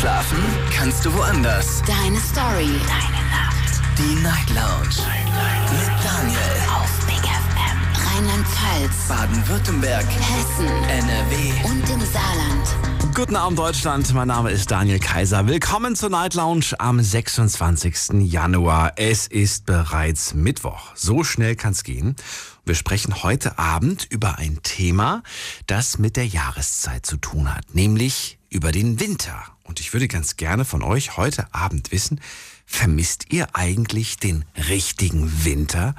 Schlafen kannst du woanders. Deine Story. Deine Nacht. Die Night Lounge. Night, Mit Daniel. Auf Big FM. Rheinland-Pfalz. Baden-Württemberg. Hessen. NRW. Und im Saarland. Guten Abend Deutschland, mein Name ist Daniel Kaiser. Willkommen zur Night Lounge am 26. Januar. Es ist bereits Mittwoch. So schnell kann's gehen. Wir sprechen heute Abend über ein Thema, das mit der Jahreszeit zu tun hat, nämlich über den Winter. Und ich würde ganz gerne von euch heute Abend wissen, vermisst ihr eigentlich den richtigen Winter?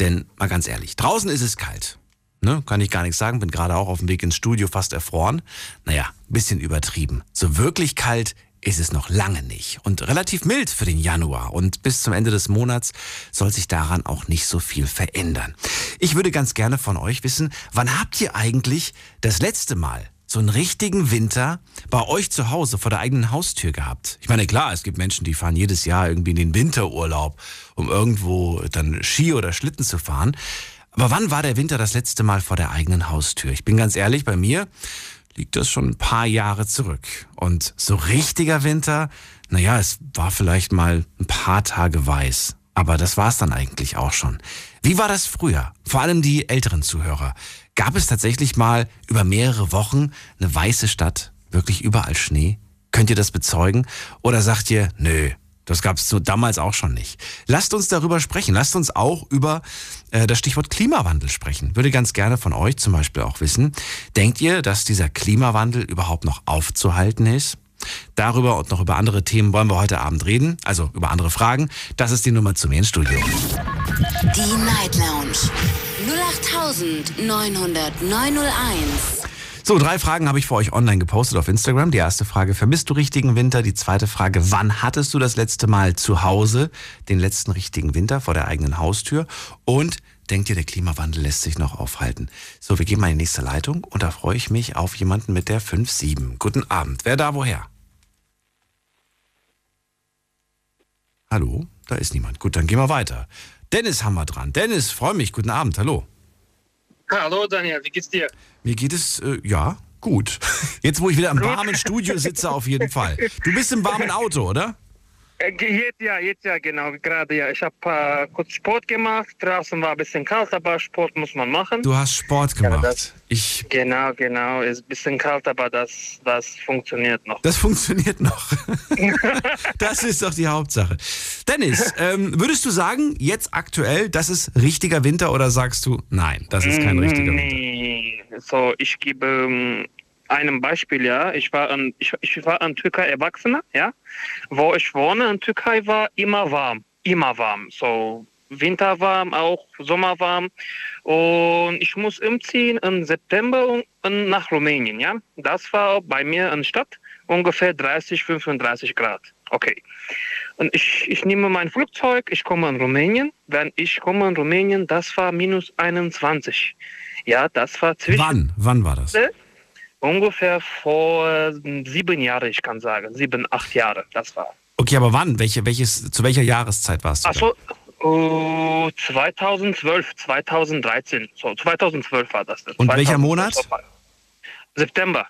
Denn mal ganz ehrlich, draußen ist es kalt. Ne, kann ich gar nichts sagen, bin gerade auch auf dem Weg ins Studio fast erfroren. Naja, bisschen übertrieben. So wirklich kalt ist es noch lange nicht und relativ mild für den Januar und bis zum Ende des Monats soll sich daran auch nicht so viel verändern. Ich würde ganz gerne von euch wissen, wann habt ihr eigentlich das letzte Mal so einen richtigen Winter bei euch zu Hause vor der eigenen Haustür gehabt? Ich meine, klar, es gibt Menschen, die fahren jedes Jahr irgendwie in den Winterurlaub, um irgendwo dann Ski oder Schlitten zu fahren. Aber wann war der Winter das letzte Mal vor der eigenen Haustür? Ich bin ganz ehrlich, bei mir liegt das schon ein paar Jahre zurück. Und so richtiger Winter, naja, es war vielleicht mal ein paar Tage weiß. Aber das war es dann eigentlich auch schon. Wie war das früher? Vor allem die älteren Zuhörer. Gab es tatsächlich mal über mehrere Wochen eine weiße Stadt? Wirklich überall Schnee? Könnt ihr das bezeugen? Oder sagt ihr, nö, das gab es damals auch schon nicht. Lasst uns darüber sprechen. Lasst uns auch über äh, das Stichwort Klimawandel sprechen. Würde ganz gerne von euch zum Beispiel auch wissen. Denkt ihr, dass dieser Klimawandel überhaupt noch aufzuhalten ist? Darüber und noch über andere Themen wollen wir heute Abend reden, also über andere Fragen. Das ist die Nummer zu mir ins Studio. Die Night Lounge. 0890901. So, drei Fragen habe ich für euch online gepostet auf Instagram. Die erste Frage, vermisst du richtigen Winter? Die zweite Frage, wann hattest du das letzte Mal zu Hause den letzten richtigen Winter vor der eigenen Haustür? Und denkt ihr, der Klimawandel lässt sich noch aufhalten? So, wir gehen mal in die nächste Leitung und da freue ich mich auf jemanden mit der 5-7. Guten Abend. Wer da woher? Hallo? Da ist niemand. Gut, dann gehen wir weiter. Dennis haben wir dran. Dennis, freue mich. Guten Abend. Hallo. Hallo Daniel, wie geht's dir? Mir geht es, äh, ja, gut. Jetzt, wo ich wieder im warmen Studio sitze, auf jeden Fall. Du bist im warmen Auto, oder? Äh, Jetzt ja, jetzt ja, genau, gerade ja. Ich habe äh, kurz Sport gemacht. Draußen war ein bisschen kalt, aber Sport muss man machen. Du hast Sport Ja, gemacht. das- Ich, Genau, genau. Ist ein bisschen kalt, aber das, das funktioniert noch. das funktioniert noch. das ist doch die Hauptsache. Dennis, ähm, würdest du sagen, jetzt aktuell, das ist richtiger Winter oder sagst du, nein, das ist kein richtiger Winter? Nee, so ich gebe ähm, einem Beispiel, ja. Ich war an, ich, ich war an Türkei Erwachsener, ja. Wo ich wohne in Türkei war immer warm, immer warm. So Winter warm, auch Sommer warm. Und ich muss umziehen im September nach Rumänien, ja. Das war bei mir in Stadt ungefähr 30, 35 Grad. Okay. Und ich, ich nehme mein Flugzeug, ich komme in Rumänien. Wenn ich komme in Rumänien, das war minus 21. Ja, das war zwischen Wann? Wann war das? Ungefähr vor sieben Jahren, ich kann sagen. Sieben, acht Jahre, das war. Okay, aber wann? Welche, welches, zu welcher Jahreszeit warst du? Achso, oh, 2012, 2013. So, 2012 war das. Und welcher 2012 Monat? September.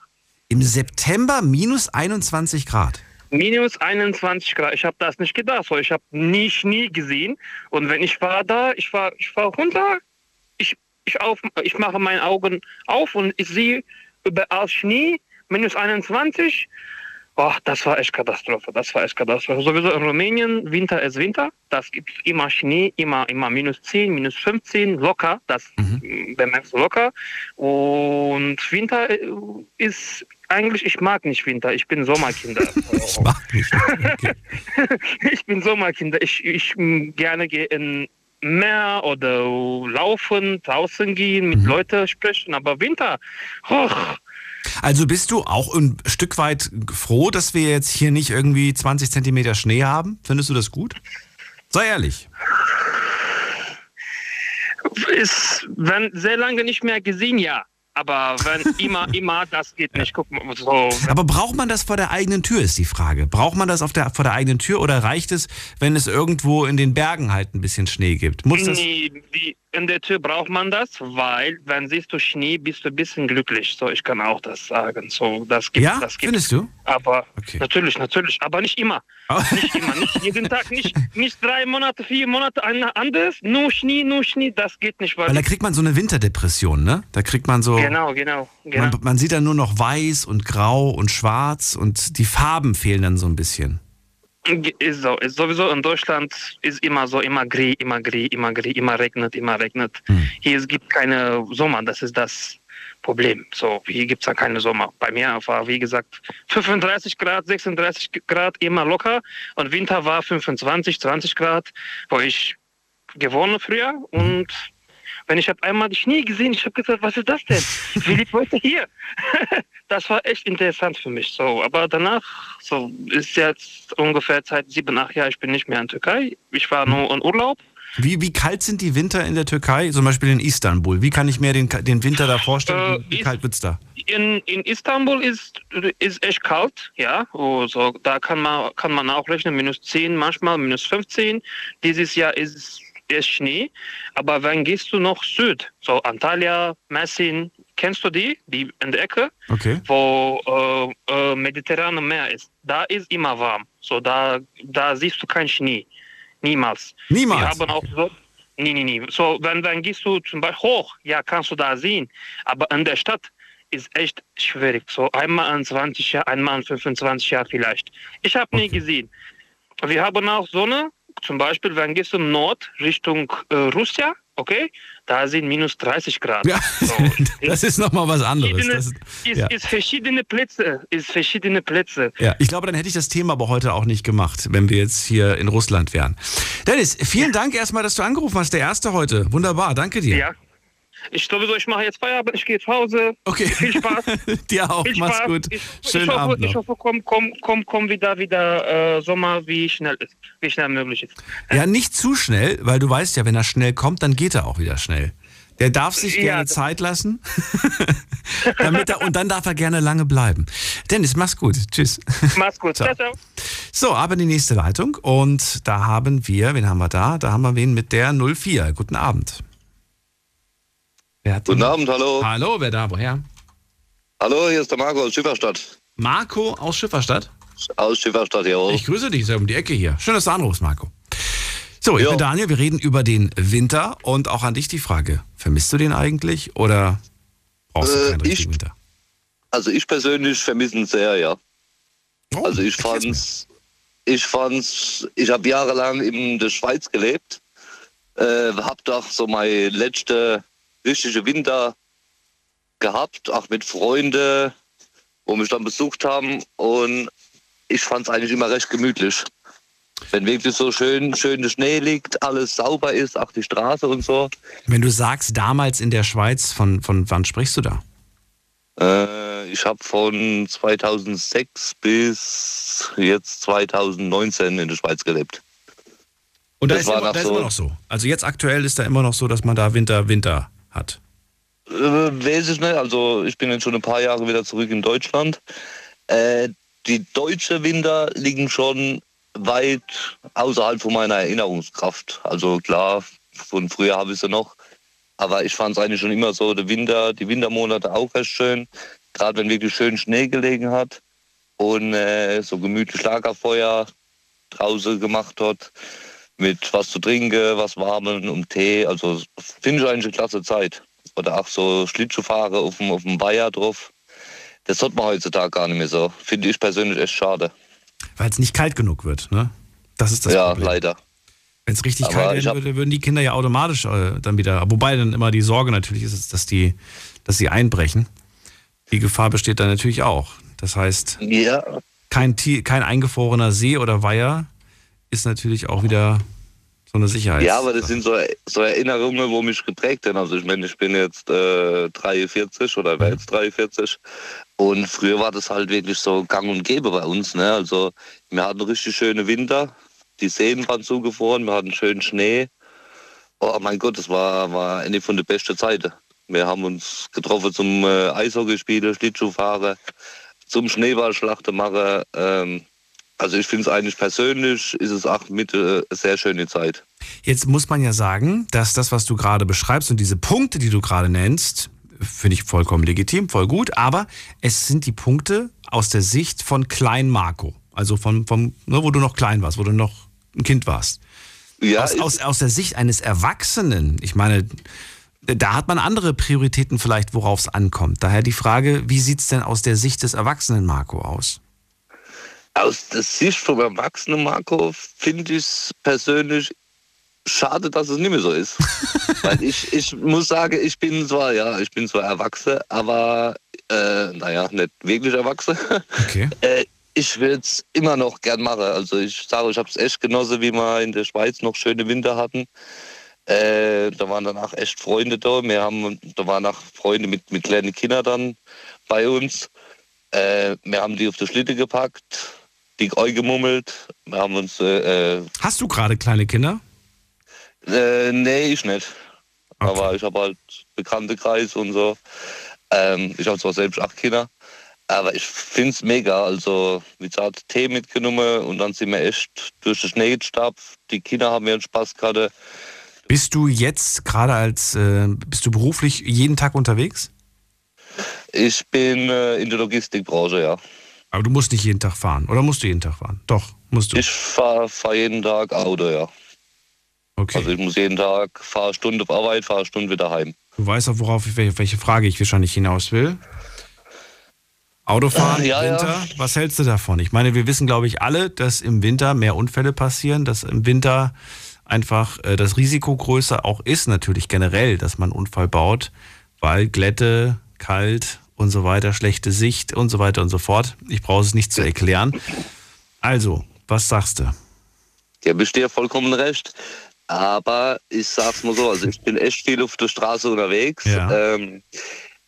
Im September minus 21 Grad. Minus 21 Grad. Ich habe das nicht gedacht. So, ich habe nie Schnee gesehen. Und wenn ich war da, ich war, ich war runter, ich, ich, auf, ich mache meine Augen auf und ich sehe überall Schnee, minus 21. Oh, das war echt Katastrophe. Das war echt Katastrophe. Sowieso in Rumänien, Winter ist Winter. Das gibt immer Schnee, immer, immer minus 10, minus 15, locker. Das Mhm. bemerkst du locker. Und Winter äh, ist eigentlich, ich mag nicht Winter. Ich bin Sommerkinder. Ich mag nicht. Okay. ich bin Sommerkinder. Ich, ich m, gerne gehe in Meer oder laufen, draußen gehen, mit Leuten sprechen. Aber Winter, hoch. Also bist du auch ein Stück weit froh, dass wir jetzt hier nicht irgendwie 20 Zentimeter Schnee haben? Findest du das gut? Sei ehrlich. Ist, wenn sehr lange nicht mehr gesehen, ja. Aber wenn immer, immer, das geht nicht. Guck mal, so. Aber braucht man das vor der eigenen Tür, ist die Frage. Braucht man das auf der, vor der eigenen Tür oder reicht es, wenn es irgendwo in den Bergen halt ein bisschen Schnee gibt? Muss das, Nee, wie, in der Tür braucht man das, weil wenn siehst du Schnee, bist du ein bisschen glücklich. So, ich kann auch das sagen. So, das gibt, Ja, das gibt. findest du? Aber Okay. natürlich, natürlich, aber nicht immer. Oh. Nicht immer, nicht jeden Tag, nicht, nicht drei Monate, vier Monate ein anderes, nur Schnee, nur Schnee, das geht nicht, weil, Weil da kriegt man so eine Winterdepression, ne? Da kriegt man so. genau, genau, genau. Man, man sieht dann nur noch weiß und grau und schwarz und die Farben fehlen dann so ein bisschen. Ist so, ist sowieso in Deutschland ist immer so, immer grey, immer grey, immer grey, immer regnet, immer regnet. Hm. Hier es gibt keine Sommer, das ist das Problem. So, hier gibt es ja keine Sommer. Bei mir war, wie gesagt, 35 Grad, 36 Grad immer locker und Winter war 25, 20 Grad, wo ich gewohnt früher und wenn ich habe einmal die Schnee gesehen, ich habe gesagt, was ist das denn? Wie lebt heute hier? das war echt interessant für mich. So, aber danach, so ist jetzt ungefähr seit sieben, acht Jahren, ich bin nicht mehr in Türkei. Ich war nur in Urlaub. Wie, wie kalt sind die Winter in der Türkei? Zum Beispiel in Istanbul. Wie kann ich mir den, den Winter da vorstellen? Äh, wie kalt wird's da? In, in Istanbul ist, ist echt kalt, ja. Also, da kann man, kann man auch rechnen, minus 10, manchmal minus 15. Dieses Jahr ist es Schnee. Aber wenn gehst du noch Süd, so Antalya, Messin, kennst du die, die in der Ecke? Okay. wo äh, äh, mediterrane Meer ist, da ist immer warm. So da, da siehst du keinen Schnee. Niemals. Niemals? Wir haben auch so. Nee, nee, nee. So, wenn, dann gehst du zum Beispiel hoch, ja, kannst du da sehen. Aber in der Stadt ist echt schwierig. So einmal in 20 Jahren, einmal in 25 Jahren vielleicht. Ich habe nie Okay. gesehen. Wir haben auch Sonne, zum Beispiel, wenn gehst du im Nord Richtung äh, Russia, okay, da sind minus 30 Grad. Ja, So, das ist nochmal was anderes. Das ist, ja. ist verschiedene Plätze, ist verschiedene Plätze. ja, ich glaube, dann hätte ich das Thema aber heute auch nicht gemacht, wenn wir jetzt hier in Russland wären. Dennis, vielen Dank erstmal, dass du angerufen hast. Der erste heute. Wunderbar, danke dir. Ja. Ich sowieso, ich mache jetzt Feierabend, ich gehe zu Hause. Okay. Viel Spaß. dir auch. Viel Mach's Spaß. gut. Ich, Schönen ich hoffe, Abend noch. ich hoffe, komm, komm, komm, komm wieder, wieder äh, Sommer, wie schnell ist, wie schnell möglich ist. Ja, nicht zu schnell, weil du weißt ja, wenn er schnell kommt, dann geht er auch wieder schnell. Der darf sich Ja, gerne das- Zeit lassen. damit er, und dann darf er gerne lange bleiben. Dennis, mach's gut. Tschüss. Mach's gut. Ciao, ciao. So, aber die nächste Leitung. Und da haben wir, wen haben wir da? Da haben wir wen mit der 04. Guten Abend. Guten Abend, hallo. Hallo, wer da? Woher? Hallo, hier ist der Marco aus Schifferstadt. Marco aus Schifferstadt. Aus Schifferstadt, jawohl. Ich grüße dich, ist ja um die Ecke hier. Schön, dass du anrufst, Marco. So, ich Jo. bin Daniel, wir reden über den Winter und auch an dich die Frage, vermisst du den eigentlich oder brauchst du Äh, keinen richtigen ich- Winter? Also ich persönlich vermisse ihn sehr, ja. Oh, Also ich fand's, ich fand's, ich habe jahrelang in der Schweiz gelebt, äh, hab doch so meine letzte richtige Winter gehabt, auch mit Freunden, wo mich dann besucht haben und ich fand's eigentlich immer recht gemütlich. Wenn wirklich so schön, schön der Schnee liegt, alles sauber ist, auch die Straße und so. Wenn du sagst, damals in der Schweiz, von, von wann sprichst du da? Äh, ich habe von 2006 bis jetzt 2019 in der Schweiz gelebt. Und da, Das ist, war immer, da ist so- immer noch so. Also jetzt aktuell ist da immer noch so, dass man da Winter, Winter hat. Äh, weiß ich nicht, also ich bin jetzt schon ein paar Jahre wieder zurück in Deutschland. Äh, die deutsche Winter liegen schon weit außerhalb von meiner Erinnerungskraft. Also klar, von früher habe ich sie noch. Aber ich fand es eigentlich schon immer so, der Winter, die Wintermonate auch recht schön. Gerade wenn wirklich schön Schnee gelegen hat und äh, so gemütlich Lagerfeuer draußen gemacht hat. Mit was zu trinken, was warmen und Tee. Also finde ich eigentlich eine klasse Zeit. Oder auch so Schlittschuhfahrer auf dem, auf dem Weiher drauf. Das hat man heutzutage gar nicht mehr so. Finde ich persönlich echt schade. Weil es nicht kalt genug wird, ne? Das ist das ja, Problem. leider. Wenn es richtig Aber kalt werden würde, würden die Kinder ja automatisch äh, dann wieder. Wobei dann immer die Sorge natürlich ist, dass die, dass sie einbrechen. Die Gefahr besteht dann natürlich auch. Das heißt, Ja, kein, kein eingefrorener See oder Weiher ist natürlich auch wieder so eine Sicherheit. ja, aber das sind so, so Erinnerungen, wo mich geprägt haben. Also ich meine, ich bin jetzt äh, 43 oder wäre jetzt 43. Und früher war das halt wirklich so gang und gäbe bei uns. Ne? Also wir hatten richtig schöne Winter. Die Seen waren zugefroren, wir hatten schönen Schnee. Oh mein Gott, das war, war eine von den besten Zeiten. Wir haben uns getroffen zum äh, Eishockeyspielen, Schlittschuhfahren, zum Schneeballschlachten machen. Ähm, Also ich finde es eigentlich persönlich, ist es auch mit äh, sehr schöne Zeit. Jetzt muss man ja sagen, dass das, was du gerade beschreibst und diese Punkte, die du gerade nennst, finde ich vollkommen legitim, voll gut, aber es sind die Punkte aus der Sicht von Klein Marco. Also von, vom, ne, wo du noch klein warst, wo du noch ein Kind warst. Ja, aus, aus, aus der Sicht eines Erwachsenen, ich meine, da hat man andere Prioritäten vielleicht, worauf es ankommt. Daher die Frage, wie sieht es denn aus der Sicht des Erwachsenen Marco aus? Aus der Sicht vom Erwachsenen Marco finde ich es persönlich schade, dass es nicht mehr so ist. Weil ich, ich muss sagen, ich bin zwar, ja, ich bin zwar erwachsen, aber äh, naja, nicht wirklich erwachsen. Okay. Äh, ich würde es immer noch gern machen. Also ich sage, ich habe es echt genossen, wie wir in der Schweiz noch schöne Winter hatten. Äh, da waren danach echt Freunde da. Wir haben, da waren auch Freunde mit, mit kleinen Kindern dann bei uns. Äh, wir haben die auf der Schlitte gepackt, die gemummelt. Wir haben uns. Äh, äh, Hast du gerade kleine Kinder? äh, nee, ich nicht. Okay. Aber ich habe halt bekannte Kreis und so. Ähm, ich habe zwar selbst acht Kinder, aber ich finde es mega. Also, wie gesagt, Tee mitgenommen und dann sind wir echt durch den Schnee gestapft. Die Kinder haben ihren Spaß gerade. Bist du jetzt gerade als, äh, bist du beruflich jeden Tag unterwegs? Ich bin äh, in der Logistikbranche, ja. Aber du musst nicht jeden Tag fahren. Oder musst du jeden Tag fahren? Doch, musst du. Ich fahre fahr jeden Tag Auto, ja. okay. Also ich muss jeden Tag, fahre eine Stunde auf Arbeit, fahre eine Stunde wieder heim. Du weißt auch, worauf ich, welche Frage ich wahrscheinlich hinaus will. Autofahren, ja, ja. Winter, was hältst du davon? Ich meine, wir wissen, glaube ich, alle, dass im Winter mehr Unfälle passieren, dass im Winter einfach äh, das Risiko größer auch ist, natürlich generell, dass man einen Unfall baut, weil Glätte, kalt und so weiter, schlechte Sicht und so weiter und so fort. Ich brauche es nicht zu erklären. Also, was sagst du? Ja, bist dir vollkommen recht. Aber ich sag's mal so, also ich bin echt viel auf der Straße unterwegs. Ja. Ähm,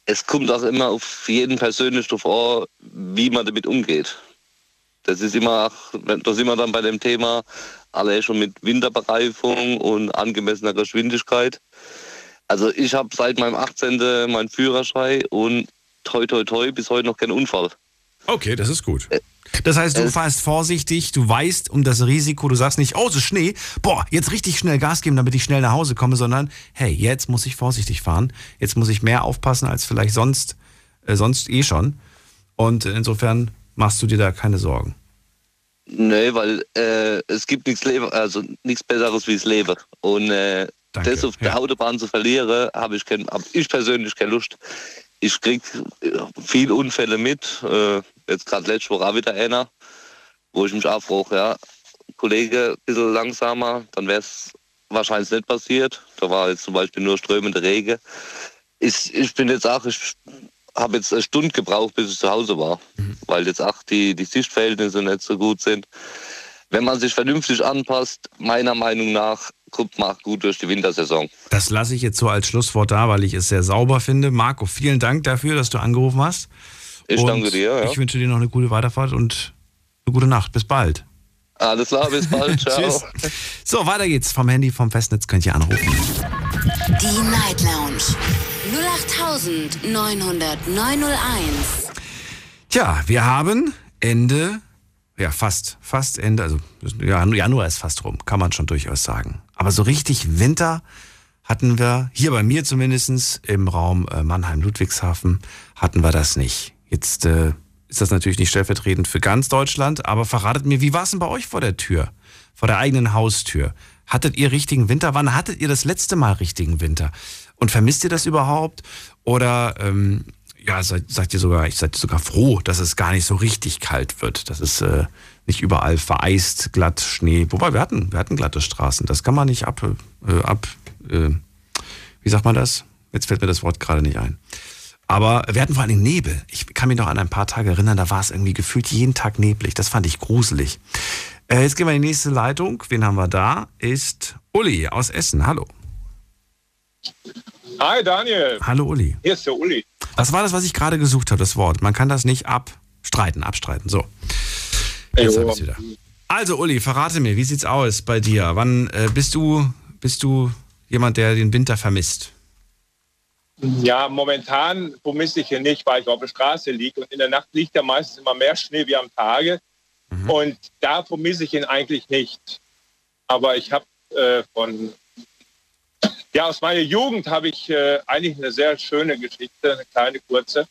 es kommt auch immer auf jeden persönlich drauf an, wie man damit umgeht. Das ist immer, da sind wir dann bei dem Thema, alle schon mit Winterbereifung und angemessener Geschwindigkeit. Also ich habe seit meinem 18. meinen Führerschein und toi toi toi bis heute noch keinen Unfall. Okay, das ist gut. Das heißt, du äh, fährst vorsichtig, du weißt um das Risiko, du sagst nicht, oh, es ist Schnee, boah, jetzt richtig schnell Gas geben, damit ich schnell nach Hause komme, sondern hey, jetzt muss ich vorsichtig fahren, jetzt muss ich mehr aufpassen als vielleicht sonst, äh, sonst eh schon. Und insofern machst du dir da keine Sorgen. Nee, weil äh, es gibt nichts also nichts Besseres wie das Leben. Und äh, Danke, das auf der ja. Autobahn zu verlieren, habe ich, kein, hab ich persönlich keine Lust. Ich krieg äh, viel Unfälle mit. Äh, jetzt gerade letzte Woche auch wieder einer, wo ich mich frage, ja, Kollege, ein bisschen langsamer, dann wäre es wahrscheinlich nicht passiert. Da war jetzt zum Beispiel nur strömende Regen. Ich, ich bin jetzt auch, ich habe jetzt eine Stunde gebraucht, bis ich zu Hause war, weil jetzt auch die, die Sichtverhältnisse nicht so gut sind. Wenn man sich vernünftig anpasst, meiner Meinung nach, kommt man gut durch die Wintersaison. Das lasse ich jetzt so als Schlusswort da, weil ich es sehr sauber finde. Marco, vielen Dank dafür, dass du angerufen hast. Ich Und danke dir. Ja. Ich wünsche dir noch eine gute Weiterfahrt und eine gute Nacht. Bis bald. Alles klar, bis bald. Ciao. Tschüss. So, weiter geht's. Vom Handy, vom Festnetz könnt ihr anrufen. Die Night Lounge 0890901. Tja, wir haben Ende, ja fast, fast Ende, also ja, Januar ist fast rum, kann man schon durchaus sagen. Aber so richtig Winter hatten wir, hier bei mir zumindestens im Raum äh, Mannheim-Ludwigshafen, hatten wir das nicht. Jetzt äh, ist das natürlich nicht stellvertretend für ganz Deutschland, aber verratet mir, wie war es denn bei euch vor der Tür, vor der eigenen Haustür? Hattet ihr richtigen Winter? Wann hattet ihr das letzte Mal richtigen Winter? Und vermisst ihr das überhaupt? Oder ähm, ja, seid, seid ihr sogar, ich seid sogar froh, dass es gar nicht so richtig kalt wird, dass es äh, nicht überall vereist, glatt, Schnee. Wobei wir hatten, wir hatten glatte Straßen. Das kann man nicht ab, äh, ab, äh, wie sagt man das? Jetzt fällt mir das Wort gerade nicht ein. Aber wir hatten vor allen Dingen Nebel. Ich kann mich noch an ein paar Tage erinnern, da war es irgendwie gefühlt jeden Tag neblig. Das fand ich gruselig. Äh, jetzt gehen wir in die nächste Leitung. Wen haben wir da? Ist Uli aus Essen. Hallo. Hi Daniel, Hallo Uli. hier ist der Uli. Was war das, was ich gerade gesucht habe, das Wort? Man kann das nicht abstreiten, abstreiten. So. Jetzt Jo. habe ich wieder. Also Uli, verrate mir, wie sieht's aus bei dir? Wann äh, bist du bist du jemand, der den Winter vermisst? Ja, momentan vermisse ich hier nicht, weil ich auf der Straße liege und in der Nacht liegt ja meistens immer mehr Schnee wie am Tage. Und da vermisse ich ihn eigentlich nicht. Aber ich habe äh, von, ja, aus meiner Jugend habe ich äh, eigentlich eine sehr schöne Geschichte, eine kleine, kurze.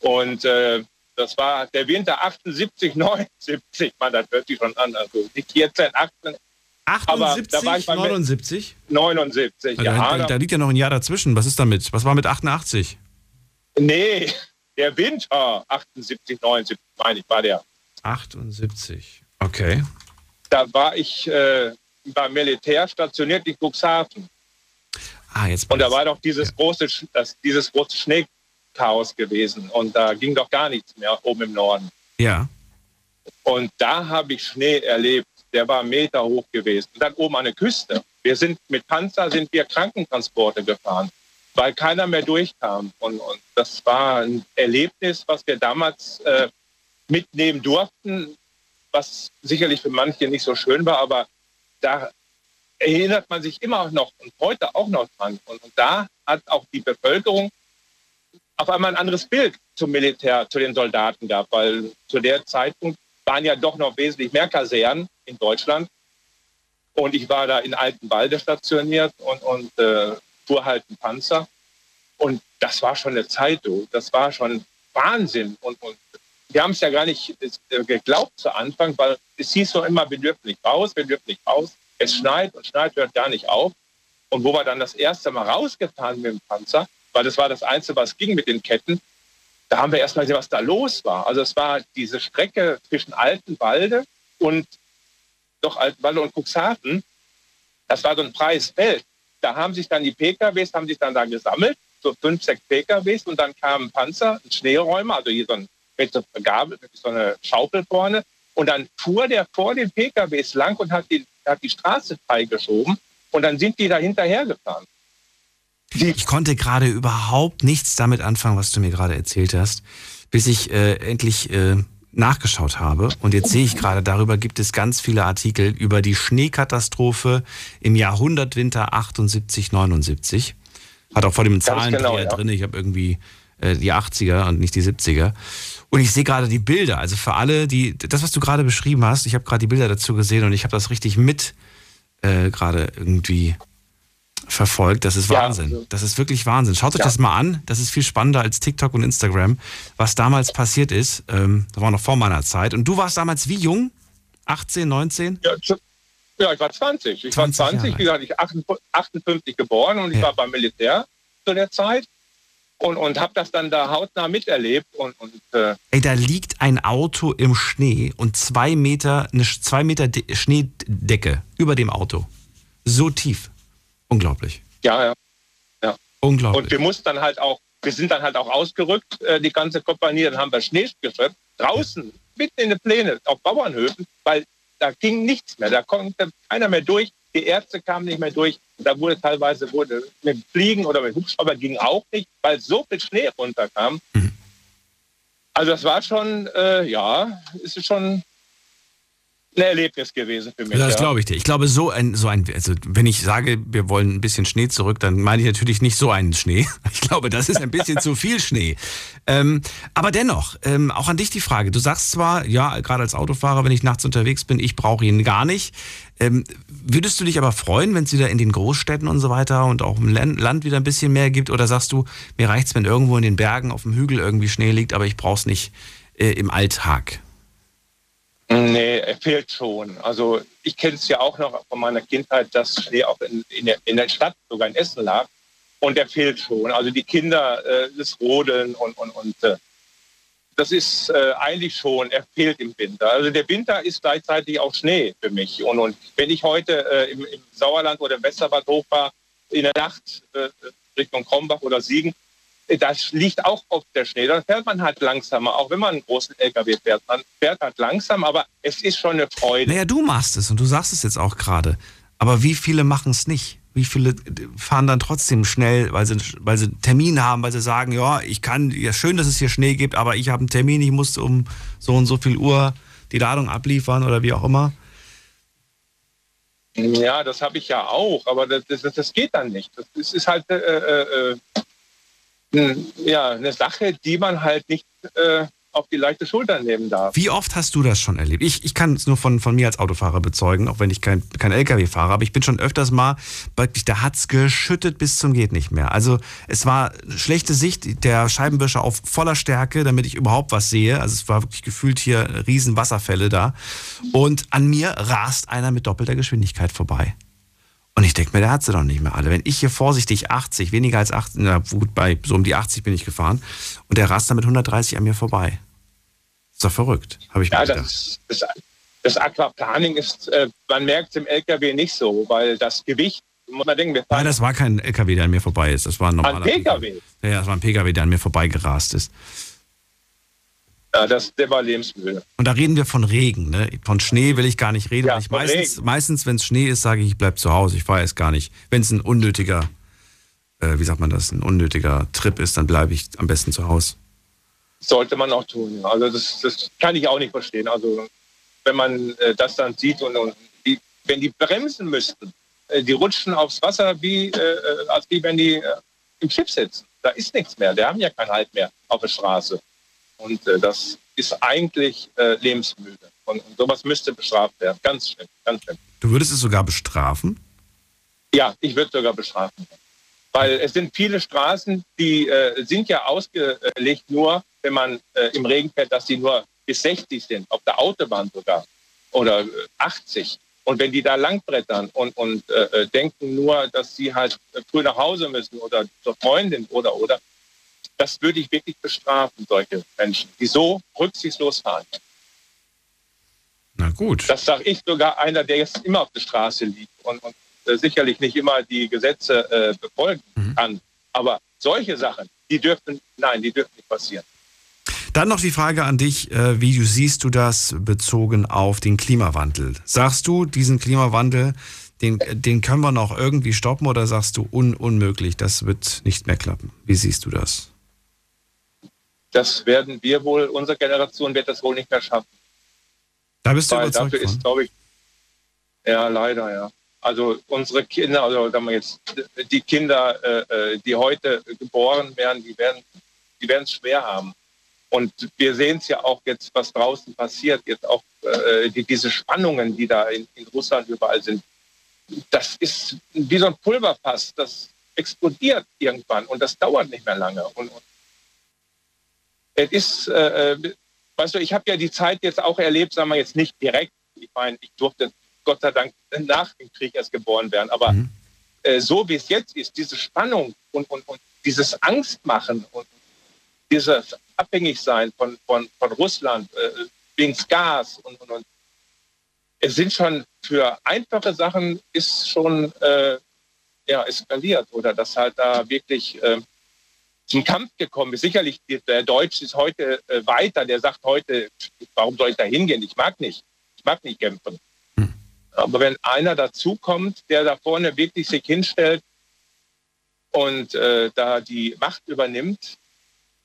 Und äh, das war der Winter 78, 79, man, das hört sich schon an. Also nicht 14, 18, 78, da war ich mal mit- 79? 79. Da, Ja, da, da liegt ja noch ein Jahr dazwischen. Was ist damit? Was war mit 88? nee, der Winter 78, 79, meine ich, war der. 78. Okay. Da war ich äh, beim Militär stationiert in Cuxhaven. Ah, jetzt. Und da war doch dieses große, Sch- das, dieses große Schneechaos gewesen. Und da ging doch gar nichts mehr oben im Norden. Ja. Und da habe ich Schnee erlebt. Der war Meter hoch gewesen. Und dann oben an der Küste. Wir sind mit Panzer sind wir Krankentransporte gefahren, weil keiner mehr durchkam. Und, und das war ein Erlebnis, was wir damals äh, mitnehmen durften, was sicherlich für manche nicht so schön war, aber da erinnert man sich immer noch und heute auch noch dran. Und, und da hat auch die Bevölkerung auf einmal ein anderes Bild zum Militär, zu den Soldaten gab, weil zu der Zeitpunkt waren ja doch noch wesentlich mehr Kasernen in Deutschland. Und ich war da in Altenwalde stationiert und, und äh, fuhr halt einen Panzer. Und das war schon eine Zeit, du. Das war schon Wahnsinn. Und, und wir haben es ja gar nicht äh, geglaubt zu Anfang, weil es hieß so immer, wir dürfen nicht raus, wir dürfen nicht raus. Es schneit und schneit, hört gar nicht auf. Und wo wir dann das erste Mal rausgefahren mit dem Panzer, weil das war das Einzige, was ging mit den Ketten, da haben wir erst mal gesehen, was da los war. Also es war diese Strecke zwischen Altenwalde und doch Altenwalde und Cuxhaven. Das war so ein freies Feld. Da haben sich dann die PKWs, haben sich dann da gesammelt, so fünf, sechs PKWs und dann kamen Panzer, ein Schneeräumer, also hier so ein mit so Gabel, mit so einer Schaufel vorne. Und dann fuhr der vor den PKWs lang und hat die, hat die Straße freigeschoben. Und dann sind die da hinterher gefahren. Ich konnte gerade überhaupt nichts damit anfangen, was du mir gerade erzählt hast, bis ich äh, endlich äh, nachgeschaut habe. Und jetzt sehe ich gerade, darüber gibt es ganz viele Artikel über die Schneekatastrophe im Jahrhundertwinter 78, 79. Hat auch vor dem Zahlendreher genau, ja. drin. Ich habe irgendwie äh, die 80er und nicht die 70er. Und ich sehe gerade die Bilder. Also für alle, die das, was du gerade beschrieben hast, ich habe gerade die Bilder dazu gesehen und ich habe das richtig mit äh, gerade irgendwie verfolgt. Das ist Ja, Wahnsinn. also- Das ist wirklich Wahnsinn. Schaut euch Ja. das mal an. Das ist viel spannender als TikTok und Instagram, was damals passiert ist. Ähm, das war noch vor meiner Zeit. Und du warst damals wie jung? 18, 19? Ja, ja ich war 20. Ich 20 war 20, Jahre wie gesagt, ich 58 geboren und ich Ja. war beim Militär zu der Zeit und, und habe das dann da hautnah miterlebt. Und, und äh, Ey, da liegt ein Auto im Schnee und zwei Meter, eine zwei Meter De Schneedecke über dem Auto. So tief. Unglaublich. ja, ja. Unglaublich. Und wir mussten dann halt auch, wir sind dann halt auch ausgerückt, äh, die ganze Kompanie, dann haben wir Schnee geschöpft, draußen, mitten in den Pläne, auf Bauernhöfen, weil da ging nichts mehr, da konnte keiner mehr durch, die Ärzte kamen nicht mehr durch, da wurde teilweise wurde mit Fliegen oder mit Hubschrauber ging auch nicht, weil so viel Schnee runterkam. Mhm. Also das war schon, äh, ja, ist schon ein Erlebnis gewesen für mich. Das ja. glaube ich dir. Ich glaube, so ein, so ein, also wenn ich sage, wir wollen ein bisschen Schnee zurück, dann meine ich natürlich nicht so einen Schnee. Ich glaube, das ist ein bisschen zu viel Schnee. Ähm, aber dennoch, ähm, auch an dich die Frage. Du sagst zwar, ja, gerade als Autofahrer, wenn ich nachts unterwegs bin, ich brauche ihn gar nicht. Ähm, würdest du dich aber freuen, wenn es wieder in den Großstädten und so weiter und auch im Lan- Land wieder ein bisschen mehr gibt? Oder sagst du, mir reicht's, wenn irgendwo in den Bergen auf dem Hügel irgendwie Schnee liegt, aber ich brauche es nicht äh, im Alltag? Nee, er fehlt schon. Also ich kenne es ja auch noch von meiner Kindheit, dass Schnee auch in, in, der, in der Stadt, sogar in Essen lag. Und der fehlt schon. Also die Kinder, äh, das Rodeln und, und, und äh, das ist äh, eigentlich schon, er fehlt im Winter. Also der Winter ist gleichzeitig auch Schnee für mich. Und, und wenn ich heute äh, im, im Sauerland oder im Westerwald hochfahre, in der Nacht äh, Richtung Krombach oder Siegen, äh, da liegt auch oft der Schnee. Dann fährt man halt langsamer, auch wenn man einen großen LKW fährt. Man fährt halt langsam, aber es ist schon eine Freude. Naja, du machst es und du sagst es jetzt auch gerade. Aber wie viele machen es nicht? Wie viele fahren dann trotzdem schnell, weil sie, weil sie einen Termin haben, weil sie sagen, ja, ich kann, ja schön, dass es hier Schnee gibt, aber ich habe einen Termin, ich muss um so und so viel Uhr die Ladung abliefern oder wie auch immer. Ja, das habe ich ja auch, aber das, das, das geht dann nicht. Das, ist halt äh, äh, äh, ja, eine Sache, die man halt nicht äh, auf die leichte Schulter nehmen darf. Wie oft hast du das schon erlebt? Ich, ich kann es nur von, von mir als Autofahrer bezeugen, auch wenn ich kein, kein LKW fahre, aber ich bin schon öfters mal, da hat's geschüttet bis zum geht nicht mehr. Also es war schlechte Sicht, der Scheibenwischer auf voller Stärke, damit ich überhaupt was sehe. Also es war wirklich gefühlt hier riesen Wasserfälle da. Und an mir rast einer mit doppelter Geschwindigkeit vorbei. Und ich denke mir, der hat sie doch nicht mehr alle. Wenn ich hier vorsichtig 80, weniger als 80, na gut, bei so um die 80 bin ich gefahren und der rast dann mit 130 an mir vorbei. Ist doch verrückt, habe ich Ja, mir gedacht. das, das, das Aquaplaning ist, äh, man merkt es im LKW nicht so, weil das Gewicht, muss man denken, wir Nein, fahren das war kein LKW, der an mir vorbei ist. Das war ein normaler ein PKW. Ja, ja, das war ein PKW, der an mir vorbeigerast ist. Ja, das, der war Lebensmüde. Und da reden wir von Regen, ne? Von Schnee will ich gar nicht reden. Ja, ich meistens, Regen. meistens wenn es Schnee ist, sage ich, ich bleib zu Hause, ich fahre jetzt gar nicht. Wenn es ein unnötiger, äh, wie sagt man das, ein unnötiger Trip ist, dann bleibe ich am besten zu Hause. Sollte man auch tun. ja. Also das, das kann ich auch nicht verstehen. Also wenn man äh, das dann sieht und, und die, wenn die bremsen müssten, äh, die rutschen aufs Wasser wie, äh, äh, als wie wenn die äh, im Schiff sitzen. Da ist nichts mehr. Die haben ja keinen Halt mehr auf der Straße. Und äh, das ist eigentlich äh, lebensmüde. Und, und sowas müsste bestraft werden. Ganz schlimm, ganz schlimm. Du würdest es sogar bestrafen? Ja, ich würde sogar bestrafen. Weil es sind viele Straßen, die äh, sind ja ausgelegt nur, wenn man äh, im Regen fährt, dass die nur bis 60 sind, auf der Autobahn sogar. Oder äh, 80. Und wenn die da langbrettern und, und äh, äh, denken nur, dass sie halt äh, früh nach Hause müssen oder zur Freundin oder oder, das würde ich wirklich bestrafen, solche Menschen, die so rücksichtslos fahren. Na gut. Das sage ich sogar einer, der jetzt immer auf der Straße liegt und, und äh, sicherlich nicht immer die Gesetze äh, befolgen Mhm. kann. Aber solche Sachen, die dürfen, nein, die dürfen nicht passieren. Dann noch die Frage an dich, äh, wie du siehst du das bezogen auf den Klimawandel? Sagst du, diesen Klimawandel, den, den können wir noch irgendwie stoppen oder sagst du un unmöglich, das wird nicht mehr klappen? Wie siehst du das? Das werden wir wohl, unsere Generation wird das wohl nicht mehr schaffen. Da bist du Weil überzeugt dafür von? ist, glaube ich, ja, leider, ja. Also unsere Kinder, also sagen wir jetzt, die Kinder, äh, äh, die heute geboren werden, die werden die werden es schwer haben. Und wir sehen es ja auch jetzt, was draußen passiert, jetzt auch äh, die, diese Spannungen, die da in, in Russland überall sind. Das ist wie so ein Pulverfass, das explodiert irgendwann und das dauert nicht mehr lange. Und, und es ist, äh, äh, weißt du, ich habe ja die Zeit jetzt auch erlebt, sagen wir jetzt nicht direkt. Ich meine, ich durfte Gott sei Dank nach dem Krieg erst geboren werden, aber Mhm. äh, so wie es jetzt ist, diese Spannung und, und, und dieses Angstmachen und dieses Abhängigsein von, von, von Russland äh, wegen Gas und, und, und es sind schon für einfache Sachen ist schon äh, ja, eskaliert oder dass halt da wirklich äh, zum Kampf gekommen ist. Sicherlich, der Deutsche ist heute äh, weiter, der sagt heute, warum soll ich da hingehen? Ich mag nicht. Ich mag nicht kämpfen. Hm. Aber wenn einer dazukommt, der da vorne wirklich sich hinstellt und äh, da die Macht übernimmt,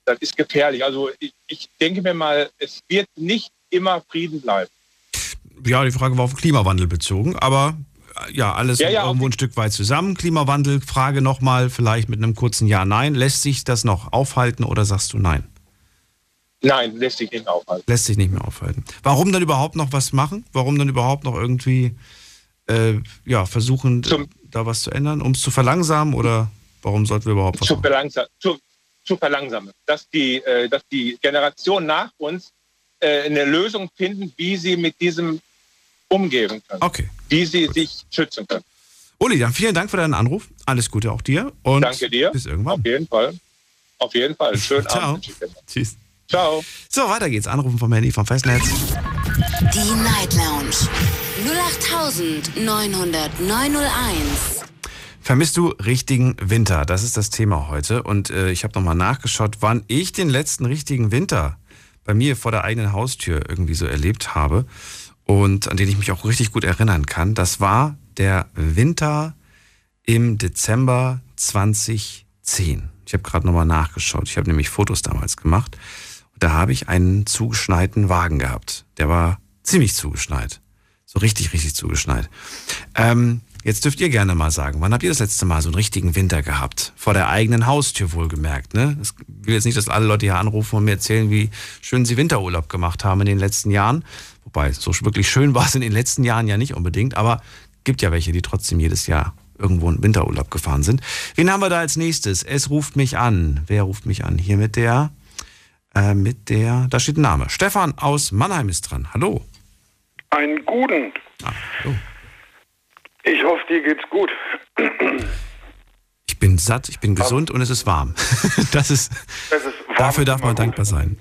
das ist gefährlich. Also ich, ich denke mir mal, es wird nicht immer Frieden bleiben. Ja, die Frage war auf den Klimawandel bezogen, aber ja, alles Ja, ja, irgendwo ein Stück weit zusammen. Klimawandel, Frage nochmal, vielleicht mit einem kurzen Ja, Nein. Lässt sich das noch aufhalten oder sagst du Nein? Nein, lässt sich nicht aufhalten. Lässt sich nicht mehr aufhalten. Warum dann überhaupt noch was machen? Warum dann überhaupt noch irgendwie äh, ja, versuchen, Zum- da was zu ändern, um es zu verlangsamen oder warum sollten wir überhaupt was zu, machen? verlangsam, zu, zu verlangsamen. Dass die, äh, dass die Generation nach uns äh, eine Lösung finden, wie sie mit diesem umgehen können, Okay. Wie sie sich schützen können. Uli, dann vielen Dank für deinen Anruf. Alles Gute auch dir und Danke dir. bis irgendwann. Auf jeden Fall. Auf jeden Fall. Schönen Ciao. Abend. Tschüss. Ciao. So, weiter geht's. Anrufen vom Handy vom Festnetz. Die Night Lounge 0890901. Vermisst du richtigen Winter? Das ist das Thema heute. Und äh, ich habe nochmal nachgeschaut, wann ich den letzten richtigen Winter bei mir vor der eigenen Haustür irgendwie so erlebt habe und an den ich mich auch richtig gut erinnern kann. Das war der Winter im Dezember 2010. Ich habe gerade nochmal nachgeschaut. Ich habe nämlich Fotos damals gemacht. Und da habe ich einen zugeschneiten Wagen gehabt. Der war ziemlich zugeschneit. So richtig, richtig zugeschneit. Ähm, Jetzt dürft ihr gerne mal sagen, wann habt ihr das letzte Mal so einen richtigen Winter gehabt? Vor der eigenen Haustür wohlgemerkt, ne? Ich will jetzt nicht, dass alle Leute hier anrufen und mir erzählen, wie schön sie Winterurlaub gemacht haben in den letzten Jahren. Wobei, so wirklich schön war es in den letzten Jahren ja nicht unbedingt, aber gibt ja welche, die trotzdem jedes Jahr irgendwo in Winterurlaub gefahren sind. Wen haben wir da als nächstes? Es ruft mich an. Wer ruft mich an? Hier mit der, äh, mit der, da steht ein Name. Stefan aus Mannheim ist dran. Hallo. Einen guten. Ah, hallo. Ich hoffe, dir geht's gut. Ich bin satt, ich bin gesund und es ist warm. Das ist, Es ist dafür darf man dankbar gut. sein.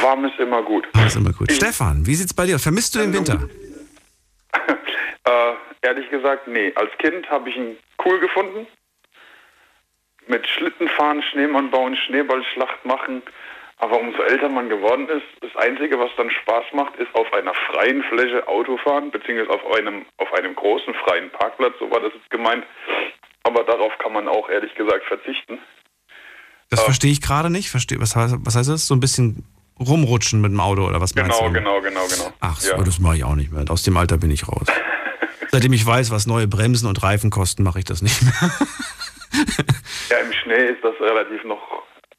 Warm ist immer gut. Das ist immer gut. Stefan, wie sieht's bei dir aus? Vermisst du den Winter? Äh, ehrlich gesagt, nee. Als Kind habe ich ihn cool gefunden. Mit Schlittenfahren, Schneemann bauen, Schneeballschlacht machen. Aber umso älter man geworden ist, das Einzige, was dann Spaß macht, ist auf einer freien Fläche Auto fahren, beziehungsweise auf einem, auf einem großen freien Parkplatz, so war das jetzt gemeint. Aber darauf kann man auch ehrlich gesagt verzichten. Das verstehe ich gerade nicht. Verstehe, was, heißt, was heißt das? So ein bisschen rumrutschen mit dem Auto oder was meinst Genau, du? genau, genau, genau. Ach so, ja. das mache ich auch nicht mehr. Aus dem Alter bin ich raus. Seitdem ich weiß, was neue Bremsen und Reifen kosten, mache ich das nicht mehr. Ja, im Schnee ist das relativ noch,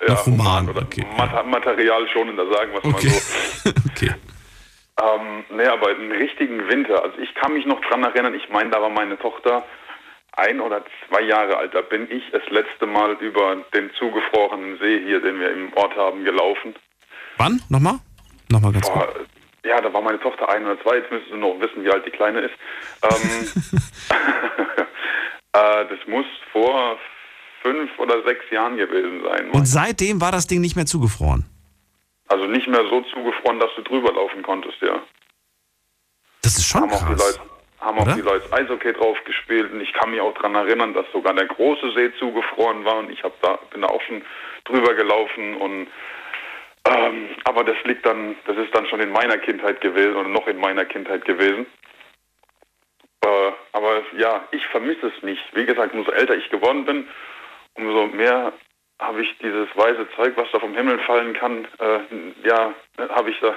ja, Noch human, oder okay. Mat Material schonender, sagen wir es Okay. mal so. okay. Ähm, nee, aber einen richtigen Winter. Also ich kann mich noch dran erinnern, ich meine, da war meine Tochter ein oder zwei Jahre alt. Da bin ich das letzte Mal über den zugefrorenen See hier, den wir im Ort haben, gelaufen. Wann? Nochmal? Nochmal ganz kurz. Boah, ja, da war meine Tochter ein oder zwei. Jetzt müssen Sie noch wissen, wie alt die Kleine ist. Ähm, äh, das muss vor fünf oder sechs Jahren gewesen sein. Und seitdem war das Ding nicht mehr zugefroren. Also nicht mehr so zugefroren, dass du drüber laufen konntest, ja. Das ist schon haben auch die krass. Leute, haben auch oder? die Leute Eishockey drauf gespielt und ich kann mich auch daran erinnern, dass sogar der große See zugefroren war und ich hab da, bin da auch schon drüber gelaufen und ähm, aber das liegt dann, das ist dann schon in meiner Kindheit gewesen oder noch in meiner Kindheit gewesen. Äh, aber ja, ich vermisse es nicht. Wie gesagt, umso älter ich geworden bin, umso mehr habe ich dieses weiße Zeug, was da vom Himmel fallen kann, äh, ja, habe ich da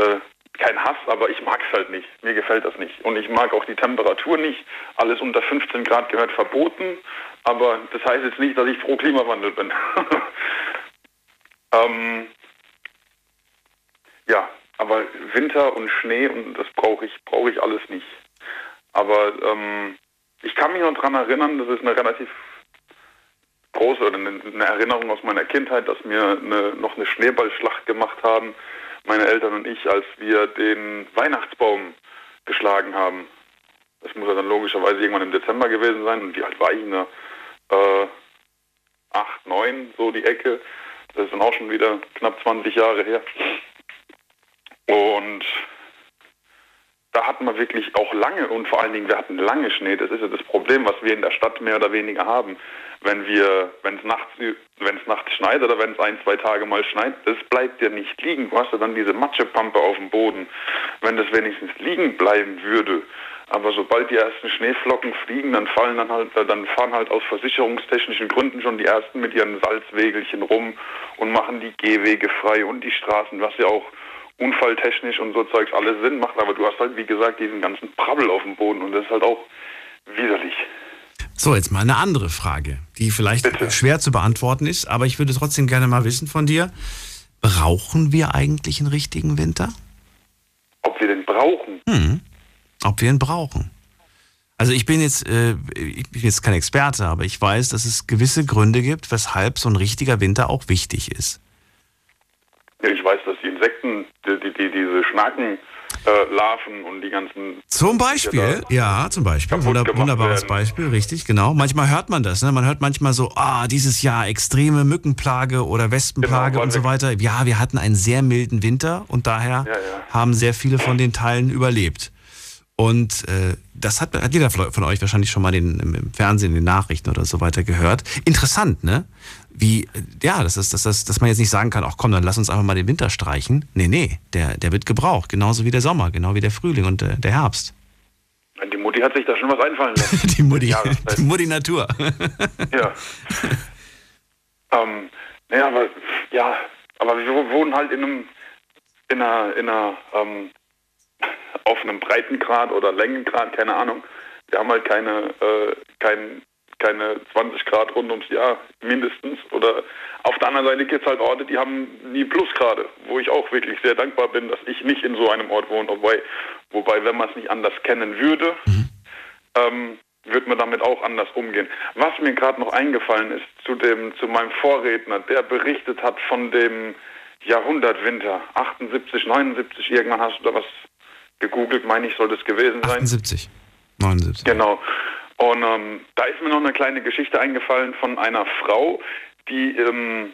äh, kein Hass, aber ich mag es halt nicht. Mir gefällt das nicht. Und ich mag auch die Temperatur nicht. Alles unter 15 Grad gehört verboten. Aber das heißt jetzt nicht, dass ich pro Klimawandel bin. ähm, ja, aber Winter und Schnee und das brauche ich, brauche ich alles nicht. Aber ähm, ich kann mich noch daran erinnern, das ist eine relativ große eine Erinnerung aus meiner Kindheit, dass wir eine, noch eine Schneeballschlacht gemacht haben, meine Eltern und ich, als wir den Weihnachtsbaum geschlagen haben. Das muss ja dann logischerweise irgendwann im Dezember gewesen sein. Und wie alt war ich? Ne? Äh, acht, neun, so die Ecke. Das ist dann auch schon wieder knapp 20 Jahre her. Und da hatten wir wirklich auch lange und vor allen Dingen, wir hatten lange Schnee. Das ist ja das Problem, was wir in der Stadt mehr oder weniger haben. Wenn wir, wenn es nachts, wenn es nachts schneit oder wenn es ein, zwei Tage mal schneit, das bleibt ja nicht liegen. Du hast ja dann diese Matschepampe auf dem Boden. Wenn das wenigstens liegen bleiben würde, aber sobald die ersten Schneeflocken fliegen, dann fallen dann halt, dann fahren halt aus versicherungstechnischen Gründen schon die ersten mit ihren Salzwegelchen rum und machen die Gehwege frei und die Straßen, was ja auch unfalltechnisch und so Zeugs alles Sinn macht, aber du hast halt, wie gesagt, diesen ganzen Prabbel auf dem Boden und das ist halt auch widerlich. So, jetzt mal eine andere Frage, die vielleicht Bitte. schwer zu beantworten ist, aber ich würde trotzdem gerne mal wissen von dir. Brauchen wir eigentlich einen richtigen Winter? Ob wir den brauchen? Hm. Ob wir ihn brauchen? Also ich bin jetzt, äh, ich bin jetzt kein Experte, aber ich weiß, dass es gewisse Gründe gibt, weshalb so ein richtiger Winter auch wichtig ist. Ja, ich weiß, dass die Insekten, die, die, die diese Schnaken, äh, Larven und die ganzen Zum Beispiel, ja, zum Beispiel, Wunder, wunderbares werden. Beispiel, richtig, genau. Manchmal hört man das, ne? Man hört manchmal so, ah, dieses Jahr extreme Mückenplage oder Wespenplage Genau, und so weiter. Ja, wir hatten einen sehr milden Winter und daher Ja, ja. haben sehr viele von den Teilen überlebt. Und äh, das hat, hat jeder von euch wahrscheinlich schon mal den, im Fernsehen, in den Nachrichten oder so weiter gehört. Interessant, ne? Wie, ja, das ist, das, das, dass man jetzt nicht sagen kann, ach komm, dann lass uns einfach mal den Winter streichen. Nee, nee, der, der wird gebraucht, genauso wie der Sommer, genau wie der Frühling und äh, der Herbst. Die Mutti hat sich da schon was einfallen lassen. Die Mutti, die Mutti Natur. Ja. ähm, naja, aber ja, aber wir wohnen halt in einem in einer, in einer ähm, auf einem Breitengrad oder Längengrad, keine Ahnung, Wir haben halt keine, äh, kein, keine 20 Grad rund ums Jahr mindestens. Oder auf der anderen Seite gibt es halt Orte, die haben nie Plusgrade, wo ich auch wirklich sehr dankbar bin, dass ich nicht in so einem Ort wohne. Wobei, wobei wenn man es nicht anders kennen würde, mhm. ähm, wird man damit auch anders umgehen. Was mir gerade noch eingefallen ist zu dem, zu meinem Vorredner, der berichtet hat von dem Jahrhundertwinter, 78, 79, irgendwann hast du da was gegoogelt, meine ich, soll das gewesen sein. 78, 79. Genau. Und ähm, da ist mir noch eine kleine Geschichte eingefallen von einer Frau, die ähm,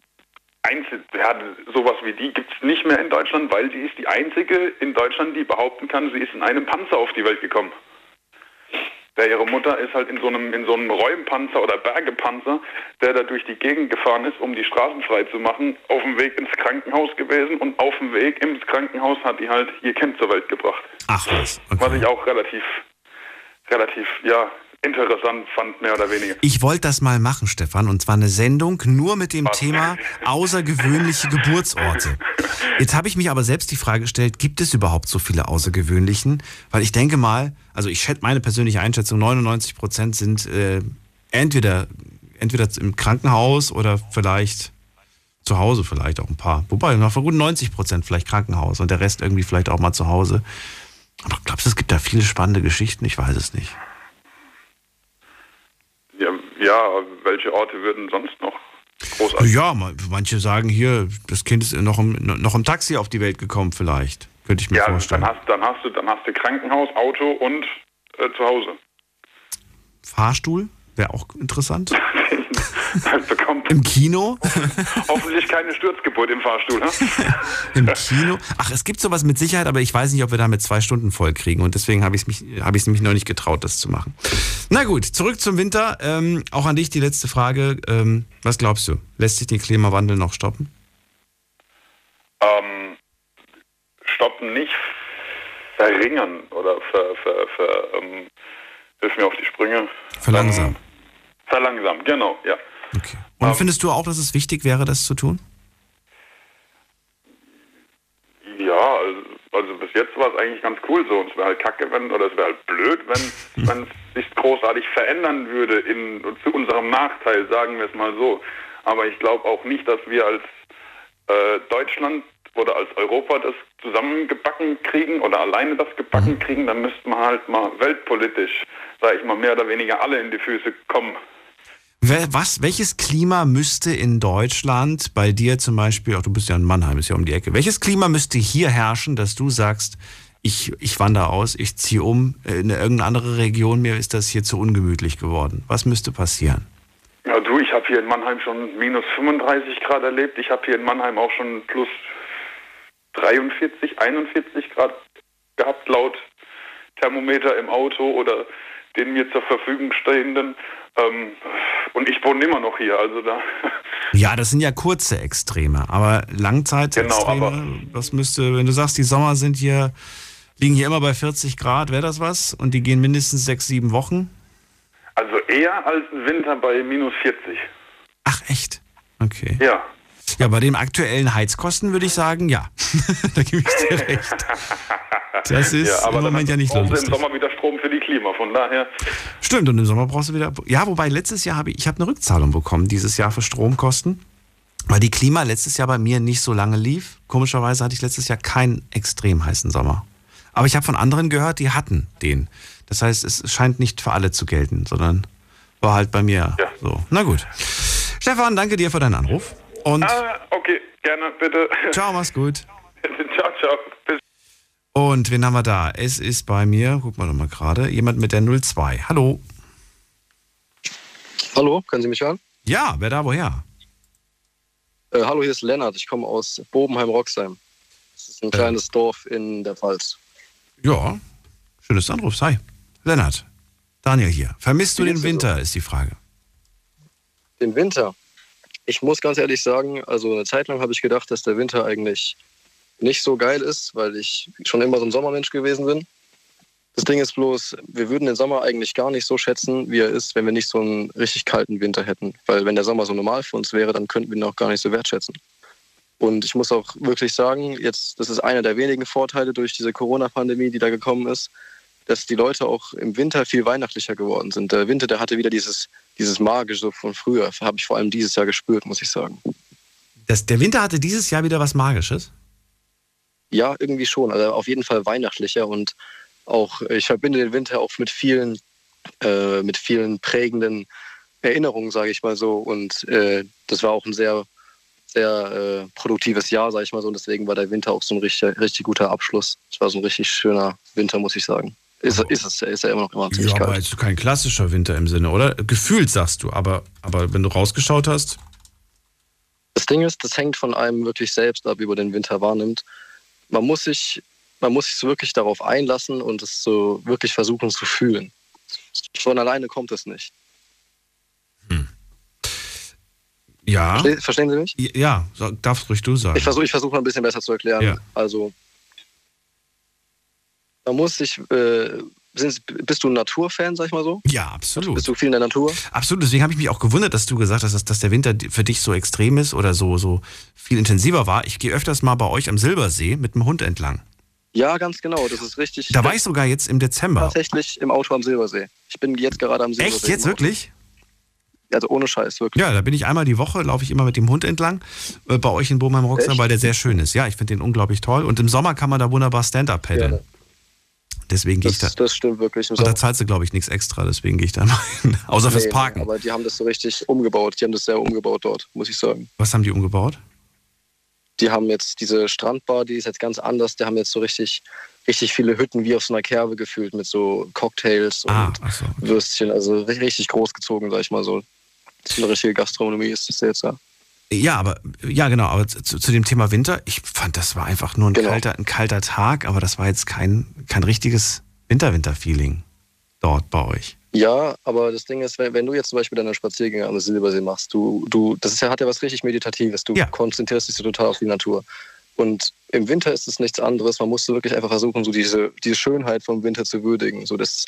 Einzel ja, sowas wie die gibt es nicht mehr in Deutschland, weil sie ist die einzige in Deutschland, die behaupten kann, sie ist in einem Panzer auf die Welt gekommen. Der ihre Mutter ist halt in so einem in so einem Räumpanzer oder Bergepanzer, der da durch die Gegend gefahren ist, um die Straßen frei zu machen, auf dem Weg ins Krankenhaus gewesen und auf dem Weg ins Krankenhaus hat die halt ihr Kind zur Welt gebracht. Ach was. Okay. Was ich auch relativ relativ ja interessant fand, mehr oder weniger. Ich wollte das mal machen, Stefan, und zwar eine Sendung nur mit dem Was? Thema außergewöhnliche Geburtsorte. Jetzt habe ich mich aber selbst die Frage gestellt, gibt es überhaupt so viele außergewöhnlichen? Weil ich denke mal, also ich schätze meine persönliche Einschätzung, 99 Prozent sind äh, entweder, entweder im Krankenhaus oder vielleicht zu Hause vielleicht auch ein paar. Wobei, noch vor gut 90 Prozent vielleicht Krankenhaus und der Rest irgendwie vielleicht auch mal zu Hause. Aber glaubst du, es gibt da viele spannende Geschichten? Ich weiß es nicht. Ja, welche Orte würden sonst noch großartig? Ja, manche sagen hier, das Kind ist noch im, noch im Taxi auf die Welt gekommen vielleicht. Könnte ich mir ja, vorstellen. Dann hast, dann, hast du, dann hast du Krankenhaus, Auto und äh, zu Hause. Fahrstuhl wäre auch interessant. Im Kino? Hoffentlich keine Sturzgeburt im Fahrstuhl. Ne? Im Kino? Ach, es gibt sowas mit Sicherheit, aber ich weiß nicht, ob wir damit zwei Stunden voll kriegen. Und deswegen habe ich es mich, hab mich noch nicht getraut, das zu machen. Na gut, zurück zum Winter. Ähm, auch an dich die letzte Frage. Ähm, was glaubst du? Lässt sich den Klimawandel noch stoppen? Ähm, stoppen nicht, verringern oder ver, ver, ver, ähm, hilf mir auf die Sprünge. Verlangsamen. Verlangsamen, genau, ja. Okay. Und um, ähm, findest du auch, dass es wichtig wäre, das zu tun? Ja, also, also bis jetzt war es eigentlich ganz cool so. Und es wäre halt kacke, wenn, oder es wäre halt blöd, wenn hm. es sich großartig verändern würde in, zu unserem Nachteil, sagen wir es mal so. Aber ich glaube auch nicht, dass wir als äh, Deutschland oder als Europa das zusammengebacken kriegen oder alleine das gebacken mhm. kriegen, dann müssten wir halt mal weltpolitisch, sage ich mal, mehr oder weniger alle in die Füße kommen. Was, welches Klima müsste in Deutschland, bei dir zum Beispiel, auch du bist ja in Mannheim, ist ja um die Ecke, welches Klima müsste hier herrschen, dass du sagst, ich, ich wandere aus, ich ziehe um in irgendeine andere Region, mir ist das hier zu ungemütlich geworden. Was müsste passieren? Ja, du, ich habe hier in Mannheim schon minus 35 Grad erlebt. Ich habe hier in Mannheim auch schon plus 43, 41 Grad gehabt, laut Thermometer im Auto oder den mir zur Verfügung stehenden. Ähm, und ich wohne immer noch hier, also da. Ja, das sind ja kurze Extreme, aber Langzeitextreme, genau, was müsste, wenn du sagst, die Sommer sind hier, liegen hier immer bei 40 Grad, wäre das was? Und die gehen mindestens sechs, sieben Wochen? Also eher als ein Winter bei minus 40. Ach, echt? Okay. Ja. Ja, bei den aktuellen Heizkosten würde ich sagen, ja. da gebe ich dir recht. Das ist ja, im Moment ja nicht so lustig. im Sommer wieder Strom für die Klima, von daher. Stimmt, und im Sommer brauchst du wieder. Ja, wobei letztes Jahr habe ich, ich habe eine Rückzahlung bekommen, dieses Jahr für Stromkosten. Weil die Klima letztes Jahr bei mir nicht so lange lief. Komischerweise hatte ich letztes Jahr keinen extrem heißen Sommer. Aber ich habe von anderen gehört, die hatten den. Das heißt, es scheint nicht für alle zu gelten, sondern war halt bei mir ja. so. Na gut. Stefan, danke dir für deinen Anruf. Und ah, okay, gerne, bitte. Ciao, mach's gut. ciao, ciao. Bis. Und wen haben wir da? Es ist bei mir, guck mal doch mal gerade, jemand mit der 02. Hallo. Hallo, können Sie mich hören? Ja, wer da, woher? Äh, hallo, hier ist Lennart. Ich komme aus Bobenheim-Roxheim. Das ist ein äh. kleines Dorf in der Pfalz. Ja, schönes Anruf. Sei. Lennart, Daniel hier. Vermisst du den Winter, ist die Frage. Den Winter? ich muss ganz ehrlich sagen, also eine Zeit lang habe ich gedacht, dass der Winter eigentlich nicht so geil ist, weil ich schon immer so ein Sommermensch gewesen bin. Das Ding ist bloß, wir würden den Sommer eigentlich gar nicht so schätzen, wie er ist, wenn wir nicht so einen richtig kalten Winter hätten. Weil wenn der Sommer so normal für uns wäre, dann könnten wir ihn auch gar nicht so wertschätzen. Und ich muss auch wirklich sagen, jetzt, das ist einer der wenigen Vorteile durch diese Corona-Pandemie, die da gekommen ist. dass die Leute auch im Winter viel weihnachtlicher geworden sind. Der Winter, der hatte wieder dieses, dieses Magische von früher. Habe ich vor allem dieses Jahr gespürt, muss ich sagen. Das, der Winter hatte dieses Jahr wieder was Magisches? Ja, irgendwie schon. Also auf jeden Fall weihnachtlicher und auch, ich verbinde den Winter auch mit vielen, äh, mit vielen prägenden Erinnerungen, sage ich mal so. Und äh, das war auch ein sehr, sehr äh, produktives Jahr, sage ich mal so. Und deswegen war der Winter auch so ein richtig, richtig guter Abschluss. Es war so ein richtig schöner Winter, muss ich sagen. Ist, ist es, ist ja immer noch immer ziemlich Ja, aber kalt. jetzt kein klassischer Winter im Sinne, oder? Gefühlt sagst du, aber, aber wenn du rausgeschaut hast, Das Ding ist, das hängt von einem wirklich selbst ab, wie man den Winter wahrnimmt. Man muss sich, man muss sich wirklich darauf einlassen und es so wirklich versuchen zu fühlen. Von alleine kommt es nicht. ja. Verstehen, verstehen Sie mich? Ja, darfst ruhig du sagen. Ich versuche ich versuch mal ein bisschen besser zu erklären. Ja. Also, man muss sich. Äh, sind, bist du ein Naturfan, sag ich mal so? ja, absolut. Bist du viel in der Natur? Absolut, deswegen habe ich mich auch gewundert, dass du gesagt hast, dass, dass der Winter für dich so extrem ist oder so, so viel intensiver war. Ich gehe öfters mal bei euch am Silbersee mit dem Hund entlang. Ja, ganz genau. Das ist richtig. Da war ich sogar jetzt im Dezember. tatsächlich im Auto am Silbersee. Ich bin jetzt gerade am Silbersee. Echt, jetzt wirklich? Also ohne Scheiß, wirklich. Ja, da bin ich einmal die Woche, laufe ich immer mit dem Hund entlang äh, bei euch in Bochum Roxer, Echt? weil der sehr schön ist. Ja, ich finde den unglaublich toll. Und im Sommer kann man da wunderbar Stand-up paddeln. Gerne. Deswegen gehe ich da. Das, stimmt wirklich. Und da zahlst du, glaube ich, nichts extra, deswegen gehe ich da mal hin. Außer fürs Nee, Parken. Aber die haben das so richtig umgebaut. Die haben das sehr umgebaut dort, muss ich sagen. Was haben die umgebaut? Die haben jetzt diese Strandbar, die ist jetzt ganz anders. Die haben jetzt so richtig, richtig viele Hütten wie auf so einer Kerbe gefühlt mit so Cocktails und Ah, so. Würstchen. Also ri- richtig groß gezogen, sag ich mal so. Das ist eine richtige Gastronomie, ist das jetzt ja. Ja, aber ja, genau. Aber zu, zu dem Thema Winter, ich fand, das war einfach nur ein, Genau. kalter, ein kalter Tag, aber das war jetzt kein, kein richtiges Winter-Winter-Feeling dort bei euch. Ja, aber das Ding ist, wenn, wenn du jetzt zum Beispiel deine Spaziergänge am Silbersee machst, du, du, das ist ja, hat ja was richtig Meditatives. Du Ja. konzentrierst dich so total auf die Natur. Und im Winter ist es nichts anderes. Man muss so wirklich einfach versuchen, so diese, diese Schönheit vom Winter zu würdigen. So dass,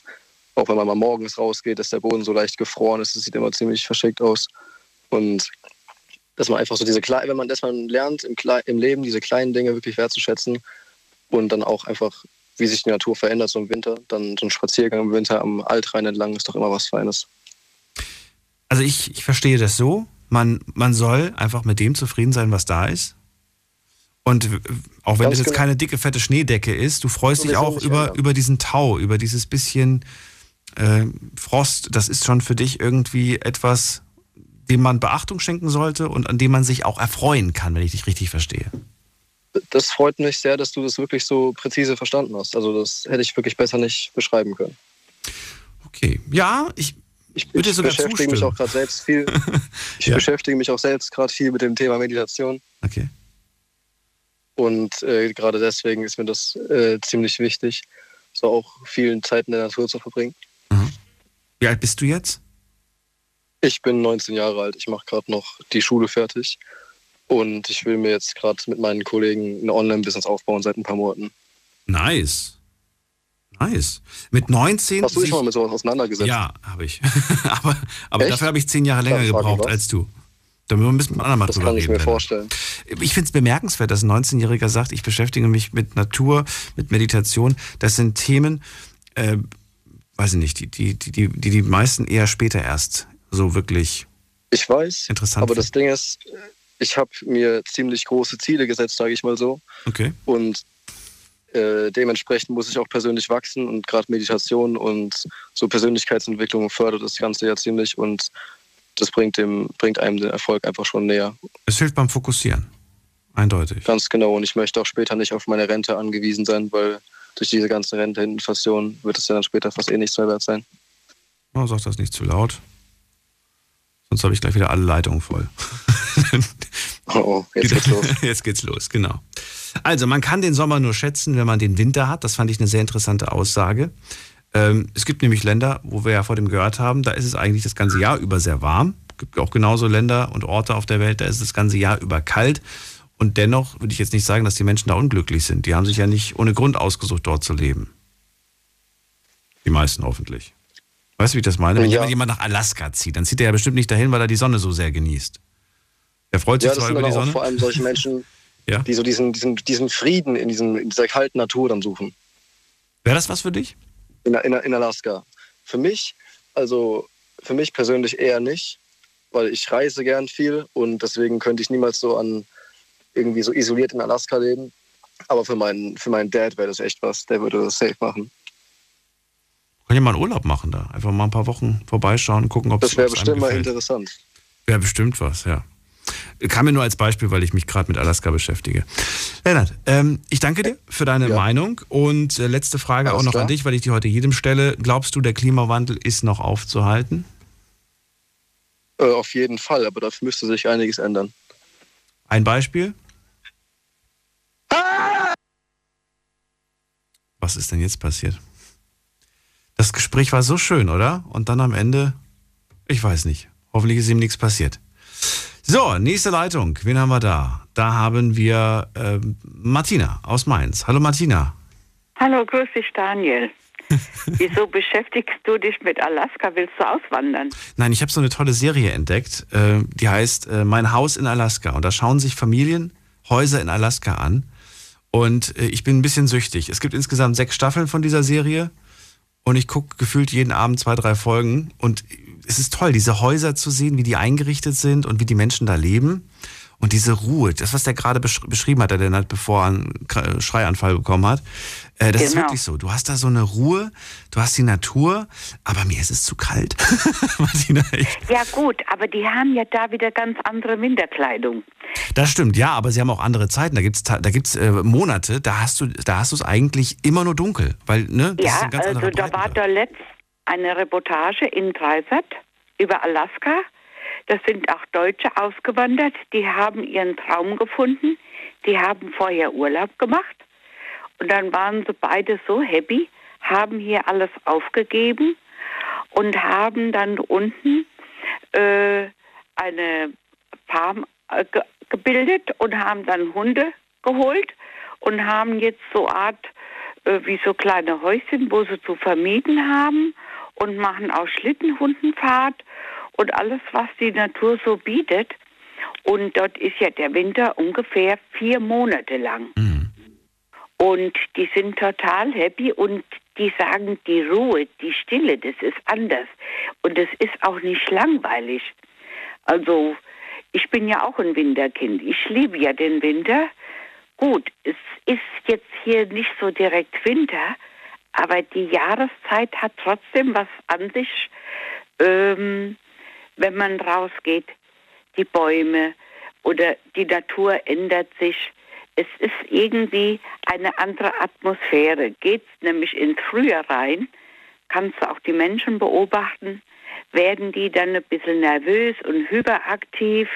auch wenn man mal morgens rausgeht, dass der Boden so leicht gefroren ist, das sieht immer ziemlich verschickt aus. Und dass man einfach so diese kleinen, wenn man, dass man lernt im, Klei- im Leben diese kleinen Dinge wirklich wertzuschätzen und dann auch einfach, wie sich die Natur verändert so im Winter, dann so ein Spaziergang im Winter am Altrhein entlang ist doch immer was Feines. Also ich, ich verstehe das so. Man, man soll einfach mit dem zufrieden sein, was da ist. Und auch wenn Ganz das jetzt genau. keine dicke, fette Schneedecke ist, du freust dich Sowieso auch über, ändern. über diesen Tau, über dieses bisschen äh, Frost. Das ist schon für dich irgendwie etwas, dem man Beachtung schenken sollte und an dem man sich auch erfreuen kann, wenn ich dich richtig verstehe. Das freut mich sehr, dass du das wirklich so präzise verstanden hast. Also das hätte ich wirklich besser nicht beschreiben können. Okay. Ja, ich Ich, Würde ich sogar beschäftige mich zustimmen. auch gerade selbst viel. Ich Ja. beschäftige mich auch selbst gerade viel mit dem Thema Meditation. Okay. Und äh, gerade deswegen ist mir das äh, ziemlich wichtig, so auch vielen Zeit in der Natur zu verbringen. Wie alt bist du jetzt? Ich bin 19 Jahre alt, ich mache gerade noch die Schule fertig. Und ich will mir jetzt gerade mit meinen Kollegen ein Online-Business aufbauen seit ein paar Monaten. Nice. Nice. Mit 19. Hast du dich mal mit sowas auseinandergesetzt? Ja, habe ich. aber aber dafür habe ich zehn Jahre länger gebraucht als du. Da müssen wir ein bisschen andermal Das drüber kann ich reden. mir vorstellen. Ich finde es bemerkenswert, dass ein 19-Jähriger sagt, ich beschäftige mich mit Natur, mit Meditation. Das sind Themen, äh, weiß ich nicht, die, die, die, die die meisten eher später erst so wirklich Ich weiß, interessant aber finden. das Ding ist, ich habe mir ziemlich große Ziele gesetzt, sage ich mal so. Okay. Und äh, dementsprechend muss ich auch persönlich wachsen und gerade Meditation und so Persönlichkeitsentwicklung fördert das Ganze ja ziemlich und das bringt, dem, bringt einem den Erfolg einfach schon näher. Es hilft beim Fokussieren. Eindeutig. Ganz genau. Und ich möchte auch später nicht auf meine Rente angewiesen sein, weil durch diese ganze Renteinflation wird es ja dann später fast eh nichts mehr wert sein. Oh, sag das nicht zu laut. Sonst habe ich gleich wieder alle Leitungen voll. Oh, oh jetzt geht's los. Jetzt geht's los, genau. Also, man kann den Sommer nur schätzen, wenn man den Winter hat. Das fand ich eine sehr interessante Aussage. Ähm, es gibt nämlich Länder, wo wir ja vor dem gehört haben, da ist es eigentlich das ganze Jahr über sehr warm. Es gibt auch genauso Länder und Orte auf der Welt, da ist es das ganze Jahr über kalt. Und dennoch würde ich jetzt nicht sagen, dass die Menschen da unglücklich sind. Die haben sich ja nicht ohne Grund ausgesucht, dort zu leben. Die meisten hoffentlich. Weißt du, wie ich das meine? Wenn Ja. jemand- jemand nach Alaska zieht, dann zieht er ja bestimmt nicht dahin, weil er die Sonne so sehr genießt. Er freut sich Ja, zwar über die Sonne. vor allem solche Menschen, Ja. die so diesen, diesen, diesen Frieden in, diesem, in dieser kalten Natur dann suchen. Wäre das was für dich? In, in, in Alaska. Für mich, also für mich persönlich eher nicht, weil ich reise gern viel und deswegen könnte ich niemals so an irgendwie so isoliert in Alaska leben. Aber für meinen, für meinen Dad wäre das echt was. Der würde das safe machen. Kann ja mal einen Urlaub machen da. Einfach mal ein paar Wochen vorbeischauen, gucken, ob es Das wäre bestimmt mal interessant. Wäre bestimmt was, ja. Kam mir nur als Beispiel, weil ich mich gerade mit Alaska beschäftige. Lennart, ähm, ich danke dir für deine Ja. Meinung und äh, letzte Frage Alles auch noch klar. an dich, weil ich die heute jedem stelle. Glaubst du, der Klimawandel ist noch aufzuhalten? Äh, auf jeden Fall, aber dafür müsste sich einiges ändern. Ein Beispiel? Was ist denn jetzt passiert? Das Gespräch war so schön, oder? Und dann am Ende, ich weiß nicht. Hoffentlich ist ihm nichts passiert. So, nächste Leitung. Wen haben wir da? Da haben wir ähm, Martina aus Mainz. Hallo Martina. Hallo, grüß dich, Daniel. Wieso beschäftigst du dich mit Alaska? Willst du auswandern? Nein, ich habe so eine tolle Serie entdeckt, äh, die heißt äh, Mein Haus in Alaska. Und da schauen sich Familien Häuser in Alaska an. Und äh, ich bin ein bisschen süchtig. Es gibt insgesamt sechs Staffeln von dieser Serie. Und ich gucke gefühlt jeden Abend zwei, drei Folgen. Und es ist toll, diese Häuser zu sehen, wie die eingerichtet sind und wie die Menschen da leben. Und diese Ruhe, das, was der gerade besch beschrieben hat, der Lennart, bevor er einen Schreianfall bekommen hat, äh, das ist Genau. wirklich so. Du hast da so eine Ruhe, du hast die Natur, aber mir ist es zu kalt. Martina. Ja gut, aber die haben ja da wieder ganz andere Winterkleidung. Das stimmt, ja, aber sie haben auch andere Zeiten. Da gibt's da gibt's äh, Monate, da hast du, da hast du es eigentlich immer nur dunkel, weil ne, das ist ja, ein ganz also da war da letzt eine Reportage in Dreisat über Alaska. Da sind auch Deutsche ausgewandert, die haben ihren Traum gefunden, die haben vorher Urlaub gemacht und dann waren sie beide so happy, haben hier alles aufgegeben und haben dann unten äh, eine Farm äh, ge gebildet und haben dann Hunde geholt und haben jetzt so Art äh, wie so kleine Häuschen, wo sie zu vermieten haben und machen auch Schlittenhundenfahrt und alles, was die Natur so bietet. Und dort ist ja der Winter ungefähr vier Monate lang. Und die sind total happy und die sagen, die Ruhe, die Stille, das ist anders. Und es ist auch nicht langweilig. Also, ich bin ja auch ein Winterkind. Ich liebe ja den Winter. Gut, es ist jetzt hier nicht so direkt Winter, aber die Jahreszeit hat trotzdem was an sich, ähm, wenn man rausgeht. Die Bäume oder die Natur ändert sich. Es ist irgendwie eine andere Atmosphäre. Geht's nämlich ins Frühjahr rein, kannst du auch die Menschen beobachten, werden die dann ein bisschen nervös und hyperaktiv.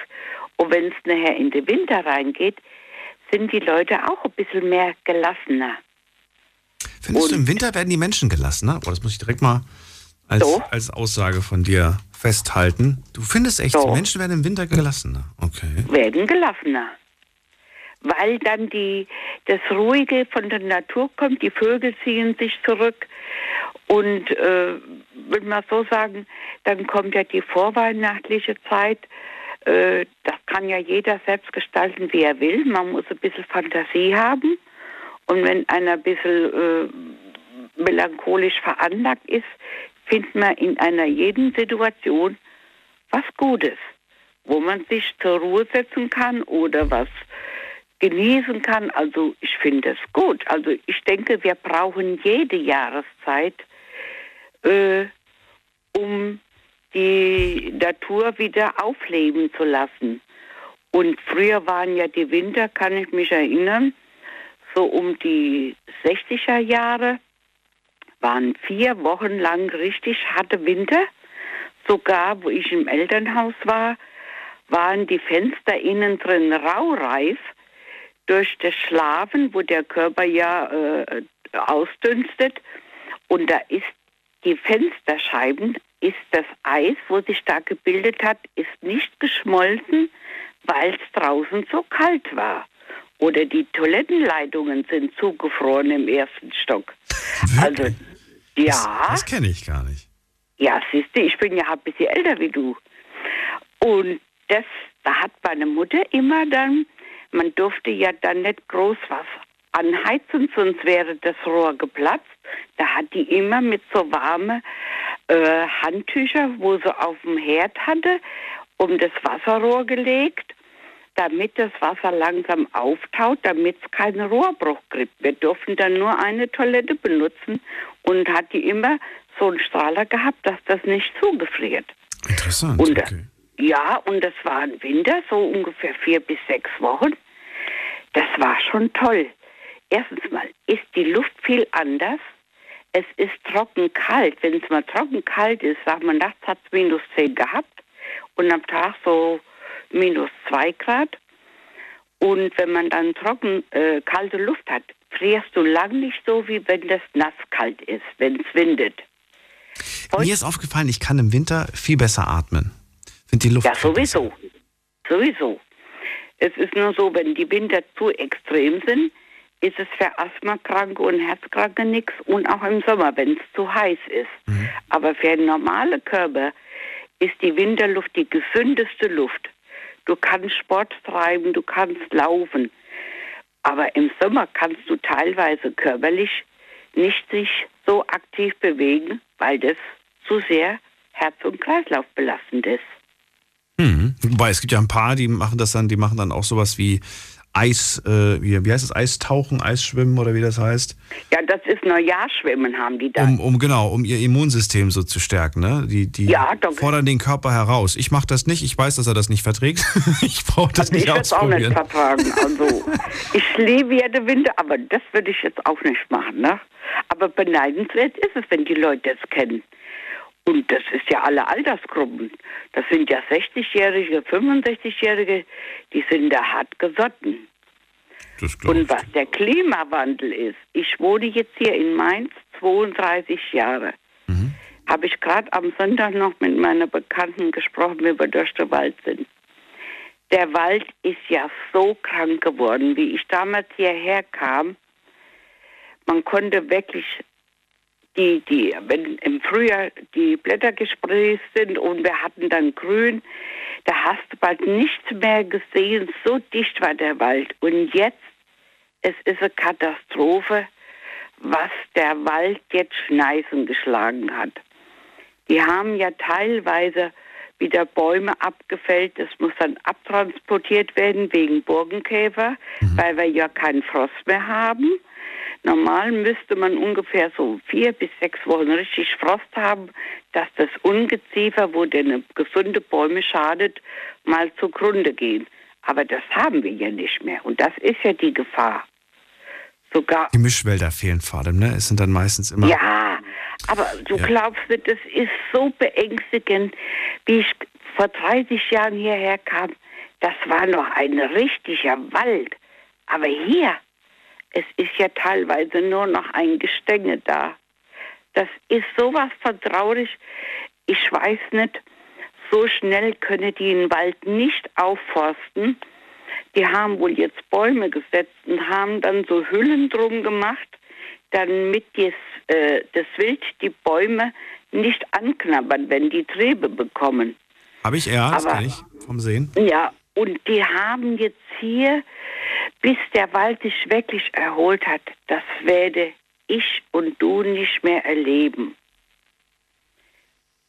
Und wenn es nachher in den Winter reingeht, sind die Leute auch ein bisschen mehr gelassener. Findest du, und- im Winter werden die Menschen gelassener? Oh, das muss ich direkt mal als, So. als Aussage von dir festhalten. Du findest echt, So. die Menschen werden im Winter gelassener. Okay. werden gelassener. Weil dann die, das Ruhige von der Natur kommt, die Vögel ziehen sich zurück. Und äh, will man so sagen, dann kommt ja die vorweihnachtliche Zeit. Äh, das kann ja jeder selbst gestalten, wie er will. Man muss ein bisschen Fantasie haben. Und wenn einer ein bisschen äh, melancholisch veranlagt ist, findet man in einer jeden Situation was Gutes, wo man sich zur Ruhe setzen kann oder was genießen kann. Also ich finde es gut. Also ich denke, wir brauchen jede Jahreszeit, äh, um die Natur wieder aufleben zu lassen. Und früher waren ja die Winter, kann ich mich erinnern, so um die 60er Jahre waren vier Wochen lang richtig harte Winter. Sogar, wo ich im Elternhaus war, waren die Fenster innen drin raureif durch das Schlafen, wo der Körper ja äh, ausdünstet. Und da ist die Fensterscheiben, ist das Eis, wo sich da gebildet hat, ist nicht geschmolzen, weil es draußen so kalt war. Oder die Toilettenleitungen sind zugefroren im ersten Stock. Also, ja. Das kenne ich gar nicht. Ja, siehst du, ich bin ja ein bisschen älter wie du. Und das, da hat meine Mutter immer dann, man durfte ja dann nicht groß was anheizen, sonst wäre das Rohr geplatzt. Da hat die immer mit so warme äh, Handtücher, wo sie auf dem Herd hatte, um das Wasserrohr gelegt, damit das Wasser langsam auftaut, damit es keinen Rohrbruch gibt. Wir durften dann nur eine Toilette benutzen und hat die immer so einen Strahler gehabt, dass das nicht zugefriert. Interessant. Und, okay. Ja, und das war im Winter, so ungefähr vier bis sechs Wochen. Das war schon toll. Erstens mal ist die Luft viel anders. Es ist trocken kalt. Wenn es mal trocken kalt ist, sagt man, nachts hat es minus 10 gehabt und am Tag so minus 2 Grad. Und wenn man dann trocken äh, kalte Luft hat, frierst du lang nicht so, wie wenn das nasskalt ist, wenn es windet. Mir ist aufgefallen, ich kann im Winter viel besser atmen. Find die Luft Ja, sowieso. Sowieso. Es ist nur so, wenn die Winter zu extrem sind, ist es für Asthmakranke und Herzkranke nichts und auch im Sommer, wenn es zu heiß ist. Mhm. Aber für einen normalen Körper ist die Winterluft die gesündeste Luft. Du kannst Sport treiben, du kannst laufen. Aber im Sommer kannst du teilweise körperlich nicht sich so aktiv bewegen, weil das zu sehr Herz- und Kreislauf belastend ist. Mhm. Wobei es gibt ja ein paar, die machen das dann, die machen dann auch sowas wie Eis, äh, wie, wie heißt es, Eistauchen, Eisschwimmen oder wie das heißt, Ja, das ist Neujahrschwimmen, haben die da. um, um genau, um ihr Immunsystem so zu stärken. Ne? Die, die Ja, doch. fordern den Körper heraus. Ich mache das nicht, ich weiß, dass er das nicht verträgt. ich brauche das Also ich nicht würde es auch nicht ausprobieren. vertragen. Also ich liebe ja den Winter, aber das würde ich jetzt auch nicht machen. Ne? Aber beneidenswert ist es, wenn die Leute es kennen. Und das ist ja alle Altersgruppen. Das sind ja 60-Jährige, 65-Jährige, die sind da hart gesotten. Und was der Klimawandel ist, ich wohne jetzt hier in Mainz 32 Jahre. Mhm. Habe ich gerade am Sonntag noch mit meiner Bekannten gesprochen, wie wir durch den Wald sind. Der Wald ist ja so krank geworden, wie ich damals hierher kam. Man konnte wirklich die, die, wenn im Frühjahr die Blätter gesprießt sind und wir hatten dann Grün, da hast du bald nichts mehr gesehen. So dicht war der Wald. Und jetzt, es ist eine Katastrophe, was der Wald jetzt Schneisen geschlagen hat. Die haben ja teilweise wieder Bäume abgefällt. Das muss dann abtransportiert werden wegen Burgenkäfer, weil wir ja keinen Frost mehr haben. Normal müsste man ungefähr so vier bis sechs Wochen richtig Frost haben, dass das Ungeziefer, wo denn gesunde Bäume schadet, mal zugrunde gehen. Aber das haben wir ja nicht mehr. Und das ist ja die Gefahr. Sogar Die Mischwälder fehlen vor allem, ne? Es sind dann meistens immer. ja, aber du Ja. glaubst nicht, das ist so beängstigend, wie ich vor 30 Jahren hierher kam. Das war noch ein richtiger Wald. Aber hier, es ist ja teilweise nur noch ein Gestänge da. Das ist sowas von traurig. Ich weiß nicht, so schnell können die den Wald nicht aufforsten. Die haben wohl jetzt Bäume gesetzt und haben dann so Hüllen drum gemacht, damit das, äh, das Wild die Bäume nicht anknabbern, wenn die Triebe bekommen. Habe ich, ja, das Aber- kenne ich vom Sehen. Ja, und die haben jetzt hier, bis der Wald sich wirklich erholt hat, das werde ich und du nicht mehr erleben.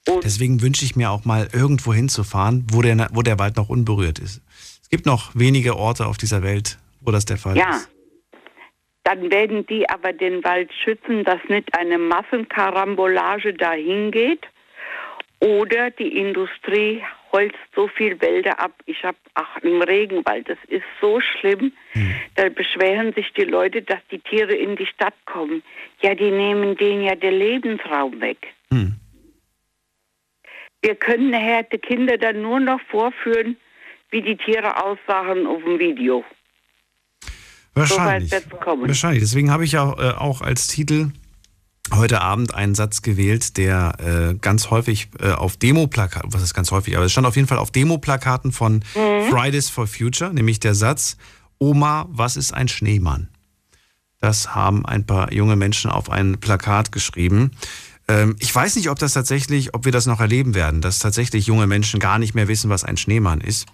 Und Deswegen wünsche ich mir auch mal irgendwo hinzufahren, wo der, wo der Wald noch unberührt ist. Es gibt noch wenige Orte auf dieser Welt, wo das der Fall ja, ist. dann werden die aber den Wald schützen, dass nicht eine Massenkarambolage dahin geht oder die Industrie holzt so viel Wälder ab. Ich habe auch im Regenwald, das ist so schlimm. Da beschweren sich die Leute, dass die Tiere in die Stadt kommen. Ja, die nehmen denen ja den Lebensraum weg. Hm. Wir können nachher die Kinder dann nur noch vorführen, wie die Tiere aussahen auf dem Video. Wahrscheinlich. So. Wahrscheinlich. Deswegen habe ich ja äh, auch als Titel heute Abend einen Satz gewählt, der äh, ganz häufig äh, auf Demo-Plakaten, was ist ganz häufig, aber es stand auf jeden Fall auf Demo-Plakaten von Fridays for Future, nämlich der Satz, Oma, was ist ein Schneemann? Das haben ein paar junge Menschen auf ein Plakat geschrieben. Ähm, ich weiß nicht, ob das tatsächlich, ob wir das noch erleben werden, dass tatsächlich junge Menschen gar nicht mehr wissen, was ein Schneemann ist,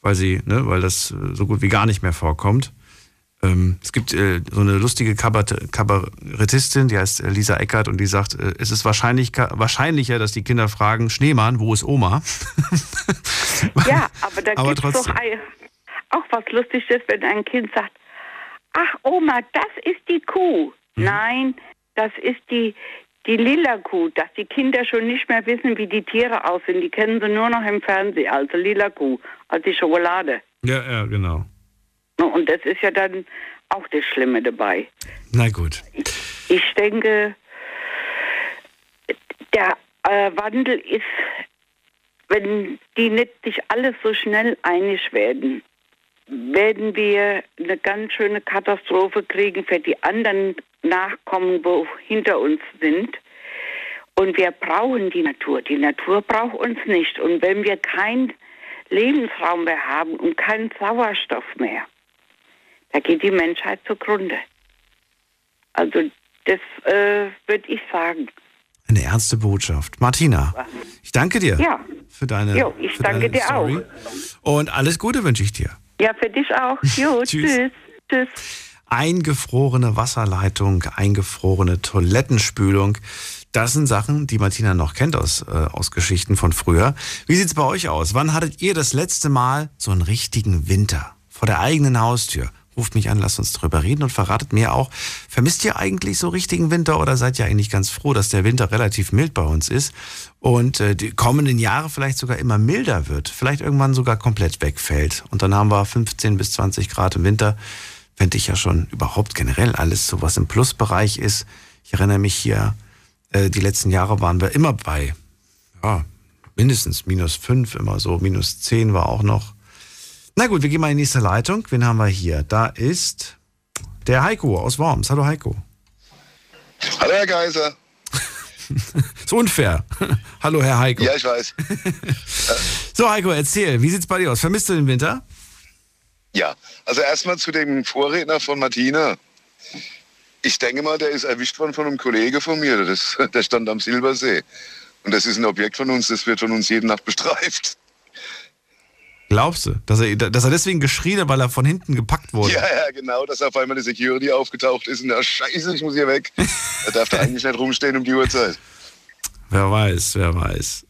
weil sie, ne, weil das äh, so gut wie gar nicht mehr vorkommt. Ähm, es gibt äh, so eine lustige Kabarett Kabarettistin, die heißt äh, Lisa Eckert und die sagt, äh, es ist wahrscheinlich, wahrscheinlicher, dass die Kinder fragen, Schneemann, wo ist Oma? Ja, aber da gibt es doch auch was Lustiges, wenn ein Kind sagt, ach Oma, das ist die Kuh. Mhm. Nein, das ist die, die lila Kuh, dass die Kinder schon nicht mehr wissen, wie die Tiere aussehen. Die kennen sie nur noch im Fernsehen, also lila Kuh, als die Schokolade. Ja, ja, genau. Und das ist ja dann auch das Schlimme dabei. Na gut. Ich denke, der äh, Wandel ist, wenn die nicht sich alle so schnell einig werden, werden wir eine ganz schöne Katastrophe kriegen für die anderen Nachkommen, wo hinter uns sind. Und wir brauchen die Natur. Die Natur braucht uns nicht. Und wenn wir keinen Lebensraum mehr haben und keinen Sauerstoff mehr, da geht die Menschheit zugrunde. Also das äh, würde ich sagen. Eine ernste Botschaft. Martina, ich danke dir Ja. für deine, Jo, ich danke dir Story. Und alles Gute wünsche ich dir. Ja, für dich auch. Jo, Tschüss. tschüss. Tschüss. Eingefrorene Wasserleitung, eingefrorene Toilettenspülung. Das sind Sachen, die Martina noch kennt aus, äh, aus Geschichten von früher. Wie sieht's bei euch aus? Wann hattet ihr das letzte Mal so einen richtigen Winter vor der eigenen Haustür? Ruft mich an, lasst uns drüber reden und verratet mir auch, vermisst ihr eigentlich so richtigen Winter oder seid ihr eigentlich ganz froh, dass der Winter relativ mild bei uns ist und äh, die kommenden Jahre vielleicht sogar immer milder wird, vielleicht irgendwann sogar komplett wegfällt und dann haben wir 15 bis 20 Grad im Winter, fände ich ja schon überhaupt generell alles so, was im Plusbereich ist. Ich erinnere mich hier, äh, die letzten Jahre waren wir immer bei, ja, mindestens minus 5, immer so, minus 10 war auch noch. Na gut, wir gehen mal in die nächste Leitung. Wen haben wir hier? Da ist der Heiko aus Worms. Hallo Heiko. Hallo Herr Geiser. Ist unfair. Hallo Herr Heiko. Ja, ich weiß. So Heiko, erzähl, wie sieht's bei dir aus? Vermisst du den Winter? Ja, also erstmal zu dem Vorredner von Martina. Ich denke mal, der ist erwischt worden von einem Kollege von mir. Das, der stand am Silbersee. Und das ist ein Objekt von uns, das wird von uns jede Nacht bestreift. Glaubst du, dass er, dass er deswegen geschrien hat, weil er von hinten gepackt wurde? Ja, ja, genau, dass auf einmal die Security aufgetaucht ist und ja, scheiße, ich muss hier weg. Da darf der eigentlich nicht rumstehen um die Uhrzeit. Wer weiß, wer weiß.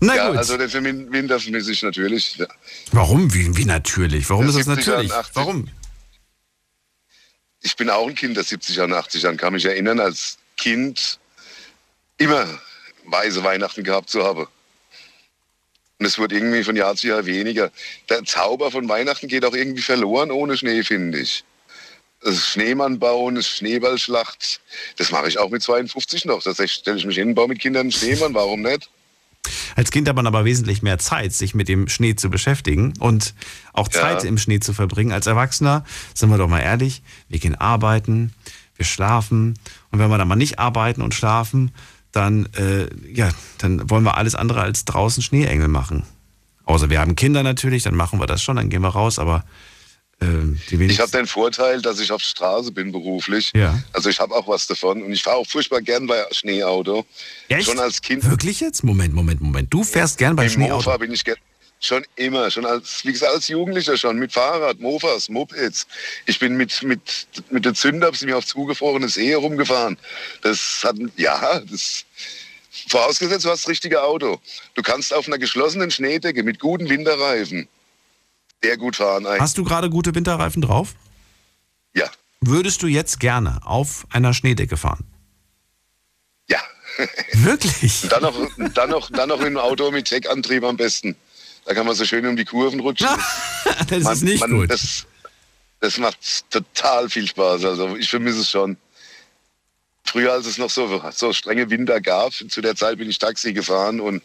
Na ja, gut. also den den Winter vermisse ich natürlich. Ja. Warum? Wie, wie natürlich? Warum Ja, ist das 70er, natürlich? 80. Warum? Ich bin auch ein Kind der 70er und 80er und kann mich erinnern, als Kind immer weiße Weihnachten gehabt zu haben. Und es wird irgendwie von Jahr zu Jahr weniger. Der Zauber von Weihnachten geht auch irgendwie verloren ohne Schnee, finde ich. Das Schneemann bauen, das Schneeballschlacht, das mache ich auch mit 52 noch. Das stelle ich mich hin, baue mit Kindern einen Schneemann, warum nicht? Als Kind hat man aber wesentlich mehr Zeit, sich mit dem Schnee zu beschäftigen und auch Ja. Zeit im Schnee zu verbringen. Als Erwachsener, sind wir doch mal ehrlich, wir gehen arbeiten, wir schlafen und wenn wir dann mal nicht arbeiten und schlafen, dann, äh, ja, dann wollen wir alles andere als draußen Schneeengel machen. Außer wir haben Kinder natürlich, dann machen wir das schon, dann gehen wir raus, aber äh, die Ich wenigsten. habe den Vorteil, dass ich auf Straße bin beruflich. Ja. Also ich habe auch was davon und ich fahre auch furchtbar gern bei Schneeauto. Echt? Schon als Kind Wirklich jetzt? Moment, Moment, Moment. Du fährst gern bei Im Schneeauto. Mofa bin ich ge- schon immer, schon als, wie gesagt, als Jugendlicher schon, mit Fahrrad, Mofas, Mopeds. Ich bin mit, mit, mit der Zünder, sind wir auf zugefrorene See herumgefahren. Das hat, ja, das, vorausgesetzt, du hast das richtige Auto. Du kannst auf einer geschlossenen Schneedecke mit guten Winterreifen sehr gut fahren eigentlich. Hast du gerade gute Winterreifen drauf? Ja, Würdest du jetzt gerne auf einer Schneedecke fahren? ja. Wirklich? Dann noch, dann noch, dann noch in einem Auto mit Heckantrieb am besten. Da kann man so schön um die Kurven rutschen. das Man- ist nicht man, gut. Das, das macht total viel Spaß. Also ich vermisse es schon. Früher, als es noch so, so strenge Winter gab, zu der Zeit bin ich Taxi gefahren und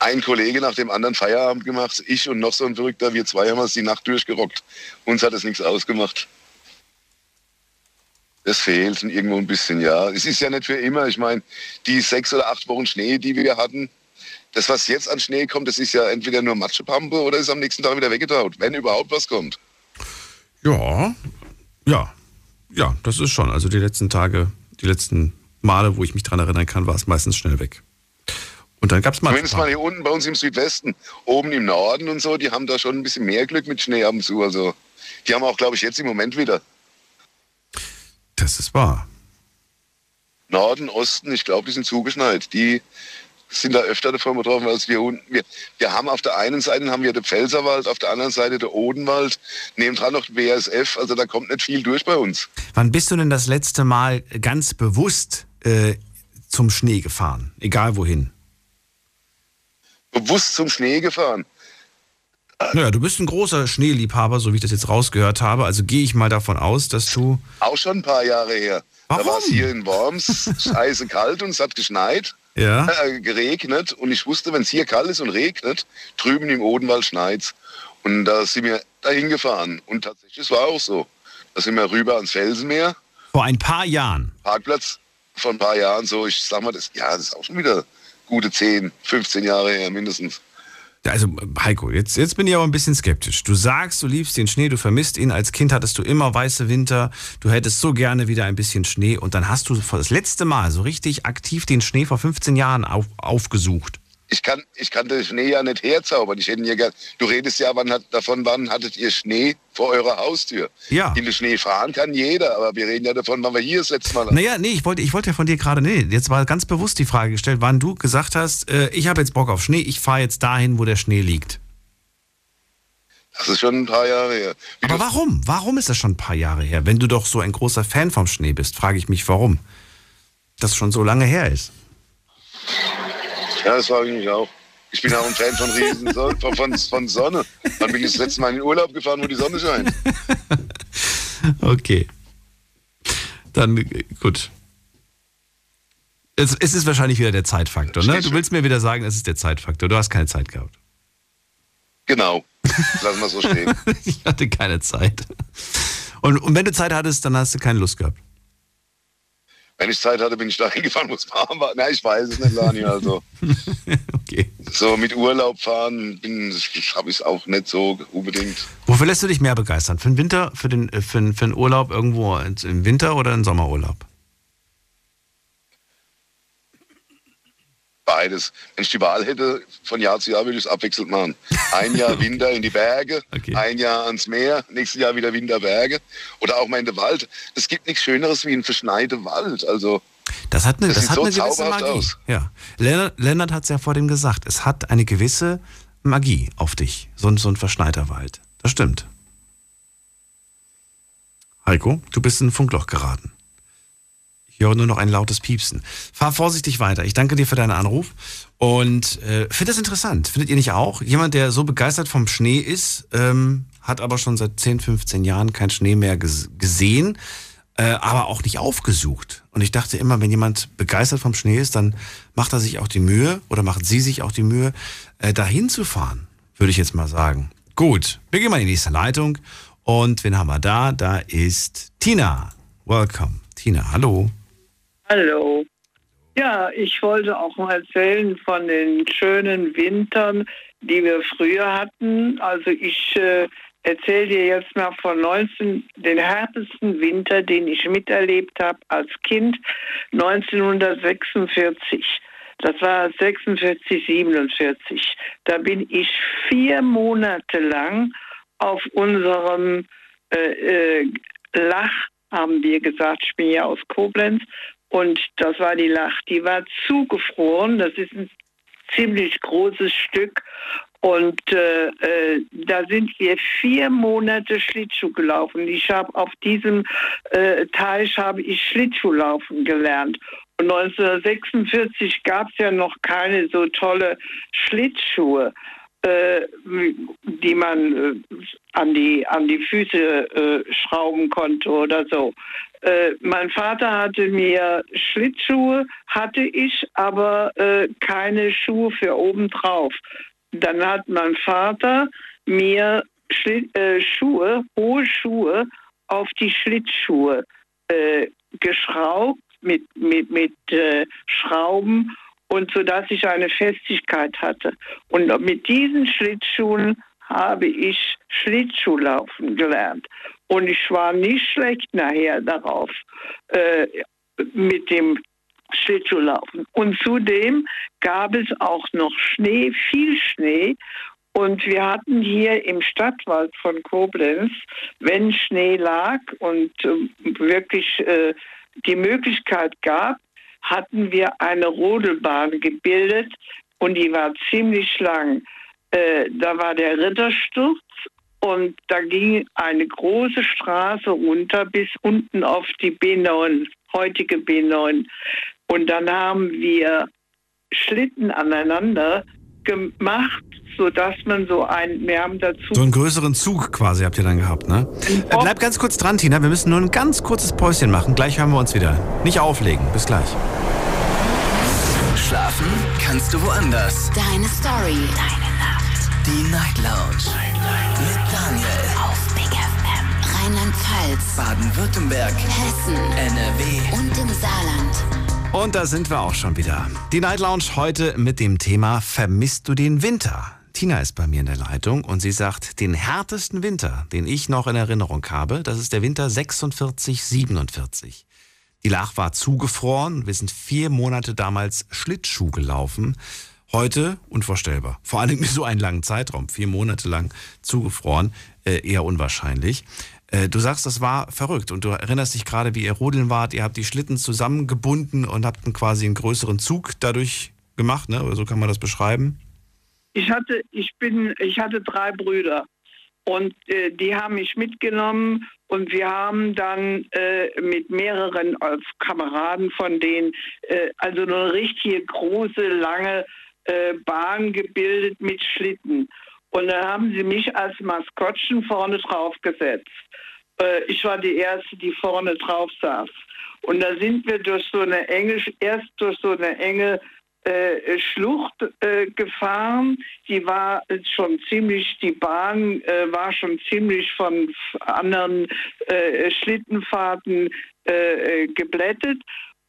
ein Kollege nach dem anderen Feierabend gemacht. Ich und noch so ein Verrückter, wir zwei haben es die Nacht durchgerockt. Uns hat es nichts ausgemacht. Das fehlt irgendwo ein bisschen, ja. Es ist ja nicht für immer. Ich meine, die sechs oder acht Wochen Schnee, die wir hatten, das, was jetzt an Schnee kommt, das ist ja entweder nur Matschepampe oder ist am nächsten Tag wieder weggetaut, wenn überhaupt was kommt. Ja, ja, ja, das ist schon. Also die letzten Tage, die letzten Male, wo ich mich dran erinnern kann, war es meistens schnell weg. Und dann gab es mal. Zumindest mal hier unten bei uns im Südwesten, oben im Norden und so, die haben da schon ein bisschen mehr Glück mit Schnee ab und zu. Also Die haben auch, glaube ich, jetzt im Moment wieder. Das ist wahr. Norden, Osten, ich glaube, die sind zugeschneit. Die sind da öfter davon betroffen als wir unten. Wir, wir haben auf der einen Seite haben wir den Pfälzerwald, auf der anderen Seite den Odenwald, nebendran noch den BASF, also da kommt nicht viel durch bei uns. Wann bist du denn das letzte Mal ganz bewusst äh, zum Schnee gefahren? Egal wohin. Bewusst zum Schnee gefahren? Naja, du bist ein großer Schneeliebhaber, so wie ich das jetzt rausgehört habe. Also gehe ich mal davon aus, dass du. Auch schon ein paar Jahre her. Warum? Da war es hier in Worms scheiße kalt und es hat geschneit, Ja. äh, geregnet. Und ich wusste, wenn es hier kalt ist und regnet, drüben im Odenwald schneit's. Und da sind wir dahin gefahren. Und tatsächlich, es war auch so. Da sind wir rüber ans Felsenmeer, Vor ein paar Jahren. Parkplatz von ein paar Jahren so. Ich sag mal, das, ja, das ist auch schon wieder gute 10, 15 Jahre her mindestens. Also, Heiko, jetzt, jetzt bin ich aber ein bisschen skeptisch. Du sagst, du liebst den Schnee, du vermisst ihn. Als Kind hattest du immer weiße Winter. Du hättest so gerne wieder ein bisschen Schnee. Und dann hast du das letzte Mal so richtig aktiv den Schnee vor 15 Jahren auf, aufgesucht. Ich kann, ich kann den Schnee ja nicht herzaubern. Ich hätte ja gern, du redest ja wann hat, davon, wann hattet ihr Schnee vor eurer Haustür? Ja. In den Schnee fahren kann jeder, aber wir reden ja davon, wann wir hier das letzte Mal Naja, nee, ich wollte, ich wollte ja von dir gerade, nee, jetzt war ganz bewusst die Frage gestellt, wann du gesagt hast, äh, ich habe jetzt Bock auf Schnee, ich fahre jetzt dahin, wo der Schnee liegt. Das ist schon ein paar Jahre her. Aber warum? Warum ist das schon ein paar Jahre her? Wenn du doch so ein großer Fan vom Schnee bist, frage ich mich, warum das schon so lange her ist. Ja, das frage ich mich auch. Ich bin auch ein Fan von Riesen von, von, von Sonne. Wann bin ich das letzte Mal in den Urlaub gefahren, wo die Sonne scheint? Okay. Dann, äh, gut. Es, es ist wahrscheinlich wieder der Zeitfaktor, ne? Du willst mir wieder sagen, es ist der Zeitfaktor. Du hast keine Zeit gehabt. Genau. Lassen wir so stehen. ich hatte keine Zeit. Und, und wenn du Zeit hattest, dann hast du keine Lust gehabt. Wenn ich Zeit hatte, bin ich da hingefahren, wo es warm war. Nein, ich weiß es nicht, Lani. Also. okay. So mit Urlaub fahren habe ich es auch nicht so unbedingt. Wofür lässt du dich mehr begeistern? Für den Winter, für den, äh, für den, für den Urlaub irgendwo im Winter oder im Sommerurlaub? Beides. Wenn ich die Wahl hätte, von Jahr zu Jahr würde ich es abwechselnd machen. Ein Jahr Winter in die Berge, ein Jahr ans Meer, nächstes Jahr wieder Winterberge. Oder auch mal in den Wald. Es gibt nichts Schöneres wie ein verschneiter Wald. Also, Das hat eine, das sieht hat so eine gewisse Magie. aus. Ja. Lennart, Lennart hat es ja vor dem gesagt. Es hat eine gewisse Magie auf dich. So, ein- so ein verschneiter Wald. Das stimmt. Heiko, du bist in ein Funkloch geraten. Ich höre nur noch ein lautes Piepsen. Fahr vorsichtig weiter. Ich danke dir für deinen Anruf und äh, finde das interessant. Findet ihr nicht auch? Jemand, der so begeistert vom Schnee ist, ähm, hat aber schon seit 10, 15 Jahren keinen Schnee mehr ges gesehen, äh, aber auch nicht aufgesucht. Und ich dachte immer, wenn jemand begeistert vom Schnee ist, dann macht er sich auch die Mühe oder macht sie sich auch die Mühe, äh, dahin zu fahren, würde ich jetzt mal sagen. Gut, wir gehen mal in die nächste Leitung. Und wen haben wir da? Da ist Tina. Welcome. Tina, hallo. Hallo. Ja, ich wollte auch mal erzählen von den schönen Wintern, die wir früher hatten. Also ich äh, erzähle dir jetzt mal von 19, den härtesten Winter, den ich miterlebt habe als Kind, 1946. Das war 46, 47. Da bin ich vier Monate lang auf unserem äh, äh, Lach, haben wir gesagt, ich bin ja aus Koblenz, und das war die Lach. Die war zugefroren. Das ist ein ziemlich großes Stück. Und äh, äh, da sind wir vier Monate Schlittschuh gelaufen. Ich habe auf diesem äh, Teich habe ich Schlittschuhlaufen gelernt. Und 1946 gab es ja noch keine so tolle Schlittschuhe, die man äh, an die an die Füße äh, schrauben konnte oder so. Äh, mein Vater hatte mir Schlittschuhe, hatte ich, aber äh, keine Schuhe für obendrauf. Dann hat mein Vater mir Schlitt, äh, Schuhe, hohe Schuhe auf die Schlittschuhe äh, geschraubt mit, mit, mit äh, Schrauben und so dass ich eine Festigkeit hatte. Und mit diesen Schlittschuhen habe ich Schlittschuhlaufen gelernt. Und ich war nicht schlecht nachher darauf äh, mit dem Schlittschuhlaufen. Und zudem gab es auch noch Schnee, viel Schnee. Und wir hatten hier im Stadtwald von Koblenz, wenn Schnee lag und äh, wirklich äh, die Möglichkeit gab, hatten wir eine Rodelbahn gebildet und die war ziemlich lang. Äh, da war der Rittersturz und da ging eine große Straße runter bis unten auf die B9, heutige B9. Und dann haben wir Schlitten aneinander gemacht, sodass man so ein, wir haben dazu... So einen größeren Zug quasi habt ihr dann gehabt, ne? Äh, bleib ganz kurz dran, Tina. Wir müssen nur ein ganz kurzes Päuschen machen. Gleich hören wir uns wieder. Nicht auflegen. Bis gleich. Schlafen kannst du woanders. Deine Story. Deine Nacht. Die Night Lounge. Mit Daniel. Auf Big FM. Rheinland-Pfalz. Baden-Württemberg. Hessen. NRW. Und im Saarland. Und da sind wir auch schon wieder. Die Night Lounge heute mit dem Thema Vermisst du den Winter? Tina ist bei mir in der Leitung und sie sagt, den härtesten Winter, den ich noch in Erinnerung habe, das ist der Winter 46, 47. Die Lach war zugefroren. Wir sind vier Monate damals Schlittschuh gelaufen. Heute unvorstellbar. Vor allem mit so einem langen Zeitraum. Vier Monate lang zugefroren. Äh, eher unwahrscheinlich. Äh, du sagst, das war verrückt. Und du erinnerst dich gerade, wie ihr rodeln wart. Ihr habt die Schlitten zusammengebunden und habt quasi einen größeren Zug dadurch gemacht. Ne? So kann man das beschreiben. Ich hatte, ich bin, ich hatte drei Brüder und äh, die haben mich mitgenommen und wir haben dann äh, mit mehreren als Kameraden von denen äh, also eine richtige große, lange äh, Bahn gebildet mit Schlitten. Und dann haben sie mich als Maskottchen vorne drauf gesetzt. Äh, ich war die Erste, die vorne drauf saß. Und da sind wir durch so eine enge, erst durch so eine enge äh, Schlucht äh, gefahren. Die war schon ziemlich, die Bahn äh, war schon ziemlich von anderen äh, Schlittenfahrten äh, geblättet.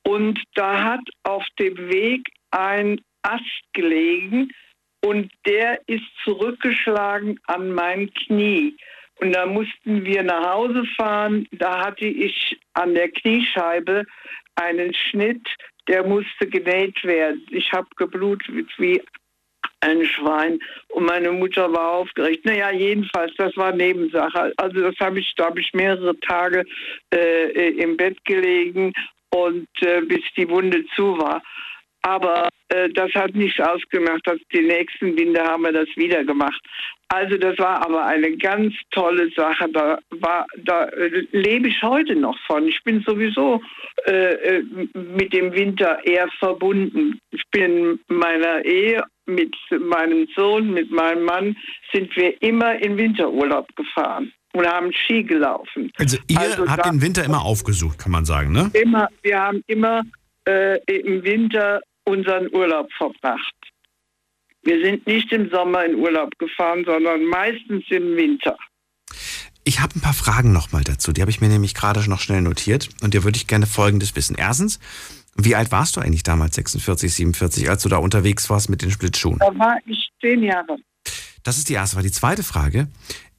Und da hat auf dem Weg ein Ast gelegen und der ist zurückgeschlagen an mein Knie. Und da mussten wir nach Hause fahren. Da hatte ich an der Kniescheibe einen Schnitt der musste genäht werden. Ich habe geblutet wie ein Schwein und meine Mutter war aufgeregt. Naja, jedenfalls, das war Nebensache. Also das habe ich, da habe ich mehrere Tage äh, im Bett gelegen und äh, bis die Wunde zu war. Aber äh, das hat nichts ausgemacht. Dass die nächsten Winter haben wir das wieder gemacht. Also das war aber eine ganz tolle Sache. Da, war, da äh, lebe ich heute noch von. Ich bin sowieso äh, äh mit dem Winter eher verbunden. Ich bin meiner Ehe mit meinem Sohn, mit meinem Mann, sind wir immer in Winterurlaub gefahren und haben Ski gelaufen. Also ihr also habt den Winter immer aufgesucht, kann man sagen, ne? Immer, wir haben immer äh, im Winter unseren Urlaub verbracht. Wir sind nicht im Sommer in Urlaub gefahren, sondern meistens im Winter. Ich habe ein paar Fragen nochmal dazu. Die habe ich mir nämlich gerade noch schnell notiert. Und dir würde ich gerne Folgendes wissen. Erstens, wie alt warst du eigentlich damals, 46, 47, als du da unterwegs warst mit den Splitschuhen? Da war ich zehn Jahre. Das ist die erste. Frage. die zweite Frage.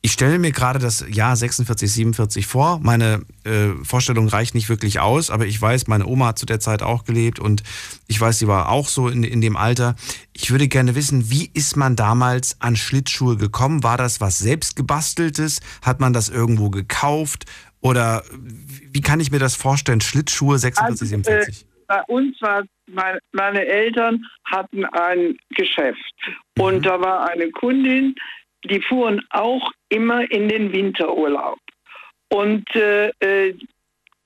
Ich stelle mir gerade das Jahr 46, 47 vor. Meine äh, Vorstellung reicht nicht wirklich aus, aber ich weiß, meine Oma hat zu der Zeit auch gelebt und ich weiß, sie war auch so in, in dem Alter. Ich würde gerne wissen, wie ist man damals an Schlittschuhe gekommen? War das was selbstgebasteltes? Hat man das irgendwo gekauft? Oder wie kann ich mir das vorstellen? Schlittschuhe 46, also, 47? Äh, bei uns war meine, meine Eltern hatten ein Geschäft mhm. und da war eine Kundin, die fuhren auch immer in den Winterurlaub. Und äh, äh,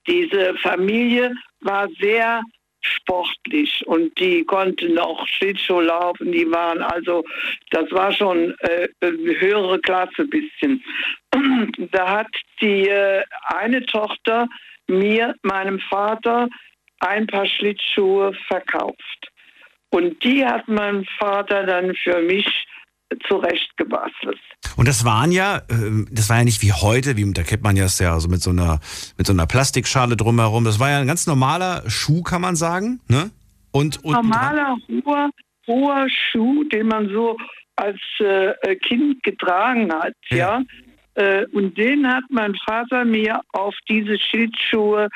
diese Familie war sehr sportlich und die konnten auch Schlittschuh laufen. Die waren also, das war schon äh, höhere Klasse bisschen. da hat die äh, eine Tochter mir, meinem Vater, ein paar Schlittschuhe verkauft. Und die hat mein Vater dann für mich zurechtgebastelt. Und das waren ja, ähm, das war ja nicht wie heute, wie da kennt man ja es ja so mit so einer mit so einer Plastikschale drumherum. Das war ja ein ganz normaler Schuh, kann man sagen, ne? Und, und normaler hoher, hoher Schuh, den man so als äh, Kind getragen hat, ja. ja? Äh, und den hat mein Vater mir auf diese Schildschuhe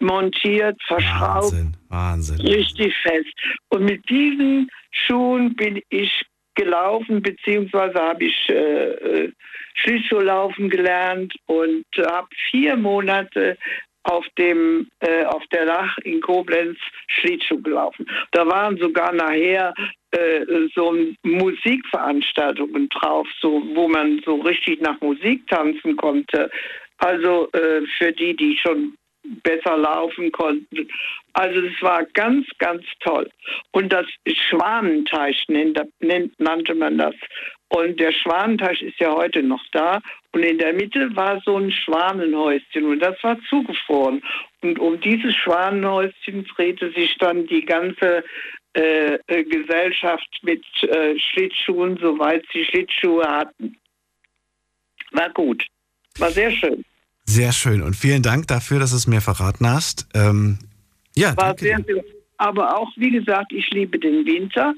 montiert, verschraubt. Wahnsinn, Wahnsinn. Richtig fest. Und mit diesen Schuhen bin ich gelaufen, beziehungsweise habe ich äh, äh, Schlittschuhlaufen gelernt und habe vier Monate auf dem äh, auf der Lach in Koblenz Schlittschuh gelaufen. Da waren sogar nachher äh, so Musikveranstaltungen drauf, so wo man so richtig nach Musik tanzen konnte. Also äh, für die, die schon besser laufen konnten. Also es war ganz, ganz toll. Und das Schwanenteich nannte man das. Und der Schwanenteich ist ja heute noch da. Und in der Mitte war so ein Schwanenhäuschen und das war zugefroren. Und um dieses Schwanenhäuschen drehte sich dann die ganze äh, äh Gesellschaft mit äh, Schlittschuhen, soweit sie Schlittschuhe hatten. War gut. War sehr schön. Sehr schön und vielen Dank dafür, dass du es mir verraten hast. Ähm, ja, war sehr, sehr, aber auch, wie gesagt, ich liebe den Winter,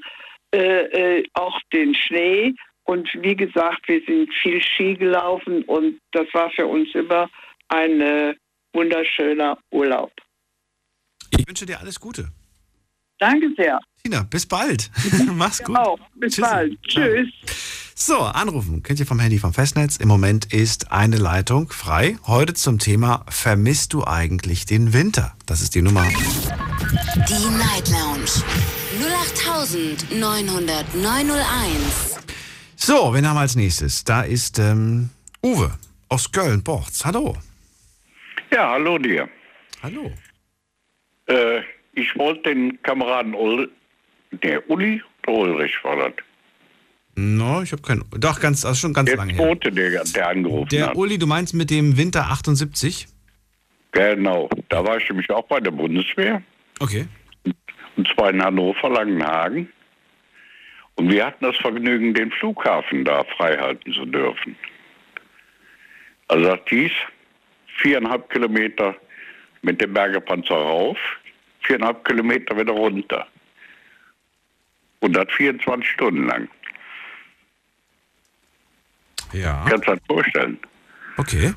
äh, äh, auch den Schnee. Und wie gesagt, wir sind viel Ski gelaufen und das war für uns immer ein äh, wunderschöner Urlaub. Ich wünsche dir alles Gute. Danke sehr. Tina, bis bald. Mach's gut. Auch. Bis Tschüssi. bald. Tschüss. So, anrufen könnt ihr vom Handy vom Festnetz. Im Moment ist eine Leitung frei. Heute zum Thema Vermisst du eigentlich den Winter? Das ist die Nummer. Die Night Lounge 08901. So, wen haben wir als nächstes? Da ist ähm, Uwe aus Köln-Borz. Hallo. Ja, hallo dir. Hallo. Äh, ich wollte den Kameraden Ul der Uli oder Ulrich war das? No, ich habe keinen. Doch, ganz, also schon ganz der lange her. Der, der angerufen der hat. Uli, du meinst mit dem Winter 78? Genau. Da war ich nämlich auch bei der Bundeswehr. Okay. Und zwar in Hannover, Langenhagen. Und wir hatten das Vergnügen, den Flughafen da freihalten zu dürfen. Also das hieß viereinhalb Kilometer mit dem Bergepanzer rauf, viereinhalb Kilometer wieder runter. Und das 24 Stunden lang. Ja. Kannst du das vorstellen? Okay.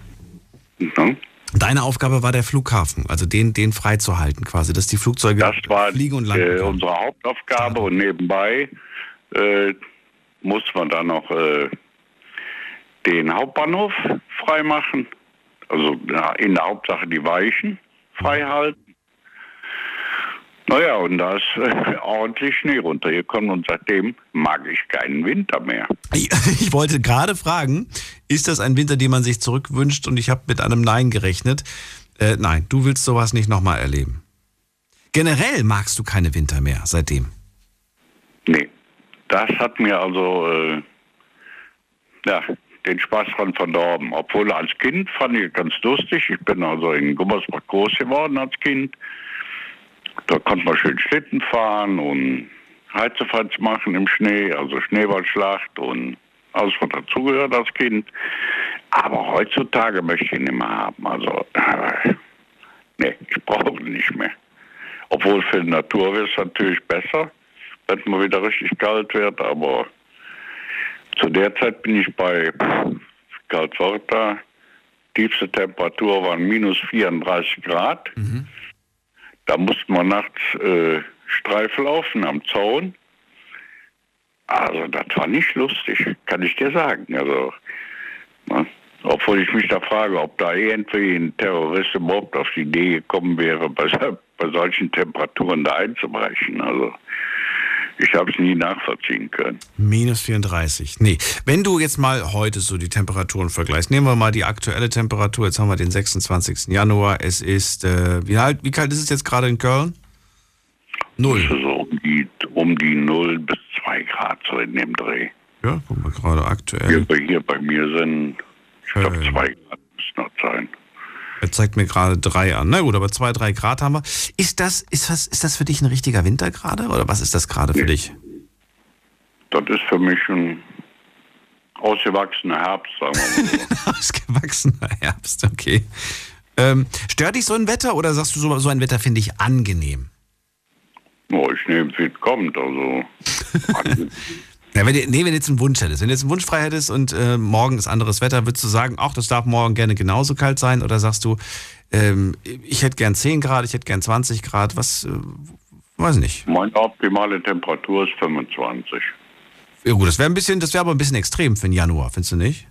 Mhm. Deine Aufgabe war der Flughafen, also den, den freizuhalten quasi, dass die Flugzeuge das war, fliegen und landen. Äh, unsere Hauptaufgabe und nebenbei äh, muss man dann noch äh, den Hauptbahnhof freimachen, also ja, in der Hauptsache die Weichen freihalten. Naja, und da ist äh, ordentlich Schnee runtergekommen und seitdem mag ich keinen Winter mehr. Ich, ich wollte gerade fragen, ist das ein Winter, den man sich zurückwünscht? Und ich habe mit einem Nein gerechnet. Äh, nein, du willst sowas nicht nochmal erleben. Generell magst du keine Winter mehr seitdem. Nee, das hat mir also äh, ja, den Spaß dran verdorben. Obwohl als Kind fand ich ganz lustig. Ich bin also in Gummersbach groß geworden als Kind. Da konnte man schön Schlitten fahren und Heizefalls machen im Schnee, also Schneeballschlacht und alles, was dazugehört als Kind. Aber heutzutage möchte ich ihn nicht mehr haben. Also, äh, nee, ich brauche ihn nicht mehr. Obwohl für die Natur wäre es natürlich besser, wenn mal wieder richtig kalt wird. Aber zu der Zeit bin ich bei Kaltsorta. Tiefste Temperatur waren minus 34 Grad. Mhm. Da musste man nachts äh, Streif laufen am Zaun. Also das war nicht lustig, kann ich dir sagen. Also, ne? Obwohl ich mich da frage, ob da irgendwie ein Terrorist überhaupt auf die Idee gekommen wäre, bei, bei solchen Temperaturen da einzubrechen. Also ich habe es nie nachvollziehen können. Minus 34. Nee, wenn du jetzt mal heute so die Temperaturen vergleichst, nehmen wir mal die aktuelle Temperatur. Jetzt haben wir den 26. Januar. Es ist, äh, wie, halt, wie kalt ist es jetzt gerade in Köln? Null. Das ist so um die, um die 0 bis 2 Grad so in dem Dreh. Ja, guck mal gerade aktuell. Hier, bei- hier bei mir sind, ich glaube, Äh. 2 Grad müssen noch sein. Er zeigt mir gerade drei an. Na gut, aber zwei, drei Grad haben wir. Ist das, ist das, ist das für dich ein richtiger Winter gerade? Oder was ist das gerade für dich? Das ist für mich ein ausgewachsener Herbst, sagen wir mal so. Ausgewachsener Herbst, okay. Ähm, stört dich so ein Wetter oder sagst du, so, so ein Wetter finde ich angenehm? oh, ich nehme wie es kommt. Also, Ja, wenn du, nee, wenn du jetzt einen Wunsch hättest, wenn du jetzt einen Wunsch frei hättest und äh, morgen ist anderes Wetter, würdest du sagen, ach, das darf morgen gerne genauso kalt sein? Oder sagst du, ähm, ich hätte gern 10 Grad, ich hätte gern 20 Grad, was, äh, weiß nicht, meine optimale Temperatur ist 25. Ja gut, das wäre ein bisschen, das wäre aber ein bisschen extrem für den Januar, findest du nicht?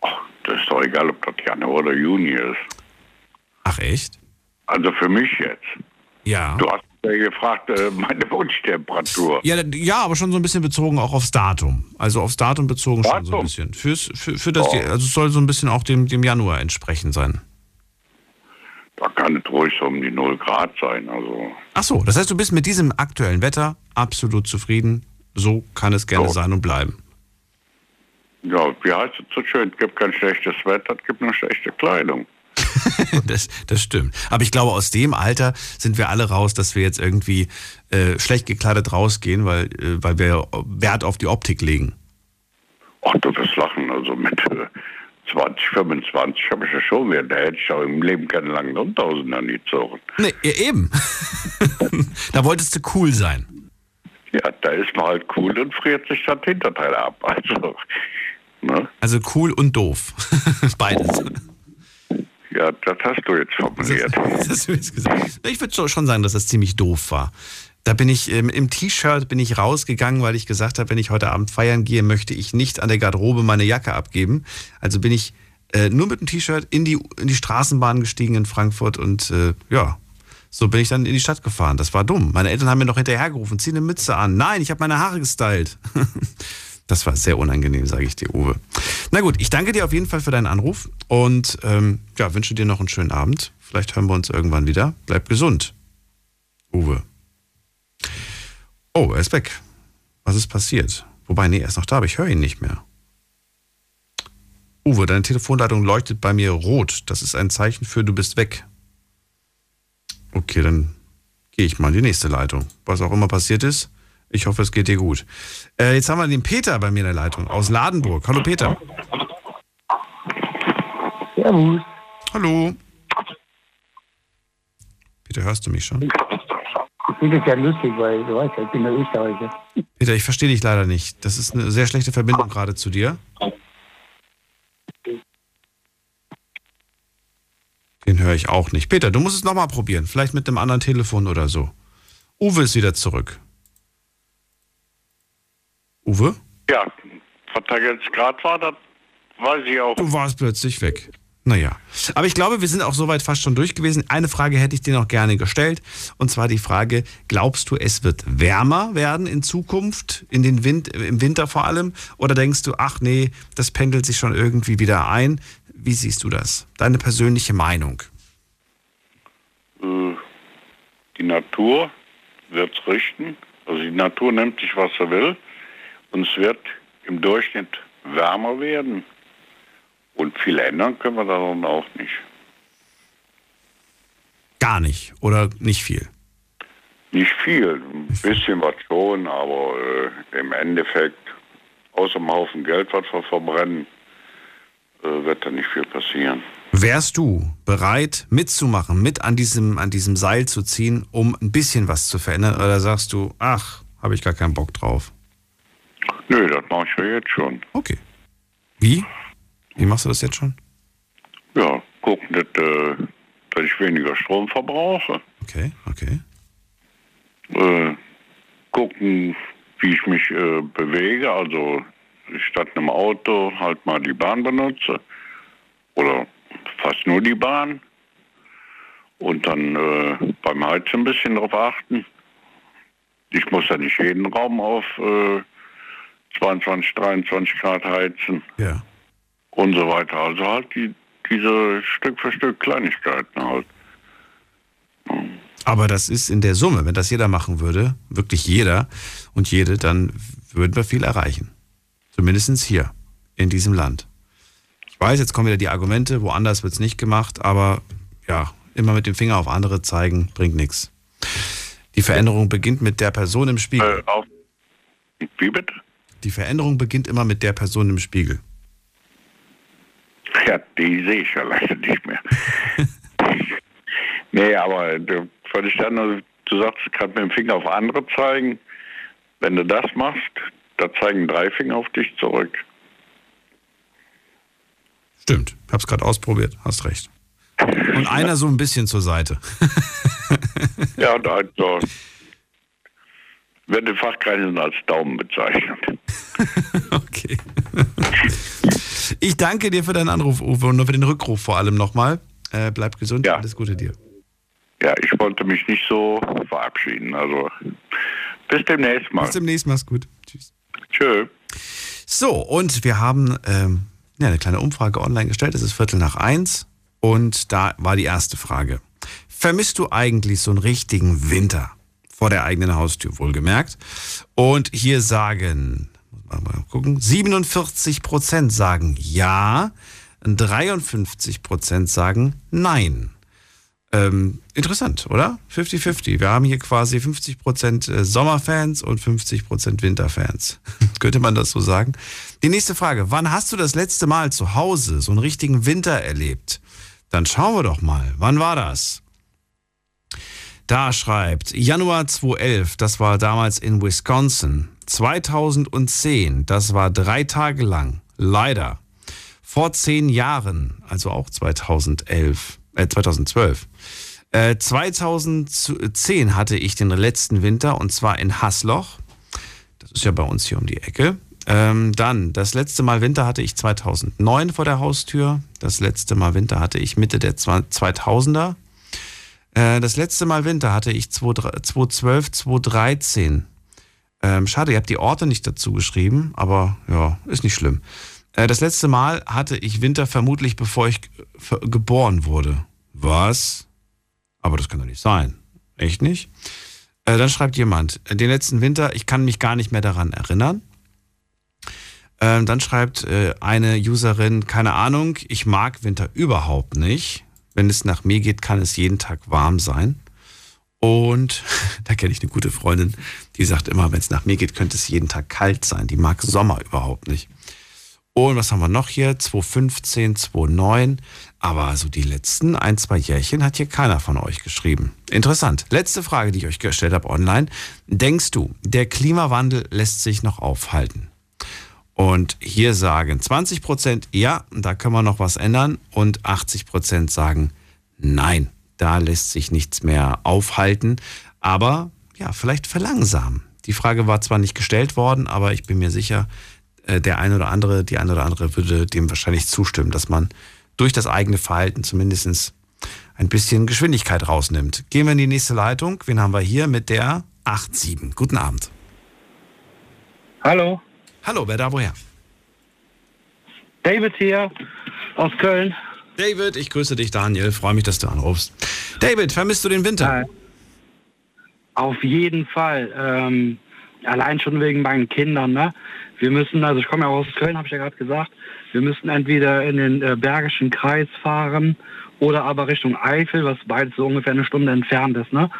Das ist doch egal, ob das Januar oder Juni ist. Ach echt? Also für mich jetzt. Ja. Du hast ja gefragt, äh, meine Wunschtemperatur. Ja, ja, aber schon so ein bisschen bezogen auch aufs Datum. Also aufs Datum bezogen schon so ein bisschen. Fürs, für, für das, Oh. also es soll so ein bisschen auch dem, dem Januar entsprechend sein. Da kann es ruhig so um die 0 Grad sein. Also Ach so, das heißt, du bist mit diesem aktuellen Wetter absolut zufrieden. So kann es gerne So. sein und bleiben. Ja, wie heißt es so schön? Es gibt kein schlechtes Wetter, es gibt nur schlechte Kleidung. das, das stimmt. Aber ich glaube, aus dem Alter sind wir alle raus, dass wir jetzt irgendwie äh, schlecht gekleidet rausgehen, weil, äh, weil wir Wert auf die Optik legen. Ach, du wirst lachen. Also mit äh, 20, 25 habe ich ja schon wieder. Da hätte ich auch im Leben keine langen Unterhosen angezogen. Nee, eben. da wolltest du cool sein. Ja, da ist man halt cool und friert sich das Hinterteil ab. Also, ne? Also cool und doof. Beides. Ja, das hast du jetzt formuliert. Das hast du jetzt gesagt. Ich würde schon sagen, dass das ziemlich doof war. Da bin ich ähm, im T-Shirt bin ich rausgegangen, weil ich gesagt habe, wenn ich heute Abend feiern gehe, möchte ich nicht an der Garderobe meine Jacke abgeben. Also bin ich äh, nur mit dem T-Shirt in die, in die Straßenbahn gestiegen in Frankfurt und äh, ja, so bin ich dann in die Stadt gefahren. Das war dumm. Meine Eltern haben mir noch hinterhergerufen, zieh eine Mütze an. Nein, ich habe meine Haare gestylt. Das war sehr unangenehm, sage ich dir, Uwe. Na gut, ich danke dir auf jeden Fall für deinen Anruf und ähm, ja, wünsche dir noch einen schönen Abend. Vielleicht hören wir uns irgendwann wieder. Bleib gesund, Uwe. Oh, er ist weg. Was ist passiert? Wobei, nee, er ist noch da, aber ich höre ihn nicht mehr. Uwe, deine Telefonleitung leuchtet bei mir rot. Das ist ein Zeichen für, du bist weg. Okay, dann gehe ich mal in die nächste Leitung. Was auch immer passiert ist. Ich hoffe, es geht dir gut. Äh, jetzt haben wir den Peter bei mir in der Leitung aus Ladenburg. Hallo Peter. Servus. Hallo. Peter, hörst du mich schon? Ich finde das ja lustig, weil du weißt ich bin der Österreicher. Peter, ich verstehe dich leider nicht. Das ist eine sehr schlechte Verbindung gerade zu dir. Den höre ich auch nicht. Peter, du musst es nochmal probieren. Vielleicht mit einem anderen Telefon oder so. Uwe ist wieder zurück. Uwe? Ja, was da jetzt gerade war, das weiß ich auch. Du warst plötzlich weg. Naja. Aber ich glaube, wir sind auch soweit fast schon durch gewesen. Eine Frage hätte ich dir noch gerne gestellt. Und zwar die Frage, glaubst du, es wird wärmer werden in Zukunft, in den Wind, im Winter vor allem? Oder denkst du, ach nee, das pendelt sich schon irgendwie wieder ein? Wie siehst du das? Deine persönliche Meinung? Äh, Die Natur wird es richten. Also die Natur nimmt sich, was sie will. Und es wird im Durchschnitt wärmer werden. Und viel ändern können wir daran auch nicht. Gar nicht oder nicht viel? Nicht viel, ein bisschen was schon, aber äh, im Endeffekt, außer dem Haufen Geld, was wir verbrennen, äh, wird da nicht viel passieren. Wärst du bereit mitzumachen, mit an diesem, an diesem Seil zu ziehen, um ein bisschen was zu verändern? Oder sagst du, ach, habe ich gar keinen Bock drauf? Nö, das mache ich ja jetzt schon. Okay. Wie? Wie machst du das jetzt schon? Ja, gucken, dass, äh, dass ich weniger Strom verbrauche. Okay, okay. Äh, gucken, wie ich mich äh, bewege. Also statt einem Auto halt mal die Bahn benutze. Oder fast nur die Bahn. Und dann äh, beim Heizen ein bisschen drauf achten. Ich muss ja nicht jeden Raum auf äh, 22, 23 Grad heizen. Ja. Und so weiter. Also halt die, diese Stück für Stück Kleinigkeiten halt. Aber das ist in der Summe, wenn das jeder machen würde, wirklich jeder und jede, dann würden wir viel erreichen. Zumindest hier, in diesem Land. Ich weiß, jetzt kommen wieder die Argumente, woanders wird es nicht gemacht, aber ja, immer mit dem Finger auf andere zeigen, bringt nichts. Die Veränderung beginnt mit der Person im Spiegel. Äh, auf, wie bitte? Die Veränderung beginnt immer mit der Person im Spiegel. Ja, die sehe ich ja leider nicht mehr. nee, aber du, was ich dann, also, du sagst, du kannst mit dem Finger auf andere zeigen. Wenn du das machst, da zeigen drei Finger auf dich zurück. Stimmt, hab's gerade ausprobiert, hast recht. Und einer so ein bisschen zur Seite. Ja, und also, wird in Fachkreisen als Daumen bezeichnet. okay. Ich danke dir für deinen Anruf, Uwe, und für den Rückruf vor allem nochmal. Äh, bleib gesund, Ja. alles Gute dir. Ja, ich wollte mich nicht so verabschieden. Also bis demnächst mal. Bis demnächst, mach's gut. Tschüss. Tschö. So, und wir haben ähm, ja, eine kleine Umfrage online gestellt. Es ist Viertel nach eins. Und da war die erste Frage. Vermisst du eigentlich so einen richtigen Winter vor der eigenen Haustür, wohlgemerkt? Und hier sagen, mal gucken, 47 Prozent sagen ja, 53 Prozent sagen nein. Ähm, interessant, oder? 50-50. Wir haben hier quasi 50% äh, Sommerfans und 50% Winterfans. Könnte man das so sagen? Die nächste Frage. Wann hast du das letzte Mal zu Hause so einen richtigen Winter erlebt? Dann schauen wir doch mal. Wann war das? Da schreibt Januar 2011, das war damals in Wisconsin. 2010, das war drei Tage lang. Leider. Vor zehn Jahren, also auch 2011, äh 2012. Äh, 2010 hatte ich den letzten Winter und zwar in Hasloch. Das ist ja bei uns hier um die Ecke. Ähm, dann, das letzte Mal Winter hatte ich 2009 vor der Haustür. Das letzte Mal Winter hatte ich Mitte der 2000er. Äh, das letzte Mal Winter hatte ich 2012, 2013. Ähm, schade, ihr habt die Orte nicht dazu geschrieben, aber ja, ist nicht schlimm. Äh, das letzte Mal hatte ich Winter vermutlich, bevor ich ge- geboren wurde. Was? Aber das kann doch nicht sein. Echt nicht? Äh, dann schreibt jemand, äh, den letzten Winter, ich kann mich gar nicht mehr daran erinnern. Ähm, dann schreibt äh, eine Userin, keine Ahnung, ich mag Winter überhaupt nicht. Wenn es nach mir geht, kann es jeden Tag warm sein. Und da kenne ich eine gute Freundin, die sagt immer, wenn es nach mir geht, könnte es jeden Tag kalt sein. Die mag Sommer überhaupt nicht. Und was haben wir noch hier? 2015, 2009. Aber so die letzten ein, zwei Jährchen hat hier keiner von euch geschrieben. Interessant. Letzte Frage, die ich euch gestellt habe online. Denkst du, der Klimawandel lässt sich noch aufhalten? Und hier sagen 20 Prozent, ja, da können wir noch was ändern. Und 80 Prozent sagen, nein, da lässt sich nichts mehr aufhalten. Aber ja, vielleicht verlangsamen. Die Frage war zwar nicht gestellt worden, aber ich bin mir sicher, äh, der eine oder andere, die eine oder andere würde dem wahrscheinlich zustimmen, dass man durch das eigene Verhalten zumindest ein bisschen Geschwindigkeit rausnimmt. Gehen wir in die nächste Leitung. Wen haben wir hier mit der 87? Guten Abend. Hallo, Hallo, wer da woher? David hier aus Köln. David, ich grüße dich, Daniel. Freue mich, dass du anrufst. David, vermisst du den Winter? Auf jeden Fall. Ähm, allein schon wegen meinen Kindern. Ne? Wir müssen, also ich komme ja aus Köln, habe ich ja gerade gesagt, wir müssen entweder in den äh, Bergischen Kreis fahren oder aber Richtung Eifel, was beides so ungefähr eine Stunde entfernt ist. Ne?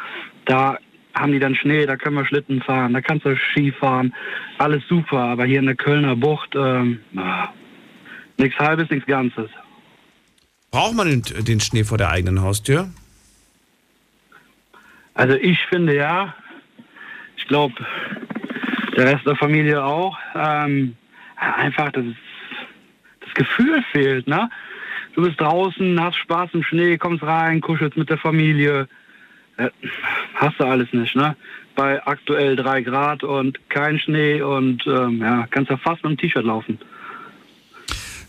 Da haben die dann Schnee, da können wir Schlitten fahren, da kannst du Ski fahren, alles super. Aber hier in der Kölner Bucht, ähm, nichts Halbes, nichts Ganzes. Braucht man den, den Schnee vor der eigenen Haustür? Also ich finde ja, ich glaube, der Rest der Familie auch, ähm, einfach das, das Gefühl fehlt, ne? Du bist draußen, hast Spaß im Schnee, kommst rein, kuschelst mit der Familie. Äh, hast du alles nicht, ne? Bei aktuell drei Grad und kein Schnee und ähm, ja, kannst ja fast mit einem T-Shirt laufen.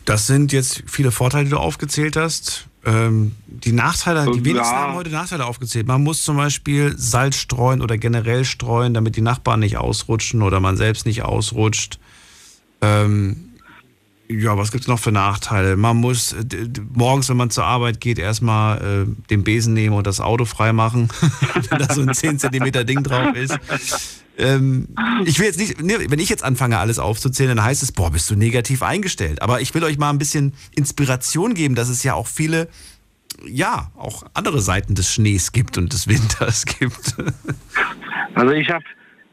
Das sind jetzt viele Vorteile, die du aufgezählt hast. Ähm, die Nachteile, die Ja. wenigsten haben heute Nachteile aufgezählt. Man muss zum Beispiel Salz streuen oder generell streuen, damit die Nachbarn nicht ausrutschen oder man selbst nicht ausrutscht. Ähm, ja, was gibt es noch für Nachteile? Man muss äh, morgens, wenn man zur Arbeit geht, erstmal äh, den Besen nehmen und das Auto freimachen, wenn da so ein 10 cm Ding drauf ist. Ähm, ich will jetzt nicht, ne, wenn ich jetzt anfange, alles aufzuzählen, dann heißt es, boah, bist du negativ eingestellt. Aber ich will euch mal ein bisschen Inspiration geben, dass es ja auch viele, ja, auch andere Seiten des Schnees gibt und des Winters gibt. Also ich habe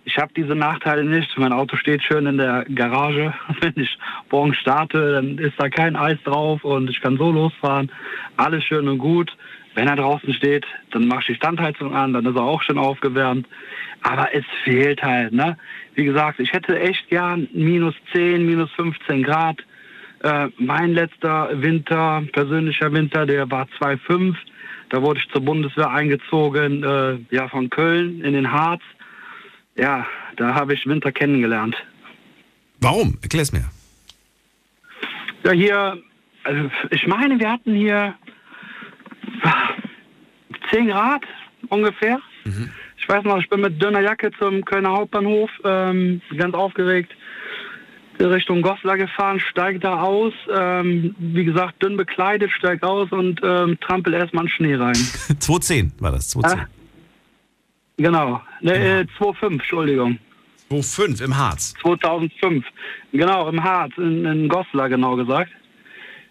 ich hab diese Nachteile nicht. Mein Auto steht schön in der Garage. Wenn ich morgen starte, dann ist da kein Eis drauf und ich kann so losfahren. Alles schön und gut. Wenn er draußen steht, dann mache ich die Standheizung an, dann ist er auch schon aufgewärmt. Aber es fehlt halt, ne? Wie gesagt, ich hätte echt gern minus 10, minus 15 Grad. Äh, mein letzter Winter, persönlicher Winter, der war 2,5. Da wurde ich zur Bundeswehr eingezogen, äh, ja, von Köln in den Harz. Ja, da habe ich Winter kennengelernt. Warum? Erklär's mir. Ja, hier, also ich meine, wir hatten hier 10 Grad ungefähr. Ich weiß noch, ich bin mit dünner Jacke zum Kölner Hauptbahnhof, ähm, ganz aufgeregt, Richtung Goslar gefahren, steig da aus, ähm, wie gesagt, dünn bekleidet, steig aus und ähm, trampel erstmal in Schnee rein. 210 war das, 210. Ah, genau, ne, äh, 2,5, Entschuldigung. 2,5 im Harz. 2005, genau, im Harz, in, in Goslar genau gesagt.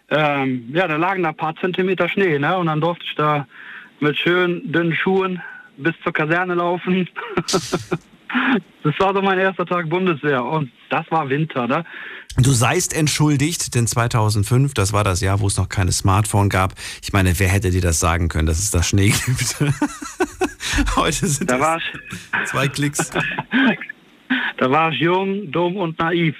Ähm, ja, da lagen da ein paar Zentimeter Schnee, ne? Und dann durfte ich da mit schönen dünnen Schuhen bis zur Kaserne laufen. das war so mein erster Tag Bundeswehr und das war Winter, ne? Du seist entschuldigt, denn 2005, das war das Jahr, wo es noch keine Smartphone gab. Ich meine, wer hätte dir das sagen können, dass es da Schnee gibt? Heute sind Da das zwei Klicks. Da war ich jung, dumm und naiv.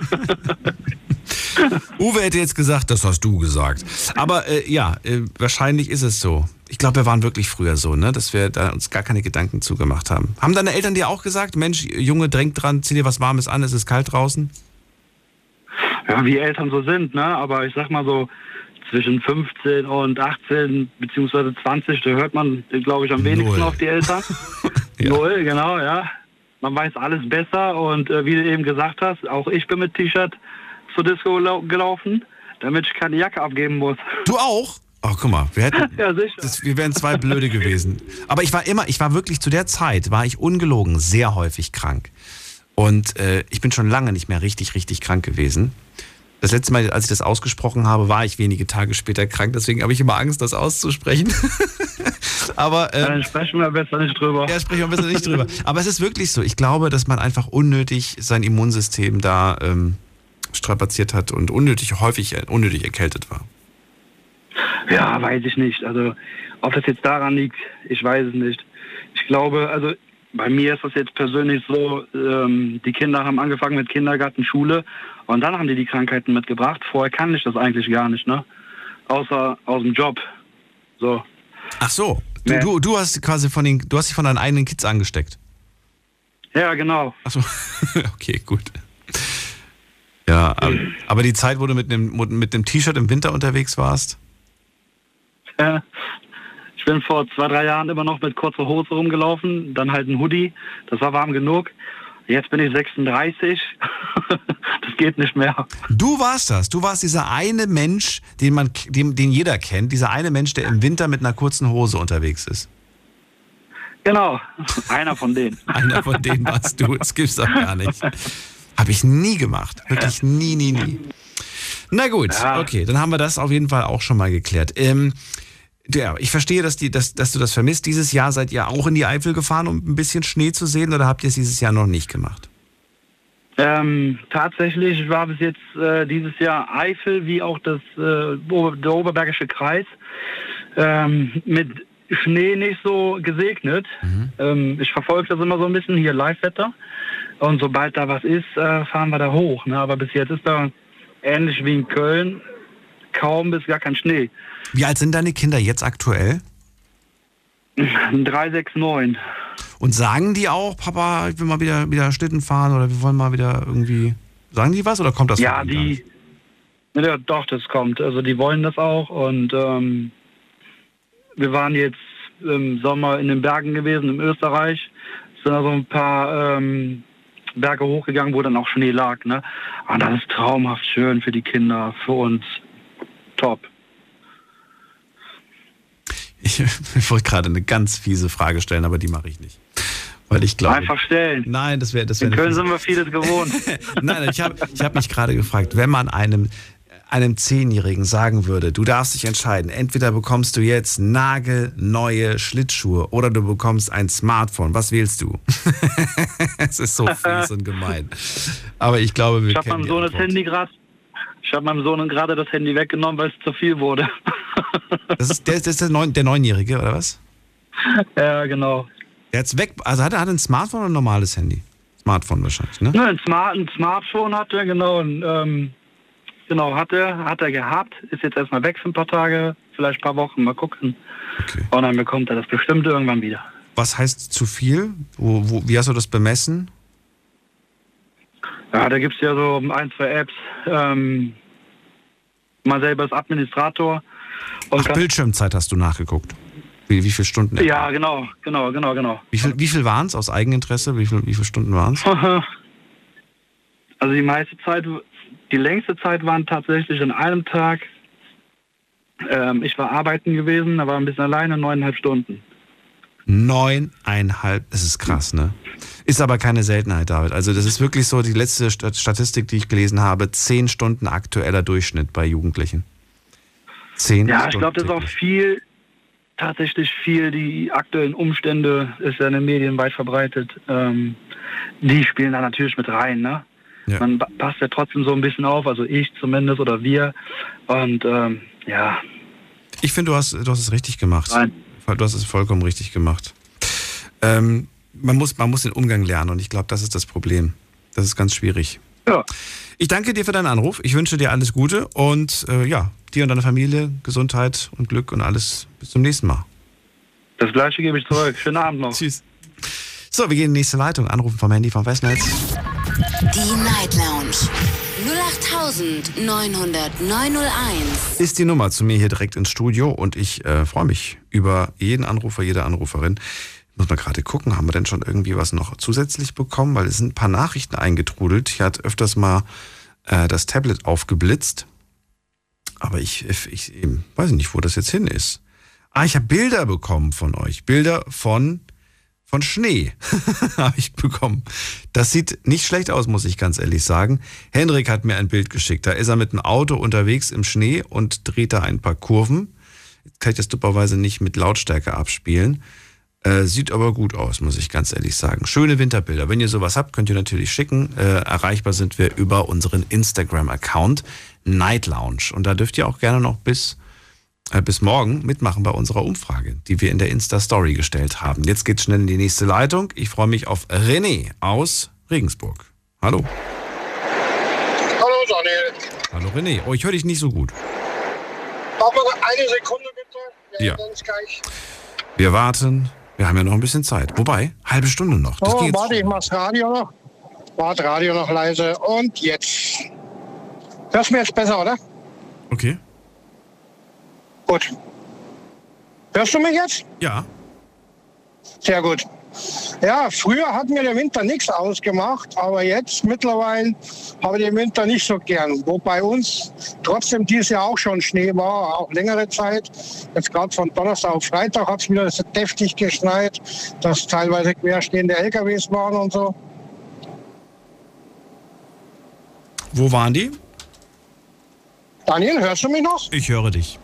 Uwe hätte jetzt gesagt, das hast du gesagt. Aber äh, ja, äh, wahrscheinlich ist es so. Ich glaube, wir waren wirklich früher so, ne? dass wir da uns gar keine Gedanken zugemacht haben. Haben deine Eltern dir auch gesagt, Mensch, Junge, drängt dran, zieh dir was Warmes an, es ist kalt draußen? Ja, wie Eltern so sind, ne? Aber ich sag mal so, zwischen 15 und 18 beziehungsweise 20, da hört man, glaube ich, am wenigsten Null. auf die Eltern. Null, genau, ja. Man weiß alles besser und äh, wie du eben gesagt hast, auch ich bin mit T-Shirt zur Disco lau- gelaufen, damit ich keine Jacke abgeben muss. Du auch? Oh, guck mal, wir hätten, Ja, das, wir wären zwei Blöde gewesen. Aber ich war immer, ich war wirklich zu der Zeit, war ich ungelogen sehr häufig krank. Und äh, ich bin schon lange nicht mehr richtig, richtig krank gewesen. Das letzte Mal, als ich das ausgesprochen habe, war ich wenige Tage später krank. Deswegen habe ich immer Angst, das auszusprechen. Aber ähm, Dann sprechen wir besser nicht drüber. Ja, sprechen wir besser nicht drüber. Aber es ist wirklich so. Ich glaube, dass man einfach unnötig sein Immunsystem da ähm, strapaziert hat und unnötig häufig unnötig erkältet war. Ja, weiß ich nicht. Also, ob das jetzt daran liegt, ich weiß es nicht. Ich glaube, also bei mir ist das jetzt persönlich so, ähm, die Kinder haben angefangen mit Kindergarten, Schule und dann haben die die Krankheiten mitgebracht. Vorher kann ich das eigentlich gar nicht, ne? Außer aus dem Job. So. Ach so. Du, du, du hast quasi von den, du hast dich von deinen eigenen Kids angesteckt. Ja, genau. Ach so. okay, gut. Ja, aber, aber die Zeit, wo du mit einem mit einem T-Shirt im Winter unterwegs warst, Ich bin vor zwei, drei Jahren immer noch mit kurzer Hose rumgelaufen, dann halt ein Hoodie. Das war warm genug. Jetzt bin ich 36. das geht nicht mehr. Du warst das. Du warst dieser eine Mensch, den man, den, den jeder kennt. Dieser eine Mensch, der im Winter mit einer kurzen Hose unterwegs ist. Genau. Einer von denen. Einer von denen warst du. Das gibt's doch gar nicht. Habe ich nie gemacht. Wirklich nie, nie, nie. Na gut, okay, dann haben wir das auf jeden Fall auch schon mal geklärt. Ähm, ja, ich verstehe, dass, die, dass, dass du das vermisst. Dieses Jahr seid ihr auch in die Eifel gefahren, um ein bisschen Schnee zu sehen, oder habt ihr es dieses Jahr noch nicht gemacht? Ähm, tatsächlich war bis jetzt äh, dieses Jahr Eifel wie auch das, äh, der Oberbergische Kreis ähm, mit Schnee nicht so gesegnet. Ähm, ich verfolge das immer so ein bisschen hier Live-Wetter. Und sobald da was ist, äh, fahren wir da hoch. Ne? Aber bis jetzt ist da ähnlich wie in Köln kaum bis gar kein Schnee. Wie alt sind deine Kinder jetzt aktuell? 369. Und sagen die auch, Papa, ich will mal wieder, wieder Schlitten fahren oder wir wollen mal wieder irgendwie. Sagen die was oder kommt das ja, die. Ja, doch, das kommt. Also die wollen das auch und ähm, wir waren jetzt im Sommer in den Bergen gewesen, in Österreich. Sind also ein paar ähm, Berge hochgegangen, wo dann auch Schnee lag. Ne? Und das ist traumhaft schön für die Kinder, für uns. Top. Ich, ich wollte gerade eine ganz fiese Frage stellen, aber die mache ich nicht. Weil ich glaube. Einfach stellen. Nein, das wäre das wär In Köln sind wir vieles gewohnt. Nein, ich habe ich hab mich gerade gefragt, wenn man einem, einem Zehnjährigen sagen würde, du darfst dich entscheiden, entweder bekommst du jetzt nagelneue Schlittschuhe oder du bekommst ein Smartphone, was wählst du? es ist so fies und gemein. Aber ich glaube, wir Ich habe kennen die Sohn das. Handy gerade. Ich habe meinem Sohn gerade das Handy weggenommen, weil es zu viel wurde. Das ist, der, das ist der, Neun, der Neunjährige, oder was? ja, genau. Der hat's weg, also hat er hat ein Smartphone oder ein normales Handy? Smartphone wahrscheinlich, ne? Ne, ein, Smart, ein Smartphone hat er, genau. Und, ähm, genau, hat er, hat er gehabt. Ist jetzt erstmal weg für ein paar Tage, vielleicht ein paar Wochen, mal gucken. Und dann bekommt er das bestimmt irgendwann wieder. Was heißt zu viel? Wo, wo, wie hast du das bemessen? Ja, da gibt es ja so ein, zwei Apps. Ähm, man selber ist Administrator. Und Ach, Bildschirmzeit hast du nachgeguckt. Wie, wie viele Stunden? etwa? Ja, genau, genau, genau, genau. Wie viel, wie viel waren es aus Eigeninteresse? Wie, viel, wie viele Stunden waren es? Also die meiste Zeit, die längste Zeit waren tatsächlich an einem Tag. Ähm, ich war arbeiten gewesen, da war ein bisschen alleine, neuneinhalb Stunden. Neuneinhalb, das ist krass, ne? Ist aber keine Seltenheit, David. Also das ist wirklich so die letzte Sta- Statistik, die ich gelesen habe, zehn Stunden aktueller Durchschnitt bei Jugendlichen. Zehn Ja, ich Stunden. glaube, das ist auch viel, tatsächlich viel, die aktuellen Umstände, ist ja in den Medien weit verbreitet, ähm, die spielen da natürlich mit rein, ne? Ja. Man passt ja trotzdem so ein bisschen auf, also ich zumindest oder wir. Und ähm, ja, Ich finde, du hast, du hast es richtig gemacht. Nein. Du hast es vollkommen richtig gemacht. Ähm, man, muss, man muss den Umgang lernen und ich glaube, das ist das Problem. Das ist ganz schwierig. Ja. Ich danke dir für deinen Anruf. Ich wünsche dir alles Gute und äh, ja, dir und deiner Familie Gesundheit und Glück und alles. Bis zum nächsten Mal. das gleiche gebe ich zurück. Schönen Abend noch. Tschüss. So, wir gehen in die nächste Leitung. Anrufen vom Handy vom Festnetz. Die Night Lounge 0890901. Ist die Nummer zu mir hier direkt ins Studio und ich äh, freue mich über jeden Anrufer, jede Anruferin. Muss mal gerade gucken, haben wir denn schon irgendwie was noch zusätzlich bekommen? Weil es sind ein paar Nachrichten eingetrudelt. Ich hatte öfters mal äh, das Tablet aufgeblitzt. Aber ich, ich, ich weiß nicht, wo das jetzt hin ist. Ah, ich habe Bilder bekommen von euch. Bilder von, von Schnee habe ich bekommen. Das sieht nicht schlecht aus, muss ich ganz ehrlich sagen. Henrik hat mir ein Bild geschickt. Da ist er mit einem Auto unterwegs im Schnee und dreht da ein paar Kurven. Kann ich das dummerweise nicht mit Lautstärke abspielen. Äh, sieht aber gut aus, muss ich ganz ehrlich sagen. Schöne Winterbilder. Wenn ihr sowas habt, könnt ihr natürlich schicken. Äh, erreichbar sind wir über unseren Instagram-Account Night Lounge. Und da dürft ihr auch gerne noch bis, bis morgen mitmachen bei unserer Umfrage, die wir in der Insta-Story gestellt haben. Jetzt geht's schnell in die nächste Leitung. Ich freue mich auf René aus Regensburg. Hallo. Hallo Daniel. Hallo René. Oh, ich höre dich nicht so gut. Warte mal eine Sekunde bitte. Ja. Ist gleich. Wir warten. Wir haben ja noch ein bisschen Zeit. Wobei, halbe Stunde noch. Das Oh, geht. warte, ich mach's Radio noch. Warte, Radio noch leise. Und jetzt. Hörst du mir jetzt besser, oder? Okay. Gut. Hörst du mich jetzt? Ja. Sehr gut. Ja, früher hat mir der Winter nichts ausgemacht, aber jetzt mittlerweile habe ich den Winter nicht so gern. Wo bei uns trotzdem dieses Jahr auch schon Schnee war, auch längere Zeit. Jetzt gerade von Donnerstag auf Freitag hat es wieder so deftig geschneit, dass teilweise querstehende LKWs waren und so. Wo waren die? Daniel, hörst du mich noch? Ich höre dich.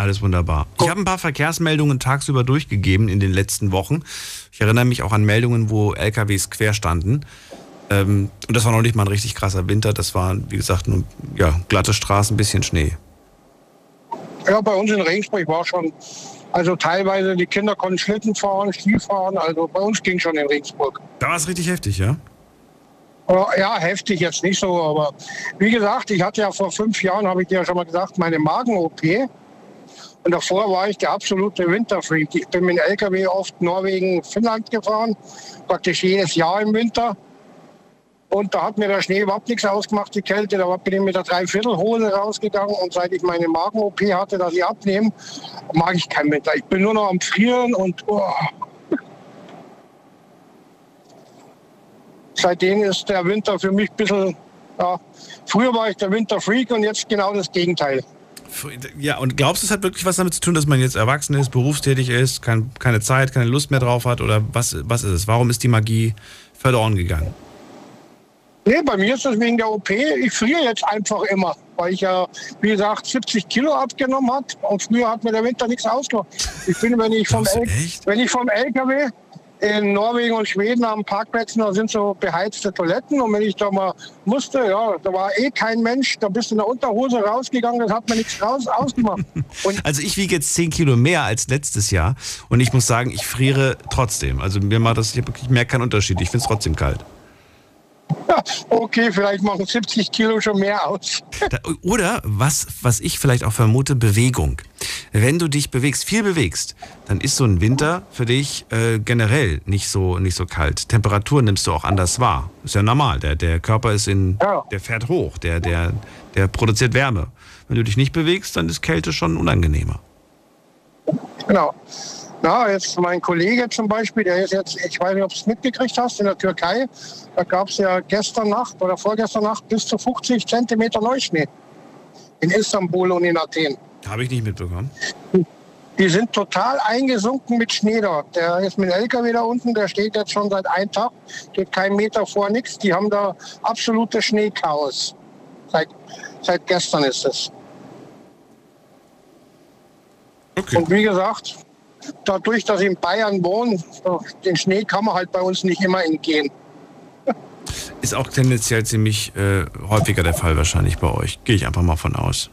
Alles wunderbar. Ich habe ein paar Verkehrsmeldungen tagsüber durchgegeben in den letzten Wochen. Ich erinnere mich auch an Meldungen, wo LKWs quer standen. Ähm, und das war noch nicht mal ein richtig krasser Winter. Das waren, wie gesagt, nur ja, glatte Straßen, ein bisschen Schnee. Ja, bei uns in Regensburg war schon, also teilweise die Kinder konnten Schlitten fahren, Ski fahren, also bei uns ging schon in Regensburg. Da war es richtig heftig, ja? Ja, heftig jetzt nicht so, aber wie gesagt, ich hatte ja vor fünf Jahren, habe ich dir ja schon mal gesagt, meine Magen-OP. Und davor war ich der absolute Winterfreak. Ich bin mit dem LKW oft Norwegen, Finnland gefahren, praktisch jedes Jahr im Winter. Und da hat mir der Schnee überhaupt nichts ausgemacht, die Kälte. Da bin ich mit der Dreiviertelhose rausgegangen. Und seit ich meine Magen-OP hatte, dass ich abnehme, mag ich keinen Winter. Ich bin nur noch am Frieren und oh. seitdem ist der Winter für mich ein bisschen, ja, früher war ich der Winterfreak und jetzt genau das Gegenteil. Ja, und glaubst du, es hat wirklich was damit zu tun, dass man jetzt erwachsen ist, berufstätig ist, kein, keine Zeit, keine Lust mehr drauf hat? Oder was, was ist es? Warum ist die Magie verloren gegangen? Nee, bei mir ist das wegen der OP. Ich friere jetzt einfach immer, weil ich ja, wie gesagt, 70 Kilo abgenommen hat und früher hat mir der Winter nichts ausgemacht. Ich bin, wenn ich vom, L wenn ich vom LKW in Norwegen und Schweden am Parkplätzen, da sind so beheizte Toiletten und wenn ich da mal musste, ja, da war eh kein Mensch, da bist du in der Unterhose rausgegangen, das hat mir nichts raus ausgemacht. Also ich wiege jetzt 10 Kilo mehr als letztes Jahr und ich muss sagen, ich friere trotzdem. Also mir macht das, ich merke keinen Unterschied. Ich finde es trotzdem kalt. okay, vielleicht machen 70 Kilo schon mehr aus. Oder was, was ich vielleicht auch vermute, Bewegung. Wenn du dich bewegst, viel bewegst, dann ist so ein Winter für dich äh, generell nicht so, nicht so kalt. Temperatur nimmst du auch anders wahr. Ist ja normal. Der, der Körper ist in, der fährt hoch, der, der, der produziert Wärme. Wenn du dich nicht bewegst, dann ist Kälte schon unangenehmer. Genau. Na, jetzt mein Kollege zum Beispiel, der ist jetzt, ich weiß nicht, ob du es mitgekriegt hast, in der Türkei, da gab es ja gestern Nacht oder vorgestern Nacht bis zu 50 Zentimeter Neuschnee. In Istanbul und in Athen. Habe ich nicht mitbekommen. Die sind total eingesunken mit Schnee dort. Der ist mit dem LKW da unten, der steht jetzt schon seit einem Tag, geht kein Meter vor, nichts. Die haben da absolutes Schneechaos. Seit, seit gestern ist es. Okay. Und wie gesagt, dadurch, dass ich in Bayern wohne, den Schnee kann man halt bei uns nicht immer entgehen. Ist auch tendenziell ziemlich äh, häufiger der Fall wahrscheinlich bei euch. Gehe ich einfach mal von aus.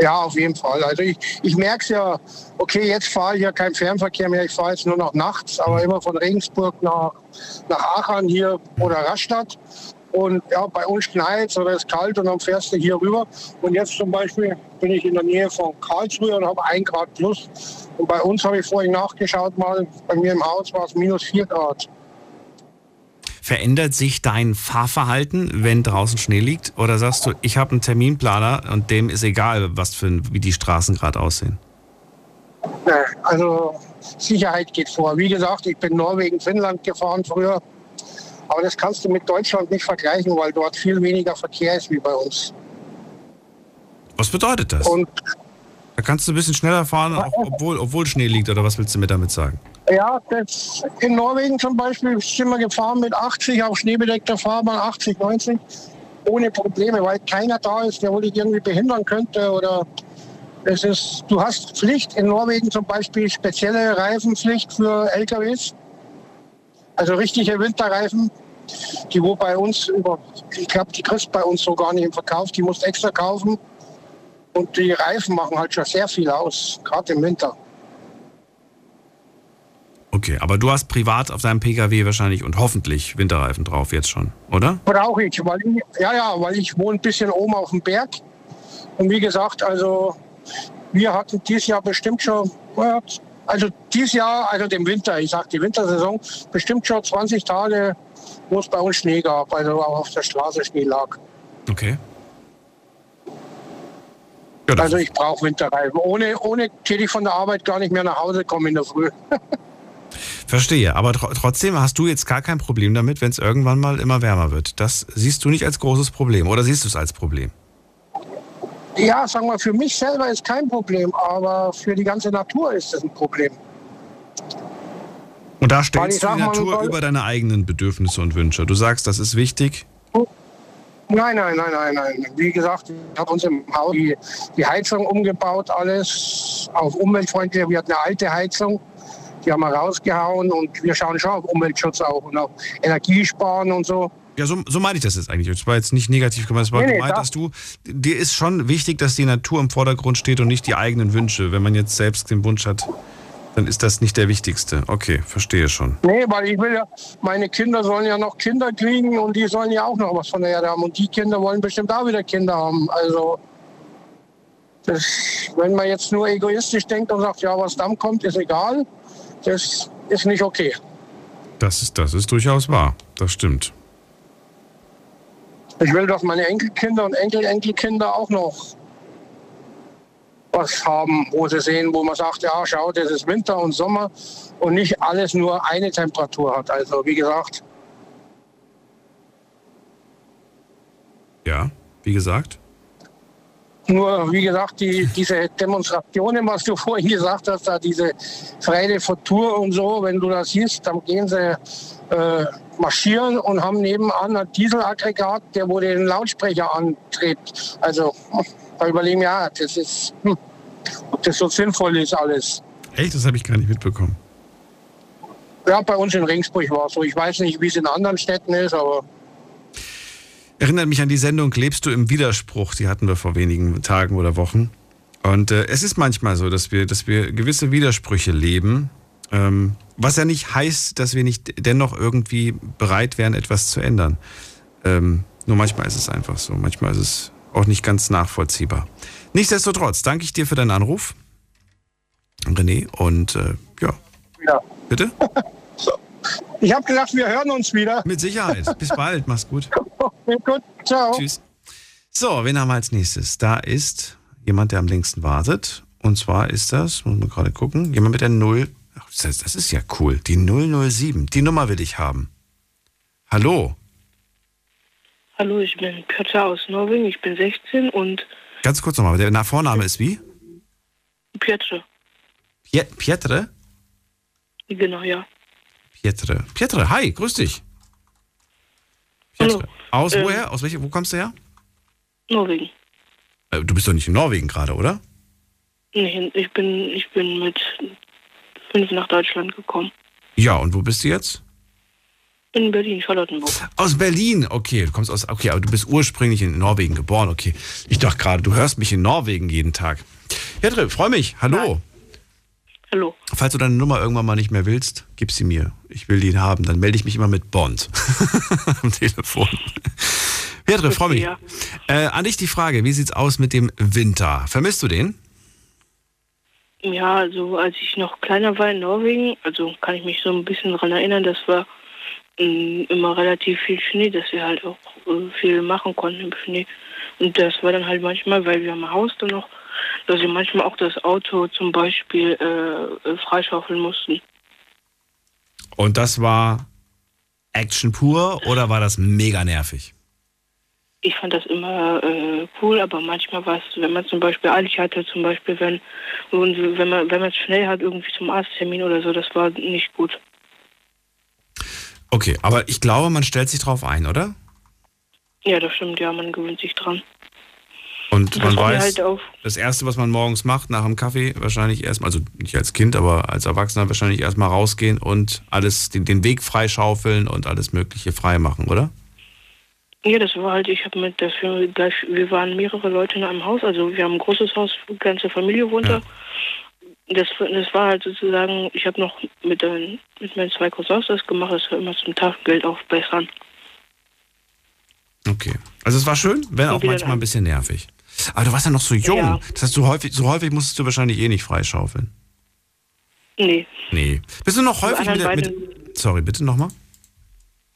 Ja, auf jeden Fall. Also ich, ich merke es ja, okay, jetzt fahre ich ja kein Fernverkehr mehr, ich fahre jetzt nur noch nachts, aber immer von Regensburg nach, nach Aachen hier oder Rastatt. Und ja, bei uns schneit oder ist kalt und dann fährst du hier rüber. Und jetzt zum Beispiel bin ich in der Nähe von Karlsruhe und habe 1 Grad plus. Und bei uns habe ich vorhin nachgeschaut mal, bei mir im Haus war es minus 4 Grad. Verändert sich dein Fahrverhalten, wenn draußen Schnee liegt? Oder sagst du, ich habe einen Terminplaner und dem ist egal, was für, wie die Straßen gerade aussehen? Also Sicherheit geht vor. Wie gesagt, ich bin Norwegen, Finnland gefahren früher. Aber das kannst du mit Deutschland nicht vergleichen, weil dort viel weniger Verkehr ist wie bei uns. Was bedeutet das? Und Da kannst du ein bisschen schneller fahren, auch, obwohl, obwohl Schnee liegt, oder was willst du mir damit sagen? ja, das, in Norwegen zum Beispiel sind wir gefahren mit 80 auf schneebedeckter Fahrbahn, 80, 90, ohne Probleme, weil keiner da ist, der wohl dich irgendwie behindern könnte oder es ist, du hast Pflicht in Norwegen zum Beispiel spezielle Reifenpflicht für LKWs, also richtige Winterreifen, die wo bei uns über, ich glaube, die kriegst bei uns so gar nicht im Verkauf, die musst extra kaufen und die Reifen machen halt schon sehr viel aus, gerade im Winter. Okay, aber du hast privat auf deinem Pkw wahrscheinlich und hoffentlich Winterreifen drauf jetzt schon, oder? Brauche ich, weil ich, ja, ja, weil ich wohne ein bisschen oben auf dem Berg. Und wie gesagt, also wir hatten dieses Jahr bestimmt schon, also dieses Jahr, also dem Winter, ich sage die Wintersaison, bestimmt schon 20 Tage, wo es bei uns Schnee gab, also auch auf der Straße Schnee lag. Okay. also ich brauche Winterreifen. Ohne, ohne täte ich von der Arbeit gar nicht mehr nach Hause kommen in der Früh. Verstehe, aber tr trotzdem hast du jetzt gar kein Problem damit, wenn es irgendwann mal immer wärmer wird. Das siehst du nicht als großes Problem oder siehst du es als Problem? Ja, sagen wir, für mich selber ist kein Problem, aber für die ganze Natur ist es ein Problem. Und da stellst du die Natur über deine eigenen Bedürfnisse und Wünsche. Du sagst, das ist wichtig. Nein, nein, nein, nein, nein. Wie gesagt, ich habe uns im Haus die, die Heizung umgebaut, alles auf umweltfreundlich. Wir hatten eine alte Heizung, die haben wir rausgehauen und wir schauen schon auf Umweltschutz auch und auf Energiesparen und so. Ja, so, so meine ich das jetzt eigentlich. Das war jetzt nicht negativ gemeint. Es war Nee, nee, gemeint, da- dass du, dir ist schon wichtig, dass die Natur im Vordergrund steht und nicht die eigenen Wünsche. Wenn man jetzt selbst den Wunsch hat, dann ist das nicht der wichtigste. Okay, verstehe schon. Nee, weil ich will ja, meine Kinder sollen ja noch Kinder kriegen und die sollen ja auch noch was von der Erde haben. Und die Kinder wollen bestimmt auch wieder Kinder haben. Also, das, wenn man jetzt nur egoistisch denkt und sagt, ja, was dann kommt, ist egal, das ist nicht okay. Das ist, das ist durchaus wahr. Das stimmt. Ich will, dass meine Enkelkinder und Enkel-Enkelkinder auch noch was haben, wo sie sehen, wo man sagt, ja, schau, das ist Winter und Sommer und nicht alles nur eine Temperatur hat. Also wie gesagt, Ja, wie gesagt. nur wie gesagt, die, diese Demonstrationen, was du vorhin gesagt hast, da diese Friday for Tour und so, wenn du das siehst, dann gehen sie äh, marschieren und haben nebenan ein Dieselaggregat, der wo den Lautsprecher antreibt. Also da überlegen wir, ja, das ist, hm, ob das so sinnvoll ist alles. Echt, das habe ich gar nicht mitbekommen. Ja, bei uns in Regensburg war es so. Ich weiß nicht, wie es in anderen Städten ist, aber Erinnert mich an die Sendung Lebst du im Widerspruch? Die hatten wir vor wenigen Tagen oder Wochen. Und äh, es ist manchmal so, dass wir, dass wir gewisse Widersprüche leben, ähm, was ja nicht heißt, dass wir nicht dennoch irgendwie bereit wären, etwas zu ändern. Ähm, nur manchmal ist es einfach so. Manchmal ist es auch nicht ganz nachvollziehbar. Nichtsdestotrotz danke ich dir für deinen Anruf, René. Und äh, ja. Ja. Bitte? Ich habe gedacht, wir hören uns wieder. Mit Sicherheit. Bis bald. Mach's gut. Okay, gut. Ciao. Tschüss. So, wen haben wir als nächstes? Da ist jemand, der am längsten wartet. Und zwar ist das, muss man gerade gucken, jemand mit der 0. Das das ist ja cool. Die 007. Die Nummer will ich haben. Hallo. Hallo, ich bin Piotr aus Norwegen, ich bin 16 und Ganz kurz nochmal. Der Na- Vorname ist wie? Piotr, Pie Pietre? genau, ja. Pietre. Pietre, hi, grüß dich. Hallo. Aus Ähm, woher? Aus welcher? Wo kommst du her? Norwegen. Äh, Du bist doch nicht in Norwegen gerade, oder? Nee, ich bin, ich bin mit fünf nach Deutschland gekommen. Ja, und wo bist du jetzt? In Berlin, Charlottenburg. Aus Berlin, okay. Du kommst aus, okay, aber du bist ursprünglich in Norwegen geboren, okay. Ich dachte gerade, du hörst mich in Norwegen jeden Tag. Petre, freu mich. Hallo. Hallo. Falls du deine Nummer irgendwann mal nicht mehr willst, gib sie mir. Ich will die haben. Dann melde ich mich immer mit Bond am Telefon. Petre, freu mich. ja. Äh, an dich die Frage, wie sieht's aus mit dem Winter? Vermisst du den? Ja, also als ich noch kleiner war in Norwegen, also kann ich mich so ein bisschen daran erinnern, das war mh, immer relativ viel Schnee, dass wir halt auch äh, viel machen konnten im Schnee. Und das war dann halt manchmal, weil wir am Haus dann noch, dass wir manchmal auch das Auto zum Beispiel äh, äh, freischaufeln mussten. Und das war Action pur oder war das mega nervig? Ich fand das immer äh, cool, aber manchmal war es, wenn man zum Beispiel eilig hatte, zum Beispiel wenn, und wenn man wenn man es schnell hat, irgendwie zum Arzttermin oder so, das war nicht gut. Okay, aber ich glaube, man stellt sich drauf ein, oder? Ja, das stimmt, ja, man gewöhnt sich dran. Und man weiß, halt das Erste, was man morgens macht, nach dem Kaffee, wahrscheinlich erstmal, also nicht als Kind, aber als Erwachsener wahrscheinlich erstmal rausgehen und alles, den, den Weg freischaufeln und alles Mögliche frei machen, oder? Ja, das war halt, ich habe mit der Firma, gleich, wir waren mehrere Leute in einem Haus, also wir haben ein großes Haus, ganze Familie wohnt da. Das, das war halt sozusagen, ich habe noch mit, den, mit meinen zwei Cousins das gemacht, das war immer zum Taschengeld aufbessern. Okay. Also es war schön, wenn auch manchmal ein bisschen nervig. Aber du warst ja noch so jung. Ja. Das heißt, so häufig, so häufig musstest du wahrscheinlich eh nicht freischaufeln. Nee, Nee. Bist du noch häufig mit, der- mit Sorry, bitte nochmal?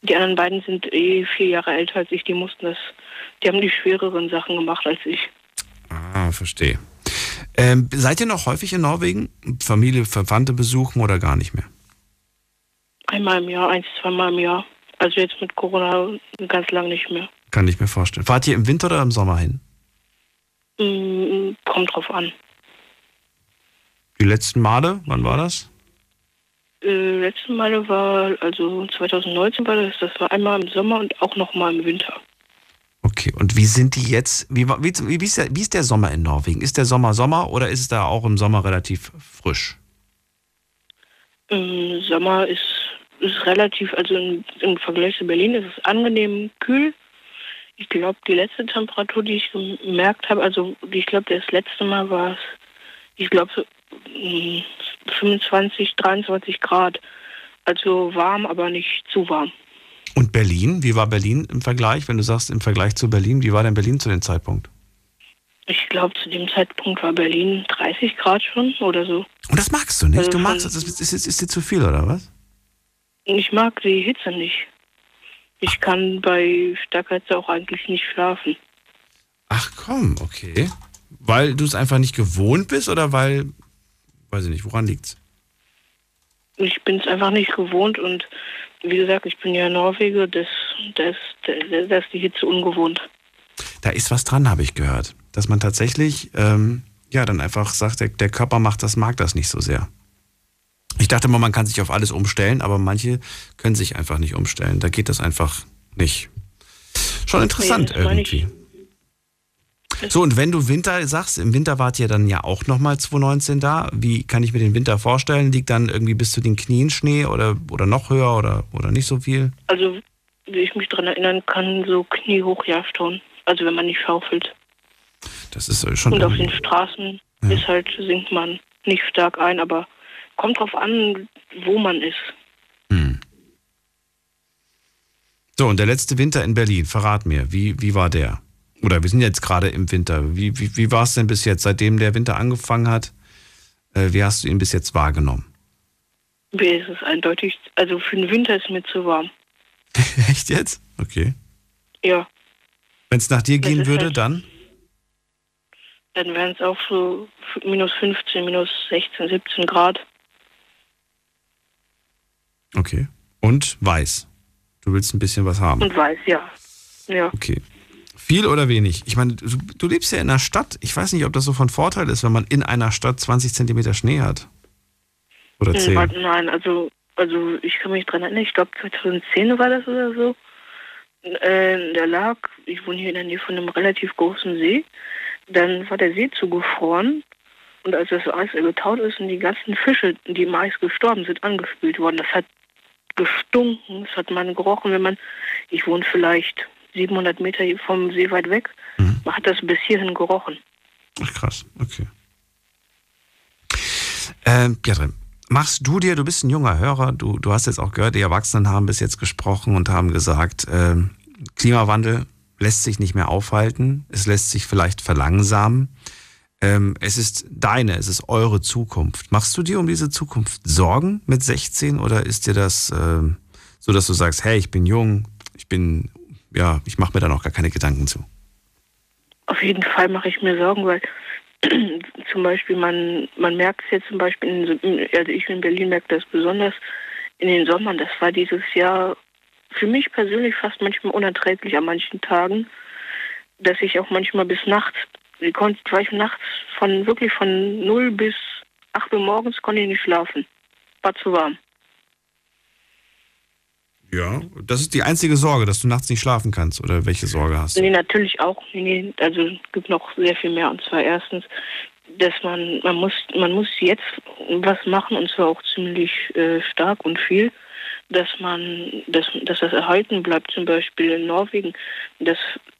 Die anderen beiden sind eh vier Jahre älter als ich, die mussten das, die haben die schwereren Sachen gemacht als ich. Ah, verstehe. Ähm, seid ihr noch häufig in Norwegen? Familie, Verwandte besuchen oder gar nicht mehr? Einmal im Jahr, eins, zweimal im Jahr. Also jetzt mit Corona ganz lang nicht mehr. Kann ich mir vorstellen. Fahrt ihr im Winter oder im Sommer hin? Mm, kommt drauf an. Die letzten Male, wann war das? Äh, letzte Male war, also 2019 war das, das war einmal im Sommer und auch noch mal im Winter. Okay, und wie sind die jetzt? Wie, wie, wie, ist der, wie ist der Sommer in Norwegen? Ist der Sommer Sommer oder ist es da auch im Sommer relativ frisch? Im Sommer ist, ist relativ, also im, im Vergleich zu Berlin ist es angenehm kühl. Ich glaube, die letzte Temperatur, die ich gemerkt habe, also ich glaube, das letzte Mal war es, ich glaube, so, 25, 23 Grad. Also warm, aber nicht zu warm. Und Berlin? Wie war Berlin im Vergleich? Wenn du sagst, im Vergleich zu Berlin, wie war denn Berlin zu dem Zeitpunkt? Ich glaube, zu dem Zeitpunkt war Berlin 30 Grad schon oder so. Und das magst du nicht? Also du magst das, ist, ist, ist dir zu viel, oder was? Ich mag die Hitze nicht. Ich kann bei starker Hitze auch eigentlich nicht schlafen. Ach komm, okay. Weil du es einfach nicht gewohnt bist oder weil, weiß ich nicht, woran liegt's? Ich bin es einfach nicht gewohnt und wie gesagt, ich bin ja Norweger, das, das, das, das ist die Hitze ungewohnt. Da ist was dran, habe ich gehört. Dass man tatsächlich, ähm, ja, dann einfach sagt, der, der Körper macht das, mag das nicht so sehr. Ich dachte immer, man kann sich auf alles umstellen, aber manche können sich einfach nicht umstellen. Da geht das einfach nicht. Schon interessant Nee, irgendwie. So, und wenn du Winter sagst, im Winter wart ihr dann ja auch nochmal 2019 da. Wie kann ich mir den Winter vorstellen? Liegt dann irgendwie bis zu den Knien Schnee oder, oder noch höher oder, oder nicht so viel? Also, wie ich mich daran erinnern kann, so kniehoch ja schon. Also wenn man nicht schaufelt. Das ist äh, schon und auf den Straßen ist halt, sinkt man nicht stark ein, aber kommt drauf an, wo man ist. So, und der letzte Winter in Berlin, verrat mir, wie, wie war der? Oder wir sind jetzt gerade im Winter. Wie, wie, wie war es denn bis jetzt, seitdem der Winter angefangen hat? Äh, wie hast du ihn bis jetzt wahrgenommen? Mir ist es eindeutig, also für den Winter ist mir zu warm. Echt jetzt? Okay. Ja, Wenn es nach dir Das gehen würde, halt- dann? dann wären es auch so minus 15, minus 16, 17 Grad. Okay. Und weiß. Du willst ein bisschen was haben. Und weiß, ja. Ja. Okay. Viel oder wenig? Ich meine, du, du lebst ja in einer Stadt. Ich weiß nicht, ob das so von Vorteil ist, wenn man in einer Stadt 20 Zentimeter Schnee hat. Oder Hm, 10. warte, Nein, also, also ich kann mich dran erinnern, ich glaube 2010 war das oder so. Äh, da lag, ich wohne hier in der Nähe von einem relativ großen See, dann war der See zugefroren und als das Eis getaut ist und die ganzen Fische, die im Eis gestorben sind, angespült worden, das hat gestunken, das hat man gerochen, wenn man, ich wohne vielleicht 700 Meter vom See weit weg, man hat das bis hierhin gerochen. Ach krass, okay. Ähm, Pietro, machst du dir, du bist ein junger Hörer, du, du hast jetzt auch gehört, die Erwachsenen haben bis jetzt gesprochen und haben gesagt, ähm, Klimawandel lässt sich nicht mehr aufhalten, es lässt sich vielleicht verlangsamen. Ähm, es ist deine, es ist eure Zukunft. Machst du dir um diese Zukunft Sorgen mit 16 oder ist dir das ähm, so, dass du sagst, hey, ich bin jung, ich bin, ja, ich mache mir da noch gar keine Gedanken zu? Auf jeden Fall mache ich mir Sorgen, weil zum Beispiel man, man merkt es jetzt zum Beispiel, in, so- also ich in Berlin merke das besonders in den Sommern, das war dieses Jahr für mich persönlich fast manchmal unerträglich an manchen Tagen, dass ich auch manchmal bis nachts, ich konnte, war ich nachts von wirklich von 0 bis 8 Uhr morgens konnte ich nicht schlafen. War zu warm. Ja, das ist die einzige Sorge, dass du nachts nicht schlafen kannst oder welche Sorge hast du? Nee, natürlich auch. Nee, nee, also es gibt noch sehr viel mehr. Und zwar erstens, dass man, man muss, man muss jetzt was machen und zwar auch ziemlich äh, stark und viel, dass man, dass, dass das erhalten bleibt. Zum Beispiel in Norwegen, dass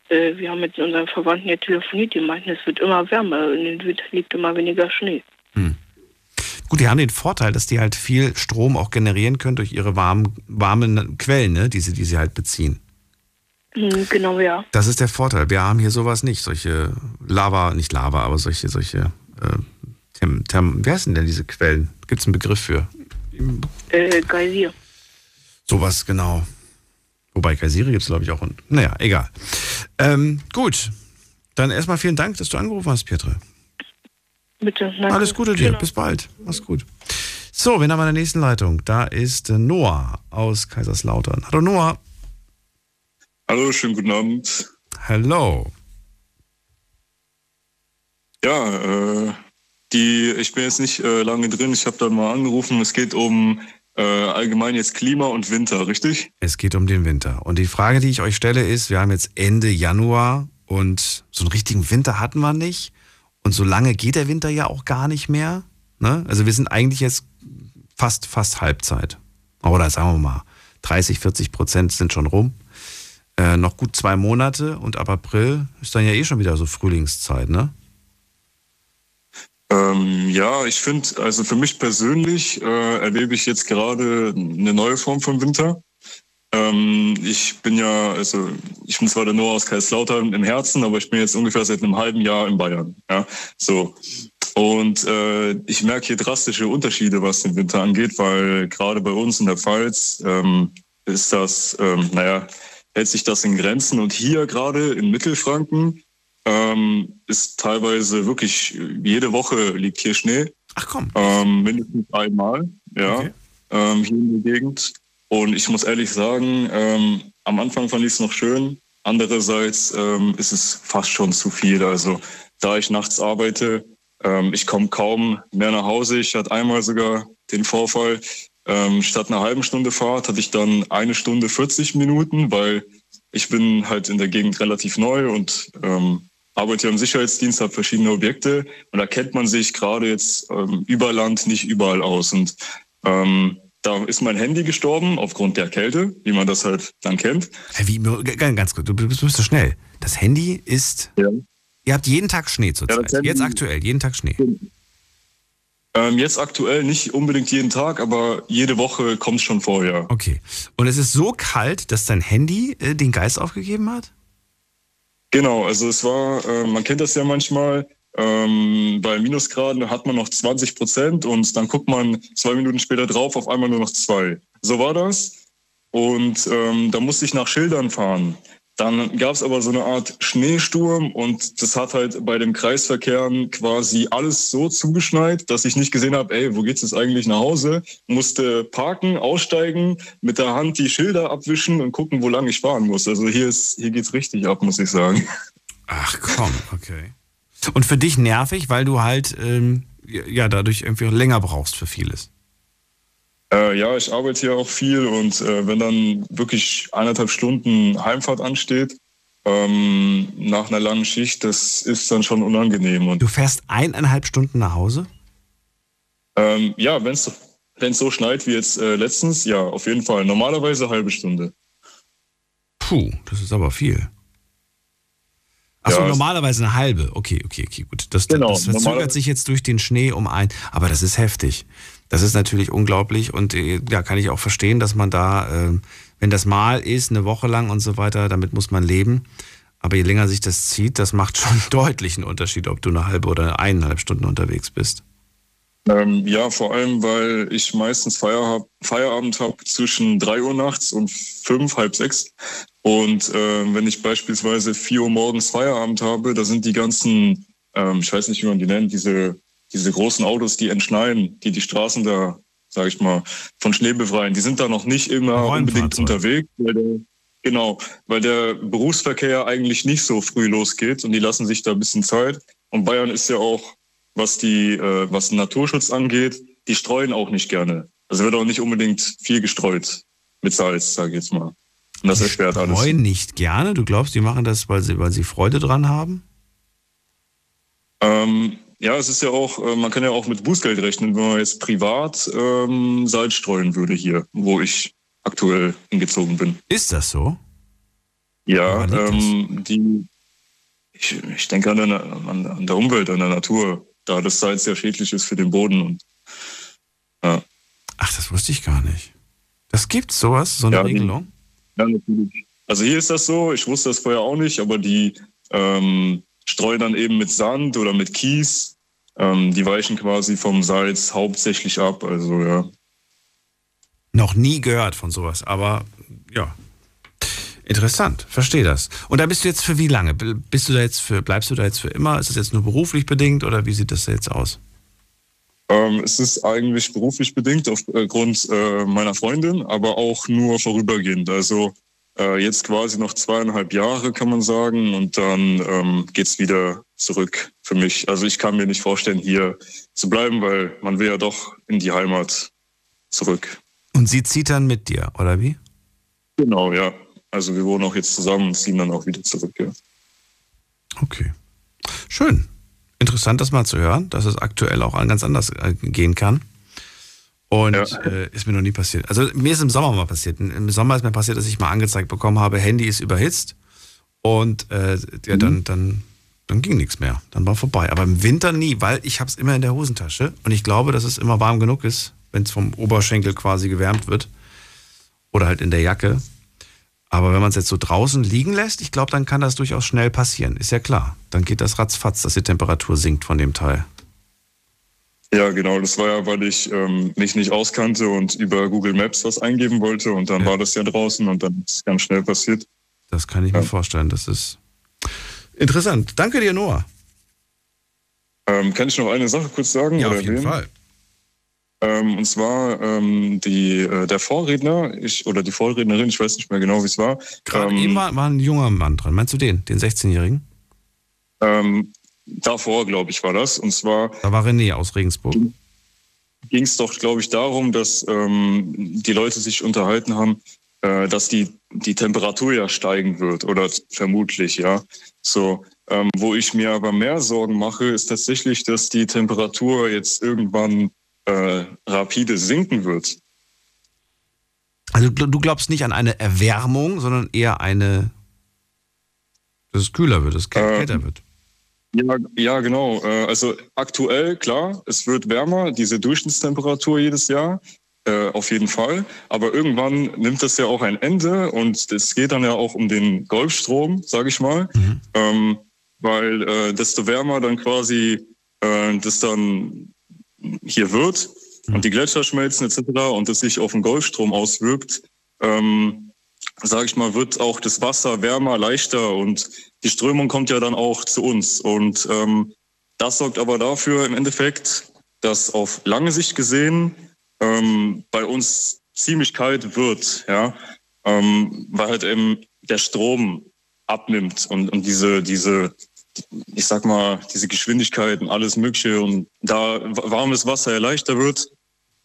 äh, wir haben mit unseren Verwandten ja telefoniert, die meinten, es wird immer wärmer, in den Winter liegt immer weniger Schnee. Gut, die haben den Vorteil, dass die halt viel Strom auch generieren können durch ihre warmen, warmen Quellen, ne, die, sie, die sie halt beziehen. Hm, genau, ja. Das ist der Vorteil. Wir haben hier sowas nicht. Solche Lava, nicht Lava, aber solche, solche, äh, Therm, Therm, wie heißen denn diese Quellen? Gibt es einen Begriff für? Äh, Geysir. Sowas, genau. Wobei Kaisiri gibt es, glaube ich, auch. Und, naja, egal. Ähm, gut. Dann erstmal vielen Dank, dass du angerufen hast, Pietre. Bitte. Danke. Alles Gute dir. Genau. Bis bald. Mach's gut. So, wen haben wir in der nächsten Leitung? Da ist äh, Noah aus Kaiserslautern. Hallo Noah. Hallo, schönen guten Abend. Hallo. Ja, äh, die, ich bin jetzt nicht äh, lange drin. Ich habe dann mal angerufen. Es geht um äh, allgemein jetzt Klima und Winter, richtig? Es geht um den Winter. Und die Frage, die ich euch stelle, ist, wir haben jetzt Ende Januar und so einen richtigen Winter hatten wir nicht. Und so lange geht der Winter ja auch gar nicht mehr. Ne? Also wir sind eigentlich jetzt fast, fast Halbzeit. Oder sagen wir mal, 30, 40 Prozent sind schon rum. Äh, noch gut zwei Monate und ab April ist dann ja eh schon wieder so Frühlingszeit, ne? Ähm, ja, ich finde, also für mich persönlich äh, erlebe ich jetzt gerade eine neue Form von Winter. Ähm, ich bin ja, also ich bin zwar der Noah aus Kaiserslautern im Herzen, aber ich bin jetzt ungefähr seit einem halben Jahr in Bayern. Ja, so. Und äh, ich merke hier drastische Unterschiede, was den Winter angeht, weil gerade bei uns in der Pfalz ähm, ist das, ähm, naja, hält sich das in Grenzen. Und hier gerade in Mittelfranken ähm, ist teilweise wirklich jede Woche liegt hier Schnee. Ach komm. Ähm, mindestens einmal, ja, ähm, hier in der Gegend. Und ich muss ehrlich sagen, ähm, am Anfang fand ich es noch schön. Andererseits ähm, ist es fast schon zu viel. Also da ich nachts arbeite, ähm, ich komme kaum mehr nach Hause. Ich hatte einmal sogar den Vorfall, ähm, statt einer halben Stunde Fahrt hatte ich dann eine Stunde 40 Minuten, weil ich bin halt in der Gegend relativ neu und ähm, arbeite hier im Sicherheitsdienst, habe verschiedene Objekte und da kennt man sich gerade jetzt ähm, über Land nicht überall aus. Und ähm, da ist mein Handy gestorben aufgrund der Kälte, wie man das halt dann kennt. Wie, ganz kurz, du bist, so schnell. Das Handy ist. Ihr habt jeden Tag Schnee zurzeit. Handy- Jetzt aktuell, jeden Tag Schnee. Ähm, jetzt aktuell nicht unbedingt jeden Tag, aber jede Woche kommt es schon vor, ja. Okay. Und es ist so kalt, dass dein Handy äh, den Geist aufgegeben hat? Genau, also es war, äh, man kennt das ja manchmal, ähm, bei Minusgraden hat man noch 20 Prozent und dann guckt man zwei Minuten später drauf, auf einmal nur noch zwei. So war das. Und ähm, da musste ich nach Schildern fahren. Dann gab es aber so eine Art Schneesturm und das hat halt bei dem Kreisverkehren quasi alles so zugeschneit, dass ich nicht gesehen habe, ey, wo geht's jetzt eigentlich nach Hause? Musste parken, aussteigen, mit der Hand die Schilder abwischen und gucken, wo lang ich fahren muss. Also hier ist, hier geht's richtig ab, muss ich sagen. Ach komm, okay. Und für dich nervig, weil du halt ähm, ja dadurch irgendwie länger brauchst für vieles. Äh, ja, ich arbeite hier auch viel und äh, wenn dann wirklich eineinhalb Stunden Heimfahrt ansteht, ähm, nach einer langen Schicht, das ist dann schon unangenehm. Und, du fährst eineinhalb Stunden nach Hause? Ähm, ja, wenn es so schneit wie jetzt äh, letztens, ja, auf jeden Fall. Normalerweise eine halbe Stunde. Puh, das ist aber viel. Achso, ja, normalerweise eine halbe. Okay, okay, okay, gut. Das, genau, das verzögert sich jetzt durch den Schnee um ein. Aber das ist heftig. Das ist natürlich unglaublich und äh, ja, kann ich auch verstehen, dass man da, äh, wenn das mal ist, eine Woche lang und so weiter, damit muss man leben. Aber je länger sich das zieht, das macht schon deutlich einen Unterschied, ob du eine halbe oder eineinhalb Stunden unterwegs bist. Ähm, ja, vor allem, weil ich meistens Feierab Feierabend habe zwischen drei Uhr nachts und fünf, halb sechs. Und äh, wenn ich beispielsweise vier Uhr morgens Feierabend habe, da sind die ganzen, ähm, ich weiß nicht, wie man die nennt, diese, diese großen Autos, die entschneien, die die Straßen da, sag ich mal, von Schnee befreien, die sind da noch nicht immer unbedingt unterwegs, weil der, genau, weil der Berufsverkehr eigentlich nicht so früh losgeht und die lassen sich da ein bisschen Zeit. Und Bayern ist ja auch, was die, äh, was den Naturschutz angeht, die streuen auch nicht gerne. Also wird auch nicht unbedingt viel gestreut mit Salz, sage ich jetzt mal. Und das erschwert alles. Freuen nicht gerne? Du glaubst, die machen das, weil sie, weil sie Freude dran haben? Ähm, ja, es ist ja auch, äh, man kann ja auch mit Bußgeld rechnen, wenn man jetzt privat ähm, Salz streuen würde hier, wo ich aktuell hingezogen bin. Ist das so? Ja, ähm, die, ich, ich denke an der, an der Umwelt, an der Natur, da das Salz sehr schädlich ist für den Boden. Und, ja. Ach, das wusste ich gar nicht. Das gibt sowas, so eine ja, Regelung? Ja, natürlich. Also hier ist das so, ich wusste das vorher auch nicht, aber die ähm, streuen dann eben mit Sand oder mit Kies. Ähm, die weichen quasi vom Salz hauptsächlich ab. Also ja. Noch nie gehört von sowas, aber ja. Interessant, verstehe das. Und da bist du jetzt für wie lange? Bist du da jetzt für, bleibst du da jetzt für immer? Ist das jetzt nur beruflich bedingt oder wie sieht das jetzt aus? Ähm, es ist eigentlich beruflich bedingt aufgrund äh, meiner Freundin, aber auch nur vorübergehend. Also äh, jetzt quasi noch zweieinhalb Jahre, kann man sagen, und dann ähm, es wieder zurück für mich. Also ich kann mir nicht vorstellen, hier zu bleiben, weil man will ja doch in die Heimat zurück. Und sie zieht dann mit dir, oder wie? Genau, ja. Also wir wohnen auch jetzt zusammen und ziehen dann auch wieder zurück, ja. Okay. Schön. Interessant, das mal zu hören, dass es aktuell auch ganz anders äh, gehen kann. Und ja. äh, ist mir noch nie passiert. Also mir ist im Sommer mal passiert. Im Sommer ist mir passiert, dass ich mal angezeigt bekommen habe, Handy ist überhitzt. Und äh, ja, dann, mhm. dann, dann ging nichts mehr. Dann war vorbei. Aber im Winter nie, weil ich habe es immer in der Hosentasche. Und ich glaube, dass es immer warm genug ist, wenn es vom Oberschenkel quasi gewärmt wird. Oder halt in der Jacke. Aber wenn man es jetzt so draußen liegen lässt, ich glaube, dann kann das durchaus schnell passieren. Ist ja klar. Dann geht das ratzfatz, dass die Temperatur sinkt von dem Teil. Ja, genau. Das war ja, weil ich ähm, mich nicht auskannte und über Google Maps was eingeben wollte und dann ja. war das ja draußen und dann ist es ganz schnell passiert. Das kann ich ja. mir vorstellen. Das ist interessant. Danke dir, Noah. Ähm, kann ich noch eine Sache kurz sagen? Ja, auf jeden Fall. Ähm, und zwar ähm, die, äh, der Vorredner, ich, oder die Vorrednerin, ich weiß nicht mehr genau, wie es war. Gerade ähm, eben war, war, ein junger Mann dran. Meinst du den, den 16-Jährigen? Ähm, davor, glaube ich, war das. Und zwar. Da war René aus Regensburg. Ging es doch, glaube ich, darum, dass ähm, die Leute sich unterhalten haben, äh, dass die, die Temperatur ja steigen wird oder vermutlich, ja. So, ähm, wo ich mir aber mehr Sorgen mache, ist tatsächlich, dass die Temperatur jetzt irgendwann äh, rapide sinken wird. Also du glaubst nicht an eine Erwärmung, sondern eher eine, dass es kühler wird, dass es kälter ähm, wird. Ja, ja, genau. Äh, Also aktuell, klar, es wird wärmer, diese Durchschnittstemperatur jedes Jahr, äh, auf jeden Fall. Aber irgendwann nimmt das ja auch ein Ende und es geht dann ja auch um den Golfstrom, sage ich mal. Ähm, weil äh, desto wärmer dann quasi äh, das dann hier wird und die Gletscher schmelzen etc. und das sich auf den Golfstrom auswirkt, ähm, sage ich mal, wird auch das Wasser wärmer, leichter und die Strömung kommt ja dann auch zu uns. Und ähm, das sorgt aber dafür im Endeffekt, dass auf lange Sicht gesehen ähm, bei uns ziemlich kalt wird, ja, ähm, weil halt eben der Strom abnimmt und, und diese, diese, ich sag mal, diese Geschwindigkeit und alles Mögliche und da warmes Wasser ja leichter wird,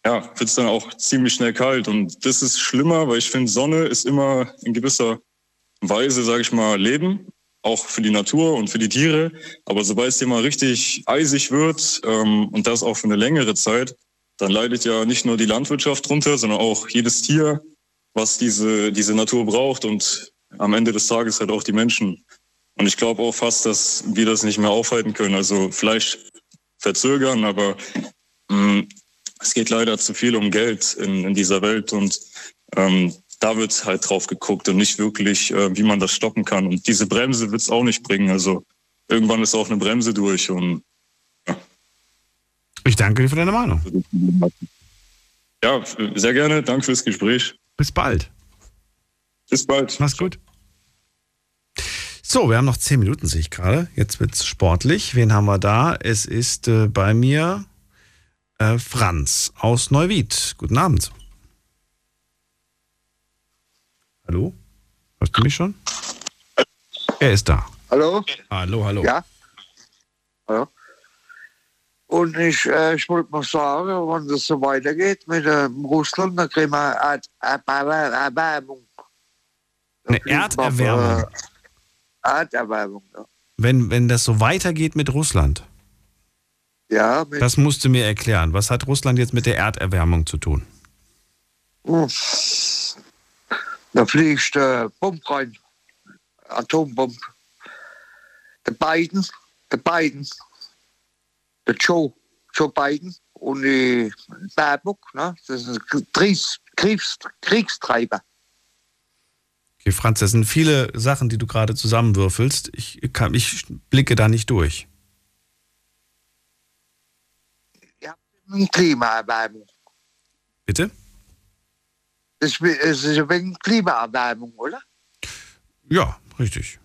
ja, wird es dann auch ziemlich schnell kalt. Und das ist schlimmer, weil ich finde, Sonne ist immer in gewisser Weise, sage ich mal, Leben, auch für die Natur und für die Tiere. Aber sobald es dir mal richtig eisig wird ähm, und das auch für eine längere Zeit, dann leidet ja nicht nur die Landwirtschaft drunter, sondern auch jedes Tier, was diese, diese Natur braucht und am Ende des Tages halt auch die Menschen. Und ich glaube auch fast, dass wir das nicht mehr aufhalten können. Also vielleicht verzögern, aber mh, es geht leider zu viel um Geld in, in dieser Welt und ähm, da wird halt drauf geguckt und nicht wirklich, äh, wie man das stoppen kann. Und diese Bremse wird es auch nicht bringen. Also irgendwann ist auch eine Bremse durch und Ich danke dir für deine Meinung. ja, sehr gerne. Danke fürs Gespräch. Bis bald. Bis bald. Mach's gut. So, wir haben noch zehn Minuten, sehe ich gerade. Jetzt wird's sportlich. Wen haben wir da? Es ist äh, bei mir äh, Franz aus Neuwied. Guten Abend. Hallo? Hörst du mich schon? Er ist da. Hallo? Hallo, hallo. Ja? Hallo? Und ich, äh, ich wollte mal sagen, wenn das so weitergeht mit ähm, Russland, dann kriegen wir eine Erd- Erwärmung. Eine Erderwärmung. Äh, Erderwärmung, ja. Wenn, wenn das so weitergeht mit Russland, Ja, mit, das musst du mir erklären. Was hat Russland jetzt mit der Erderwärmung zu tun? Da fliegt äh, Bomb rein. Atombomb. Der Biden, der Biden, der Joe, Joe Biden und die Baerbock, ne? das sind Kriegs, Kriegs, Kriegstreiber. Okay, Franz, das sind viele Sachen, die du gerade zusammenwürfelst. Ich, kann, ich blicke da nicht durch. Klimaerwärmung. Bitte? Es ist wenig Klimaerwärmung, oder? Ja, richtig.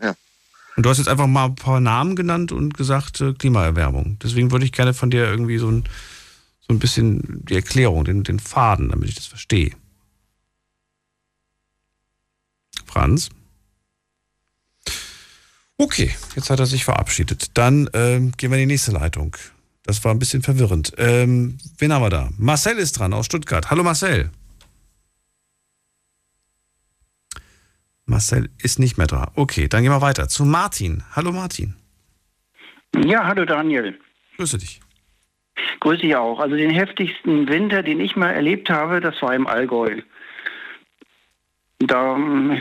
Ja. Und du hast jetzt einfach mal ein paar Namen genannt und gesagt äh, Klimaerwärmung. Deswegen würde ich gerne von dir irgendwie so ein, so ein bisschen die Erklärung, den, den Faden, damit ich das verstehe. Franz? Okay, jetzt hat er sich verabschiedet. Dann ähm, gehen wir in die nächste Leitung. Das war ein bisschen verwirrend. Ähm, wen haben wir da? Marcel ist dran aus Stuttgart. Hallo Marcel. Marcel ist nicht mehr da. Okay, dann gehen wir weiter zu Martin. Hallo Martin. Ja, hallo Daniel. Grüße dich. Grüße dich auch. Also den heftigsten Winter, den ich mal erlebt habe, das war im Allgäu. Da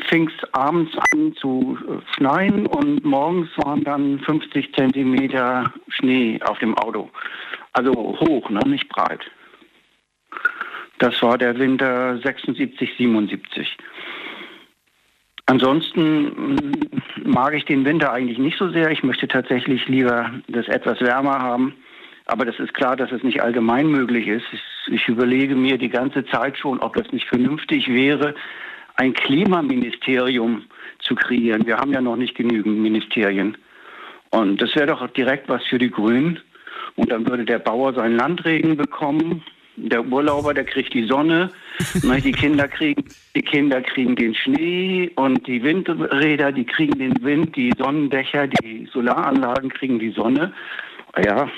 fing es abends an zu schneien und morgens waren dann 50 Zentimeter Schnee auf dem Auto. Also hoch, ne? nicht breit. Das war der Winter 76, 77. Ansonsten mm, mag ich den Winter eigentlich nicht so sehr. Ich möchte tatsächlich lieber das etwas wärmer haben. Aber das ist klar, dass es nicht allgemein möglich ist. Ich überlege mir die ganze Zeit schon, ob das nicht vernünftig wäre, ein Klimaministerium zu kreieren. Wir haben ja noch nicht genügend Ministerien. Und das wäre doch direkt was für die Grünen. Und dann würde der Bauer seinen Landregen bekommen. Der Urlauber, der kriegt die Sonne. Ne, die, Kinder kriegen, die Kinder kriegen den Schnee und die Windräder, die kriegen den Wind, die Sonnendächer, die Solaranlagen kriegen die Sonne. Ja,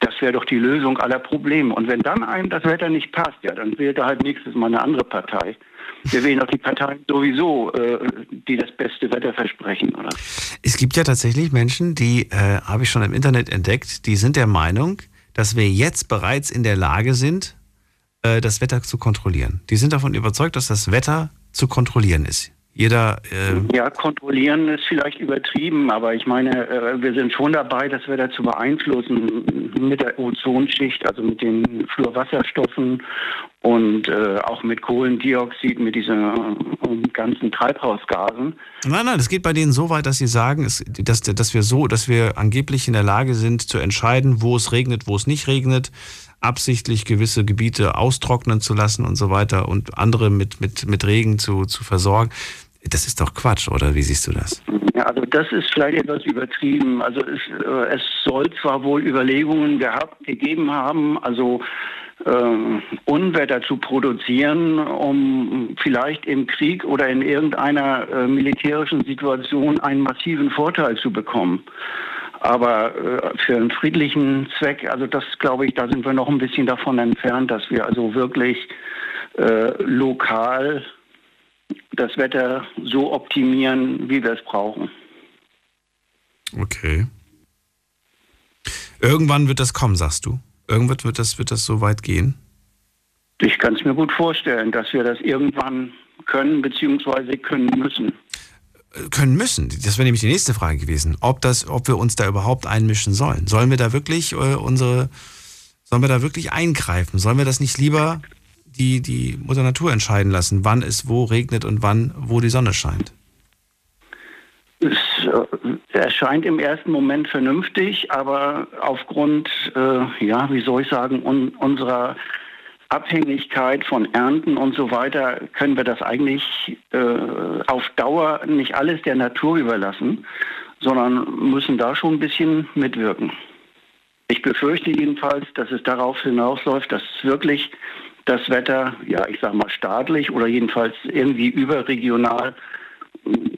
das wäre doch die Lösung aller Probleme. Und wenn dann einem das Wetter nicht passt, ja, dann wählt er halt nächstes Mal eine andere Partei. Wir wählen doch die Parteien sowieso, äh, die das beste Wetter versprechen, oder? Es gibt ja tatsächlich Menschen, die äh, habe ich schon im Internet entdeckt, die sind der Meinung, dass wir jetzt bereits in der Lage sind, äh, das Wetter zu kontrollieren. Die sind davon überzeugt, dass das Wetter zu kontrollieren ist. Jeder. Äh ja, kontrollieren ist vielleicht übertrieben, aber ich meine, äh, wir sind schon dabei, das Wetter zu beeinflussen mit der Ozonschicht, also mit den Fluorwasserstoffen und äh, auch mit Kohlendioxid, mit diesen äh, ganzen Treibhausgasen. Nein, nein, es geht bei denen so weit, dass sie sagen, dass, dass wir so, dass wir angeblich in der Lage sind zu entscheiden, wo es regnet, wo es nicht regnet absichtlich gewisse Gebiete austrocknen zu lassen und so weiter und andere mit, mit, mit Regen zu, zu versorgen. Das ist doch Quatsch, oder wie siehst du das? Ja, also das ist vielleicht etwas übertrieben. Also es, äh, es soll zwar wohl Überlegungen gehabt, gegeben haben, also äh, Unwetter zu produzieren, um vielleicht im Krieg oder in irgendeiner äh, militärischen Situation einen massiven Vorteil zu bekommen. Aber äh, für einen friedlichen Zweck, also das glaube ich, da sind wir noch ein bisschen davon entfernt, dass wir also wirklich äh, lokal das Wetter so optimieren, wie wir es brauchen. Okay. Irgendwann wird das kommen, sagst du? Irgendwann wird das, wird das so weit gehen? Ich kann es mir gut vorstellen, dass wir das irgendwann können bzw. können müssen können müssen. Das wäre nämlich die nächste Frage gewesen, ob das, ob wir uns da überhaupt einmischen sollen. Sollen wir da wirklich äh, unsere, sollen wir da wirklich eingreifen? Sollen wir das nicht lieber die, die Mutter Natur entscheiden lassen, wann es wo regnet und wann wo die Sonne scheint? Es äh, erscheint im ersten Moment vernünftig, aber aufgrund, äh, ja, wie soll ich sagen, un unserer Abhängigkeit von Ernten und so weiter können wir das eigentlich äh, auf Dauer nicht alles der Natur überlassen, sondern müssen da schon ein bisschen mitwirken. Ich befürchte jedenfalls, dass es darauf hinausläuft, dass wirklich das Wetter, ja, ich sage mal staatlich oder jedenfalls irgendwie überregional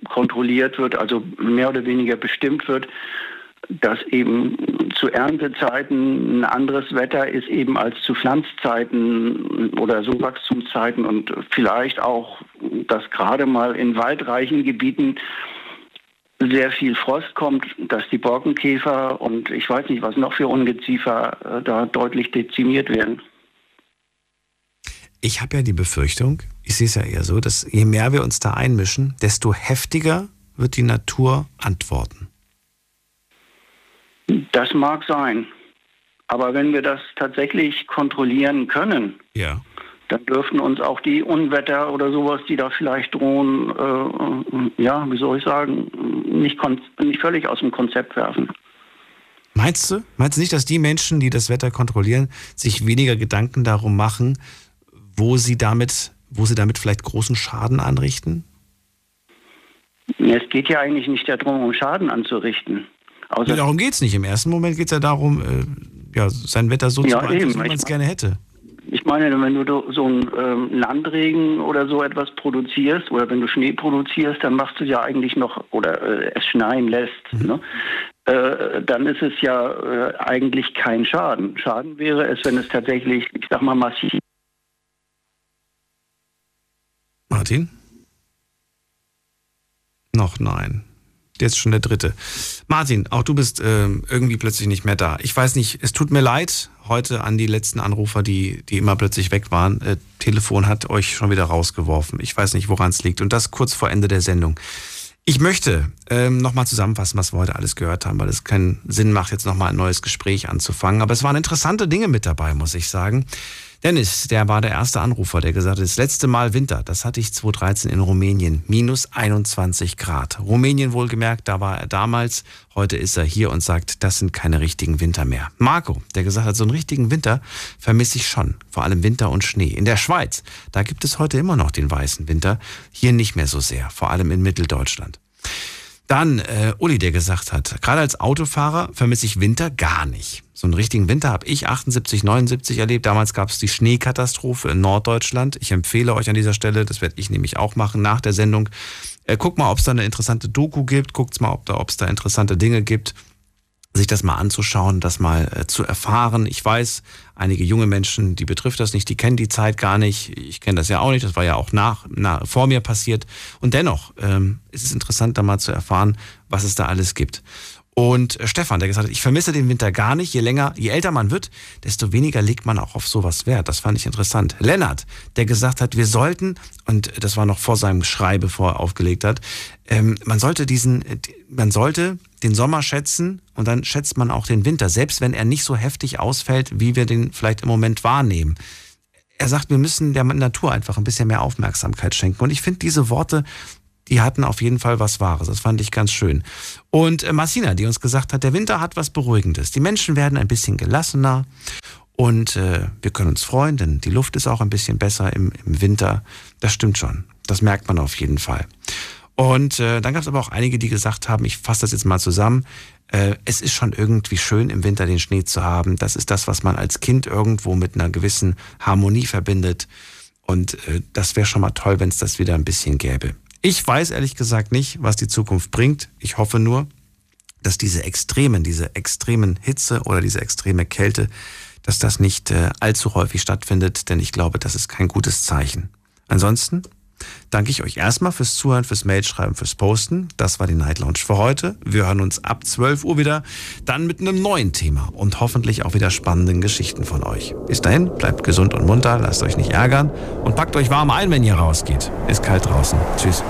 kontrolliert wird, also mehr oder weniger bestimmt wird, dass eben zu Erntezeiten ein anderes Wetter ist eben als zu Pflanzzeiten oder so Wachstumszeiten und vielleicht auch, dass gerade mal in waldreichen Gebieten sehr viel Frost kommt, dass die Borkenkäfer und ich weiß nicht, was noch für Ungeziefer äh, da deutlich dezimiert werden. Ich habe ja die Befürchtung, ich sehe es ja eher so, dass je mehr wir uns da einmischen, desto heftiger wird die Natur antworten. Das mag sein. Aber wenn wir das tatsächlich kontrollieren können, ja. dann dürften uns auch die Unwetter oder sowas, die da vielleicht drohen, äh, ja, wie soll ich sagen, nicht, nicht völlig aus dem Konzept werfen. Meinst du? Meinst du nicht, dass die Menschen, die das Wetter kontrollieren, sich weniger Gedanken darum machen, wo sie damit, wo sie damit vielleicht großen Schaden anrichten? Es geht ja eigentlich nicht darum, um Schaden anzurichten. Außer darum geht es nicht. Im ersten Moment geht es ja darum, äh, ja, sein Wetter so ja, zu beeinflussen, wie man es gerne hätte. Ich meine, wenn du so einen ähm, Landregen oder so etwas produzierst oder wenn du Schnee produzierst, dann machst du ja eigentlich noch oder äh, es schneien lässt. Mhm. Ne? Äh, dann ist es ja äh, eigentlich kein Schaden. Schaden wäre es, wenn es tatsächlich, ich sag mal, massiv. Martin? Noch nein. Jetzt schon der dritte. Martin, auch du bist äh, irgendwie plötzlich nicht mehr da. Ich weiß nicht, es tut mir leid heute an die letzten Anrufer, die, die immer plötzlich weg waren. Äh, Telefon hat euch schon wieder rausgeworfen. Ich weiß nicht, woran es liegt. Und das kurz vor Ende der Sendung. Ich möchte ähm, nochmal zusammenfassen, was wir heute alles gehört haben, weil es keinen Sinn macht, jetzt nochmal ein neues Gespräch anzufangen. Aber es waren interessante Dinge mit dabei, muss ich sagen. Dennis, der war der erste Anrufer, der gesagt hat, das letzte Mal Winter, das hatte ich 2013 in Rumänien, minus 21 Grad. Rumänien wohlgemerkt, da war er damals, heute ist er hier und sagt, das sind keine richtigen Winter mehr. Marco, der gesagt hat, so einen richtigen Winter vermisse ich schon, vor allem Winter und Schnee. In der Schweiz, da gibt es heute immer noch den weißen Winter, hier nicht mehr so sehr, vor allem in Mitteldeutschland. Dann äh, Uli, der gesagt hat, gerade als Autofahrer vermisse ich Winter gar nicht. So einen richtigen Winter habe ich 78, 79 erlebt. Damals gab es die Schneekatastrophe in Norddeutschland. Ich empfehle euch an dieser Stelle, das werde ich nämlich auch machen nach der Sendung. Äh, guckt mal, ob es da eine interessante Doku gibt. Guckt mal, ob da, ob es da interessante Dinge gibt sich das mal anzuschauen, das mal äh, zu erfahren. Ich weiß, einige junge Menschen, die betrifft das nicht, die kennen die Zeit gar nicht. Ich kenne das ja auch nicht, das war ja auch nach, nach vor mir passiert. Und dennoch ähm, ist es interessant, da mal zu erfahren, was es da alles gibt. Und äh, Stefan, der gesagt hat, ich vermisse den Winter gar nicht. Je länger, je älter man wird, desto weniger legt man auch auf sowas Wert. Das fand ich interessant. Lennart, der gesagt hat, wir sollten, und das war noch vor seinem Schrei, bevor er aufgelegt hat, ähm, man sollte diesen, man sollte den Sommer schätzen und dann schätzt man auch den Winter, selbst wenn er nicht so heftig ausfällt, wie wir den vielleicht im Moment wahrnehmen. Er sagt, wir müssen der Natur einfach ein bisschen mehr Aufmerksamkeit schenken. Und ich finde diese Worte die hatten auf jeden Fall was Wahres. Das fand ich ganz schön. Und äh, Marcina, die uns gesagt hat, der Winter hat was Beruhigendes. Die Menschen werden ein bisschen gelassener und äh, wir können uns freuen, denn die Luft ist auch ein bisschen besser im, im Winter. Das stimmt schon. Das merkt man auf jeden Fall. Und äh, dann gab es aber auch einige, die gesagt haben, ich fasse das jetzt mal zusammen, äh, es ist schon irgendwie schön, im Winter den Schnee zu haben. Das ist das, was man als Kind irgendwo mit einer gewissen Harmonie verbindet. Und äh, das wäre schon mal toll, wenn es das wieder ein bisschen gäbe. Ich weiß ehrlich gesagt nicht, was die Zukunft bringt. Ich hoffe nur, dass diese Extremen, diese extremen Hitze oder diese extreme Kälte, dass das nicht äh, allzu häufig stattfindet, denn ich glaube, das ist kein gutes Zeichen. Ansonsten danke ich euch erstmal fürs Zuhören, fürs Mailschreiben, fürs Posten. Das war die Night Lounge für heute. Wir hören uns ab 12 Uhr wieder, dann mit einem neuen Thema und hoffentlich auch wieder spannenden Geschichten von euch. Bis dahin, bleibt gesund und munter, lasst euch nicht ärgern und packt euch warm ein, wenn ihr rausgeht. Ist kalt draußen. Tschüss.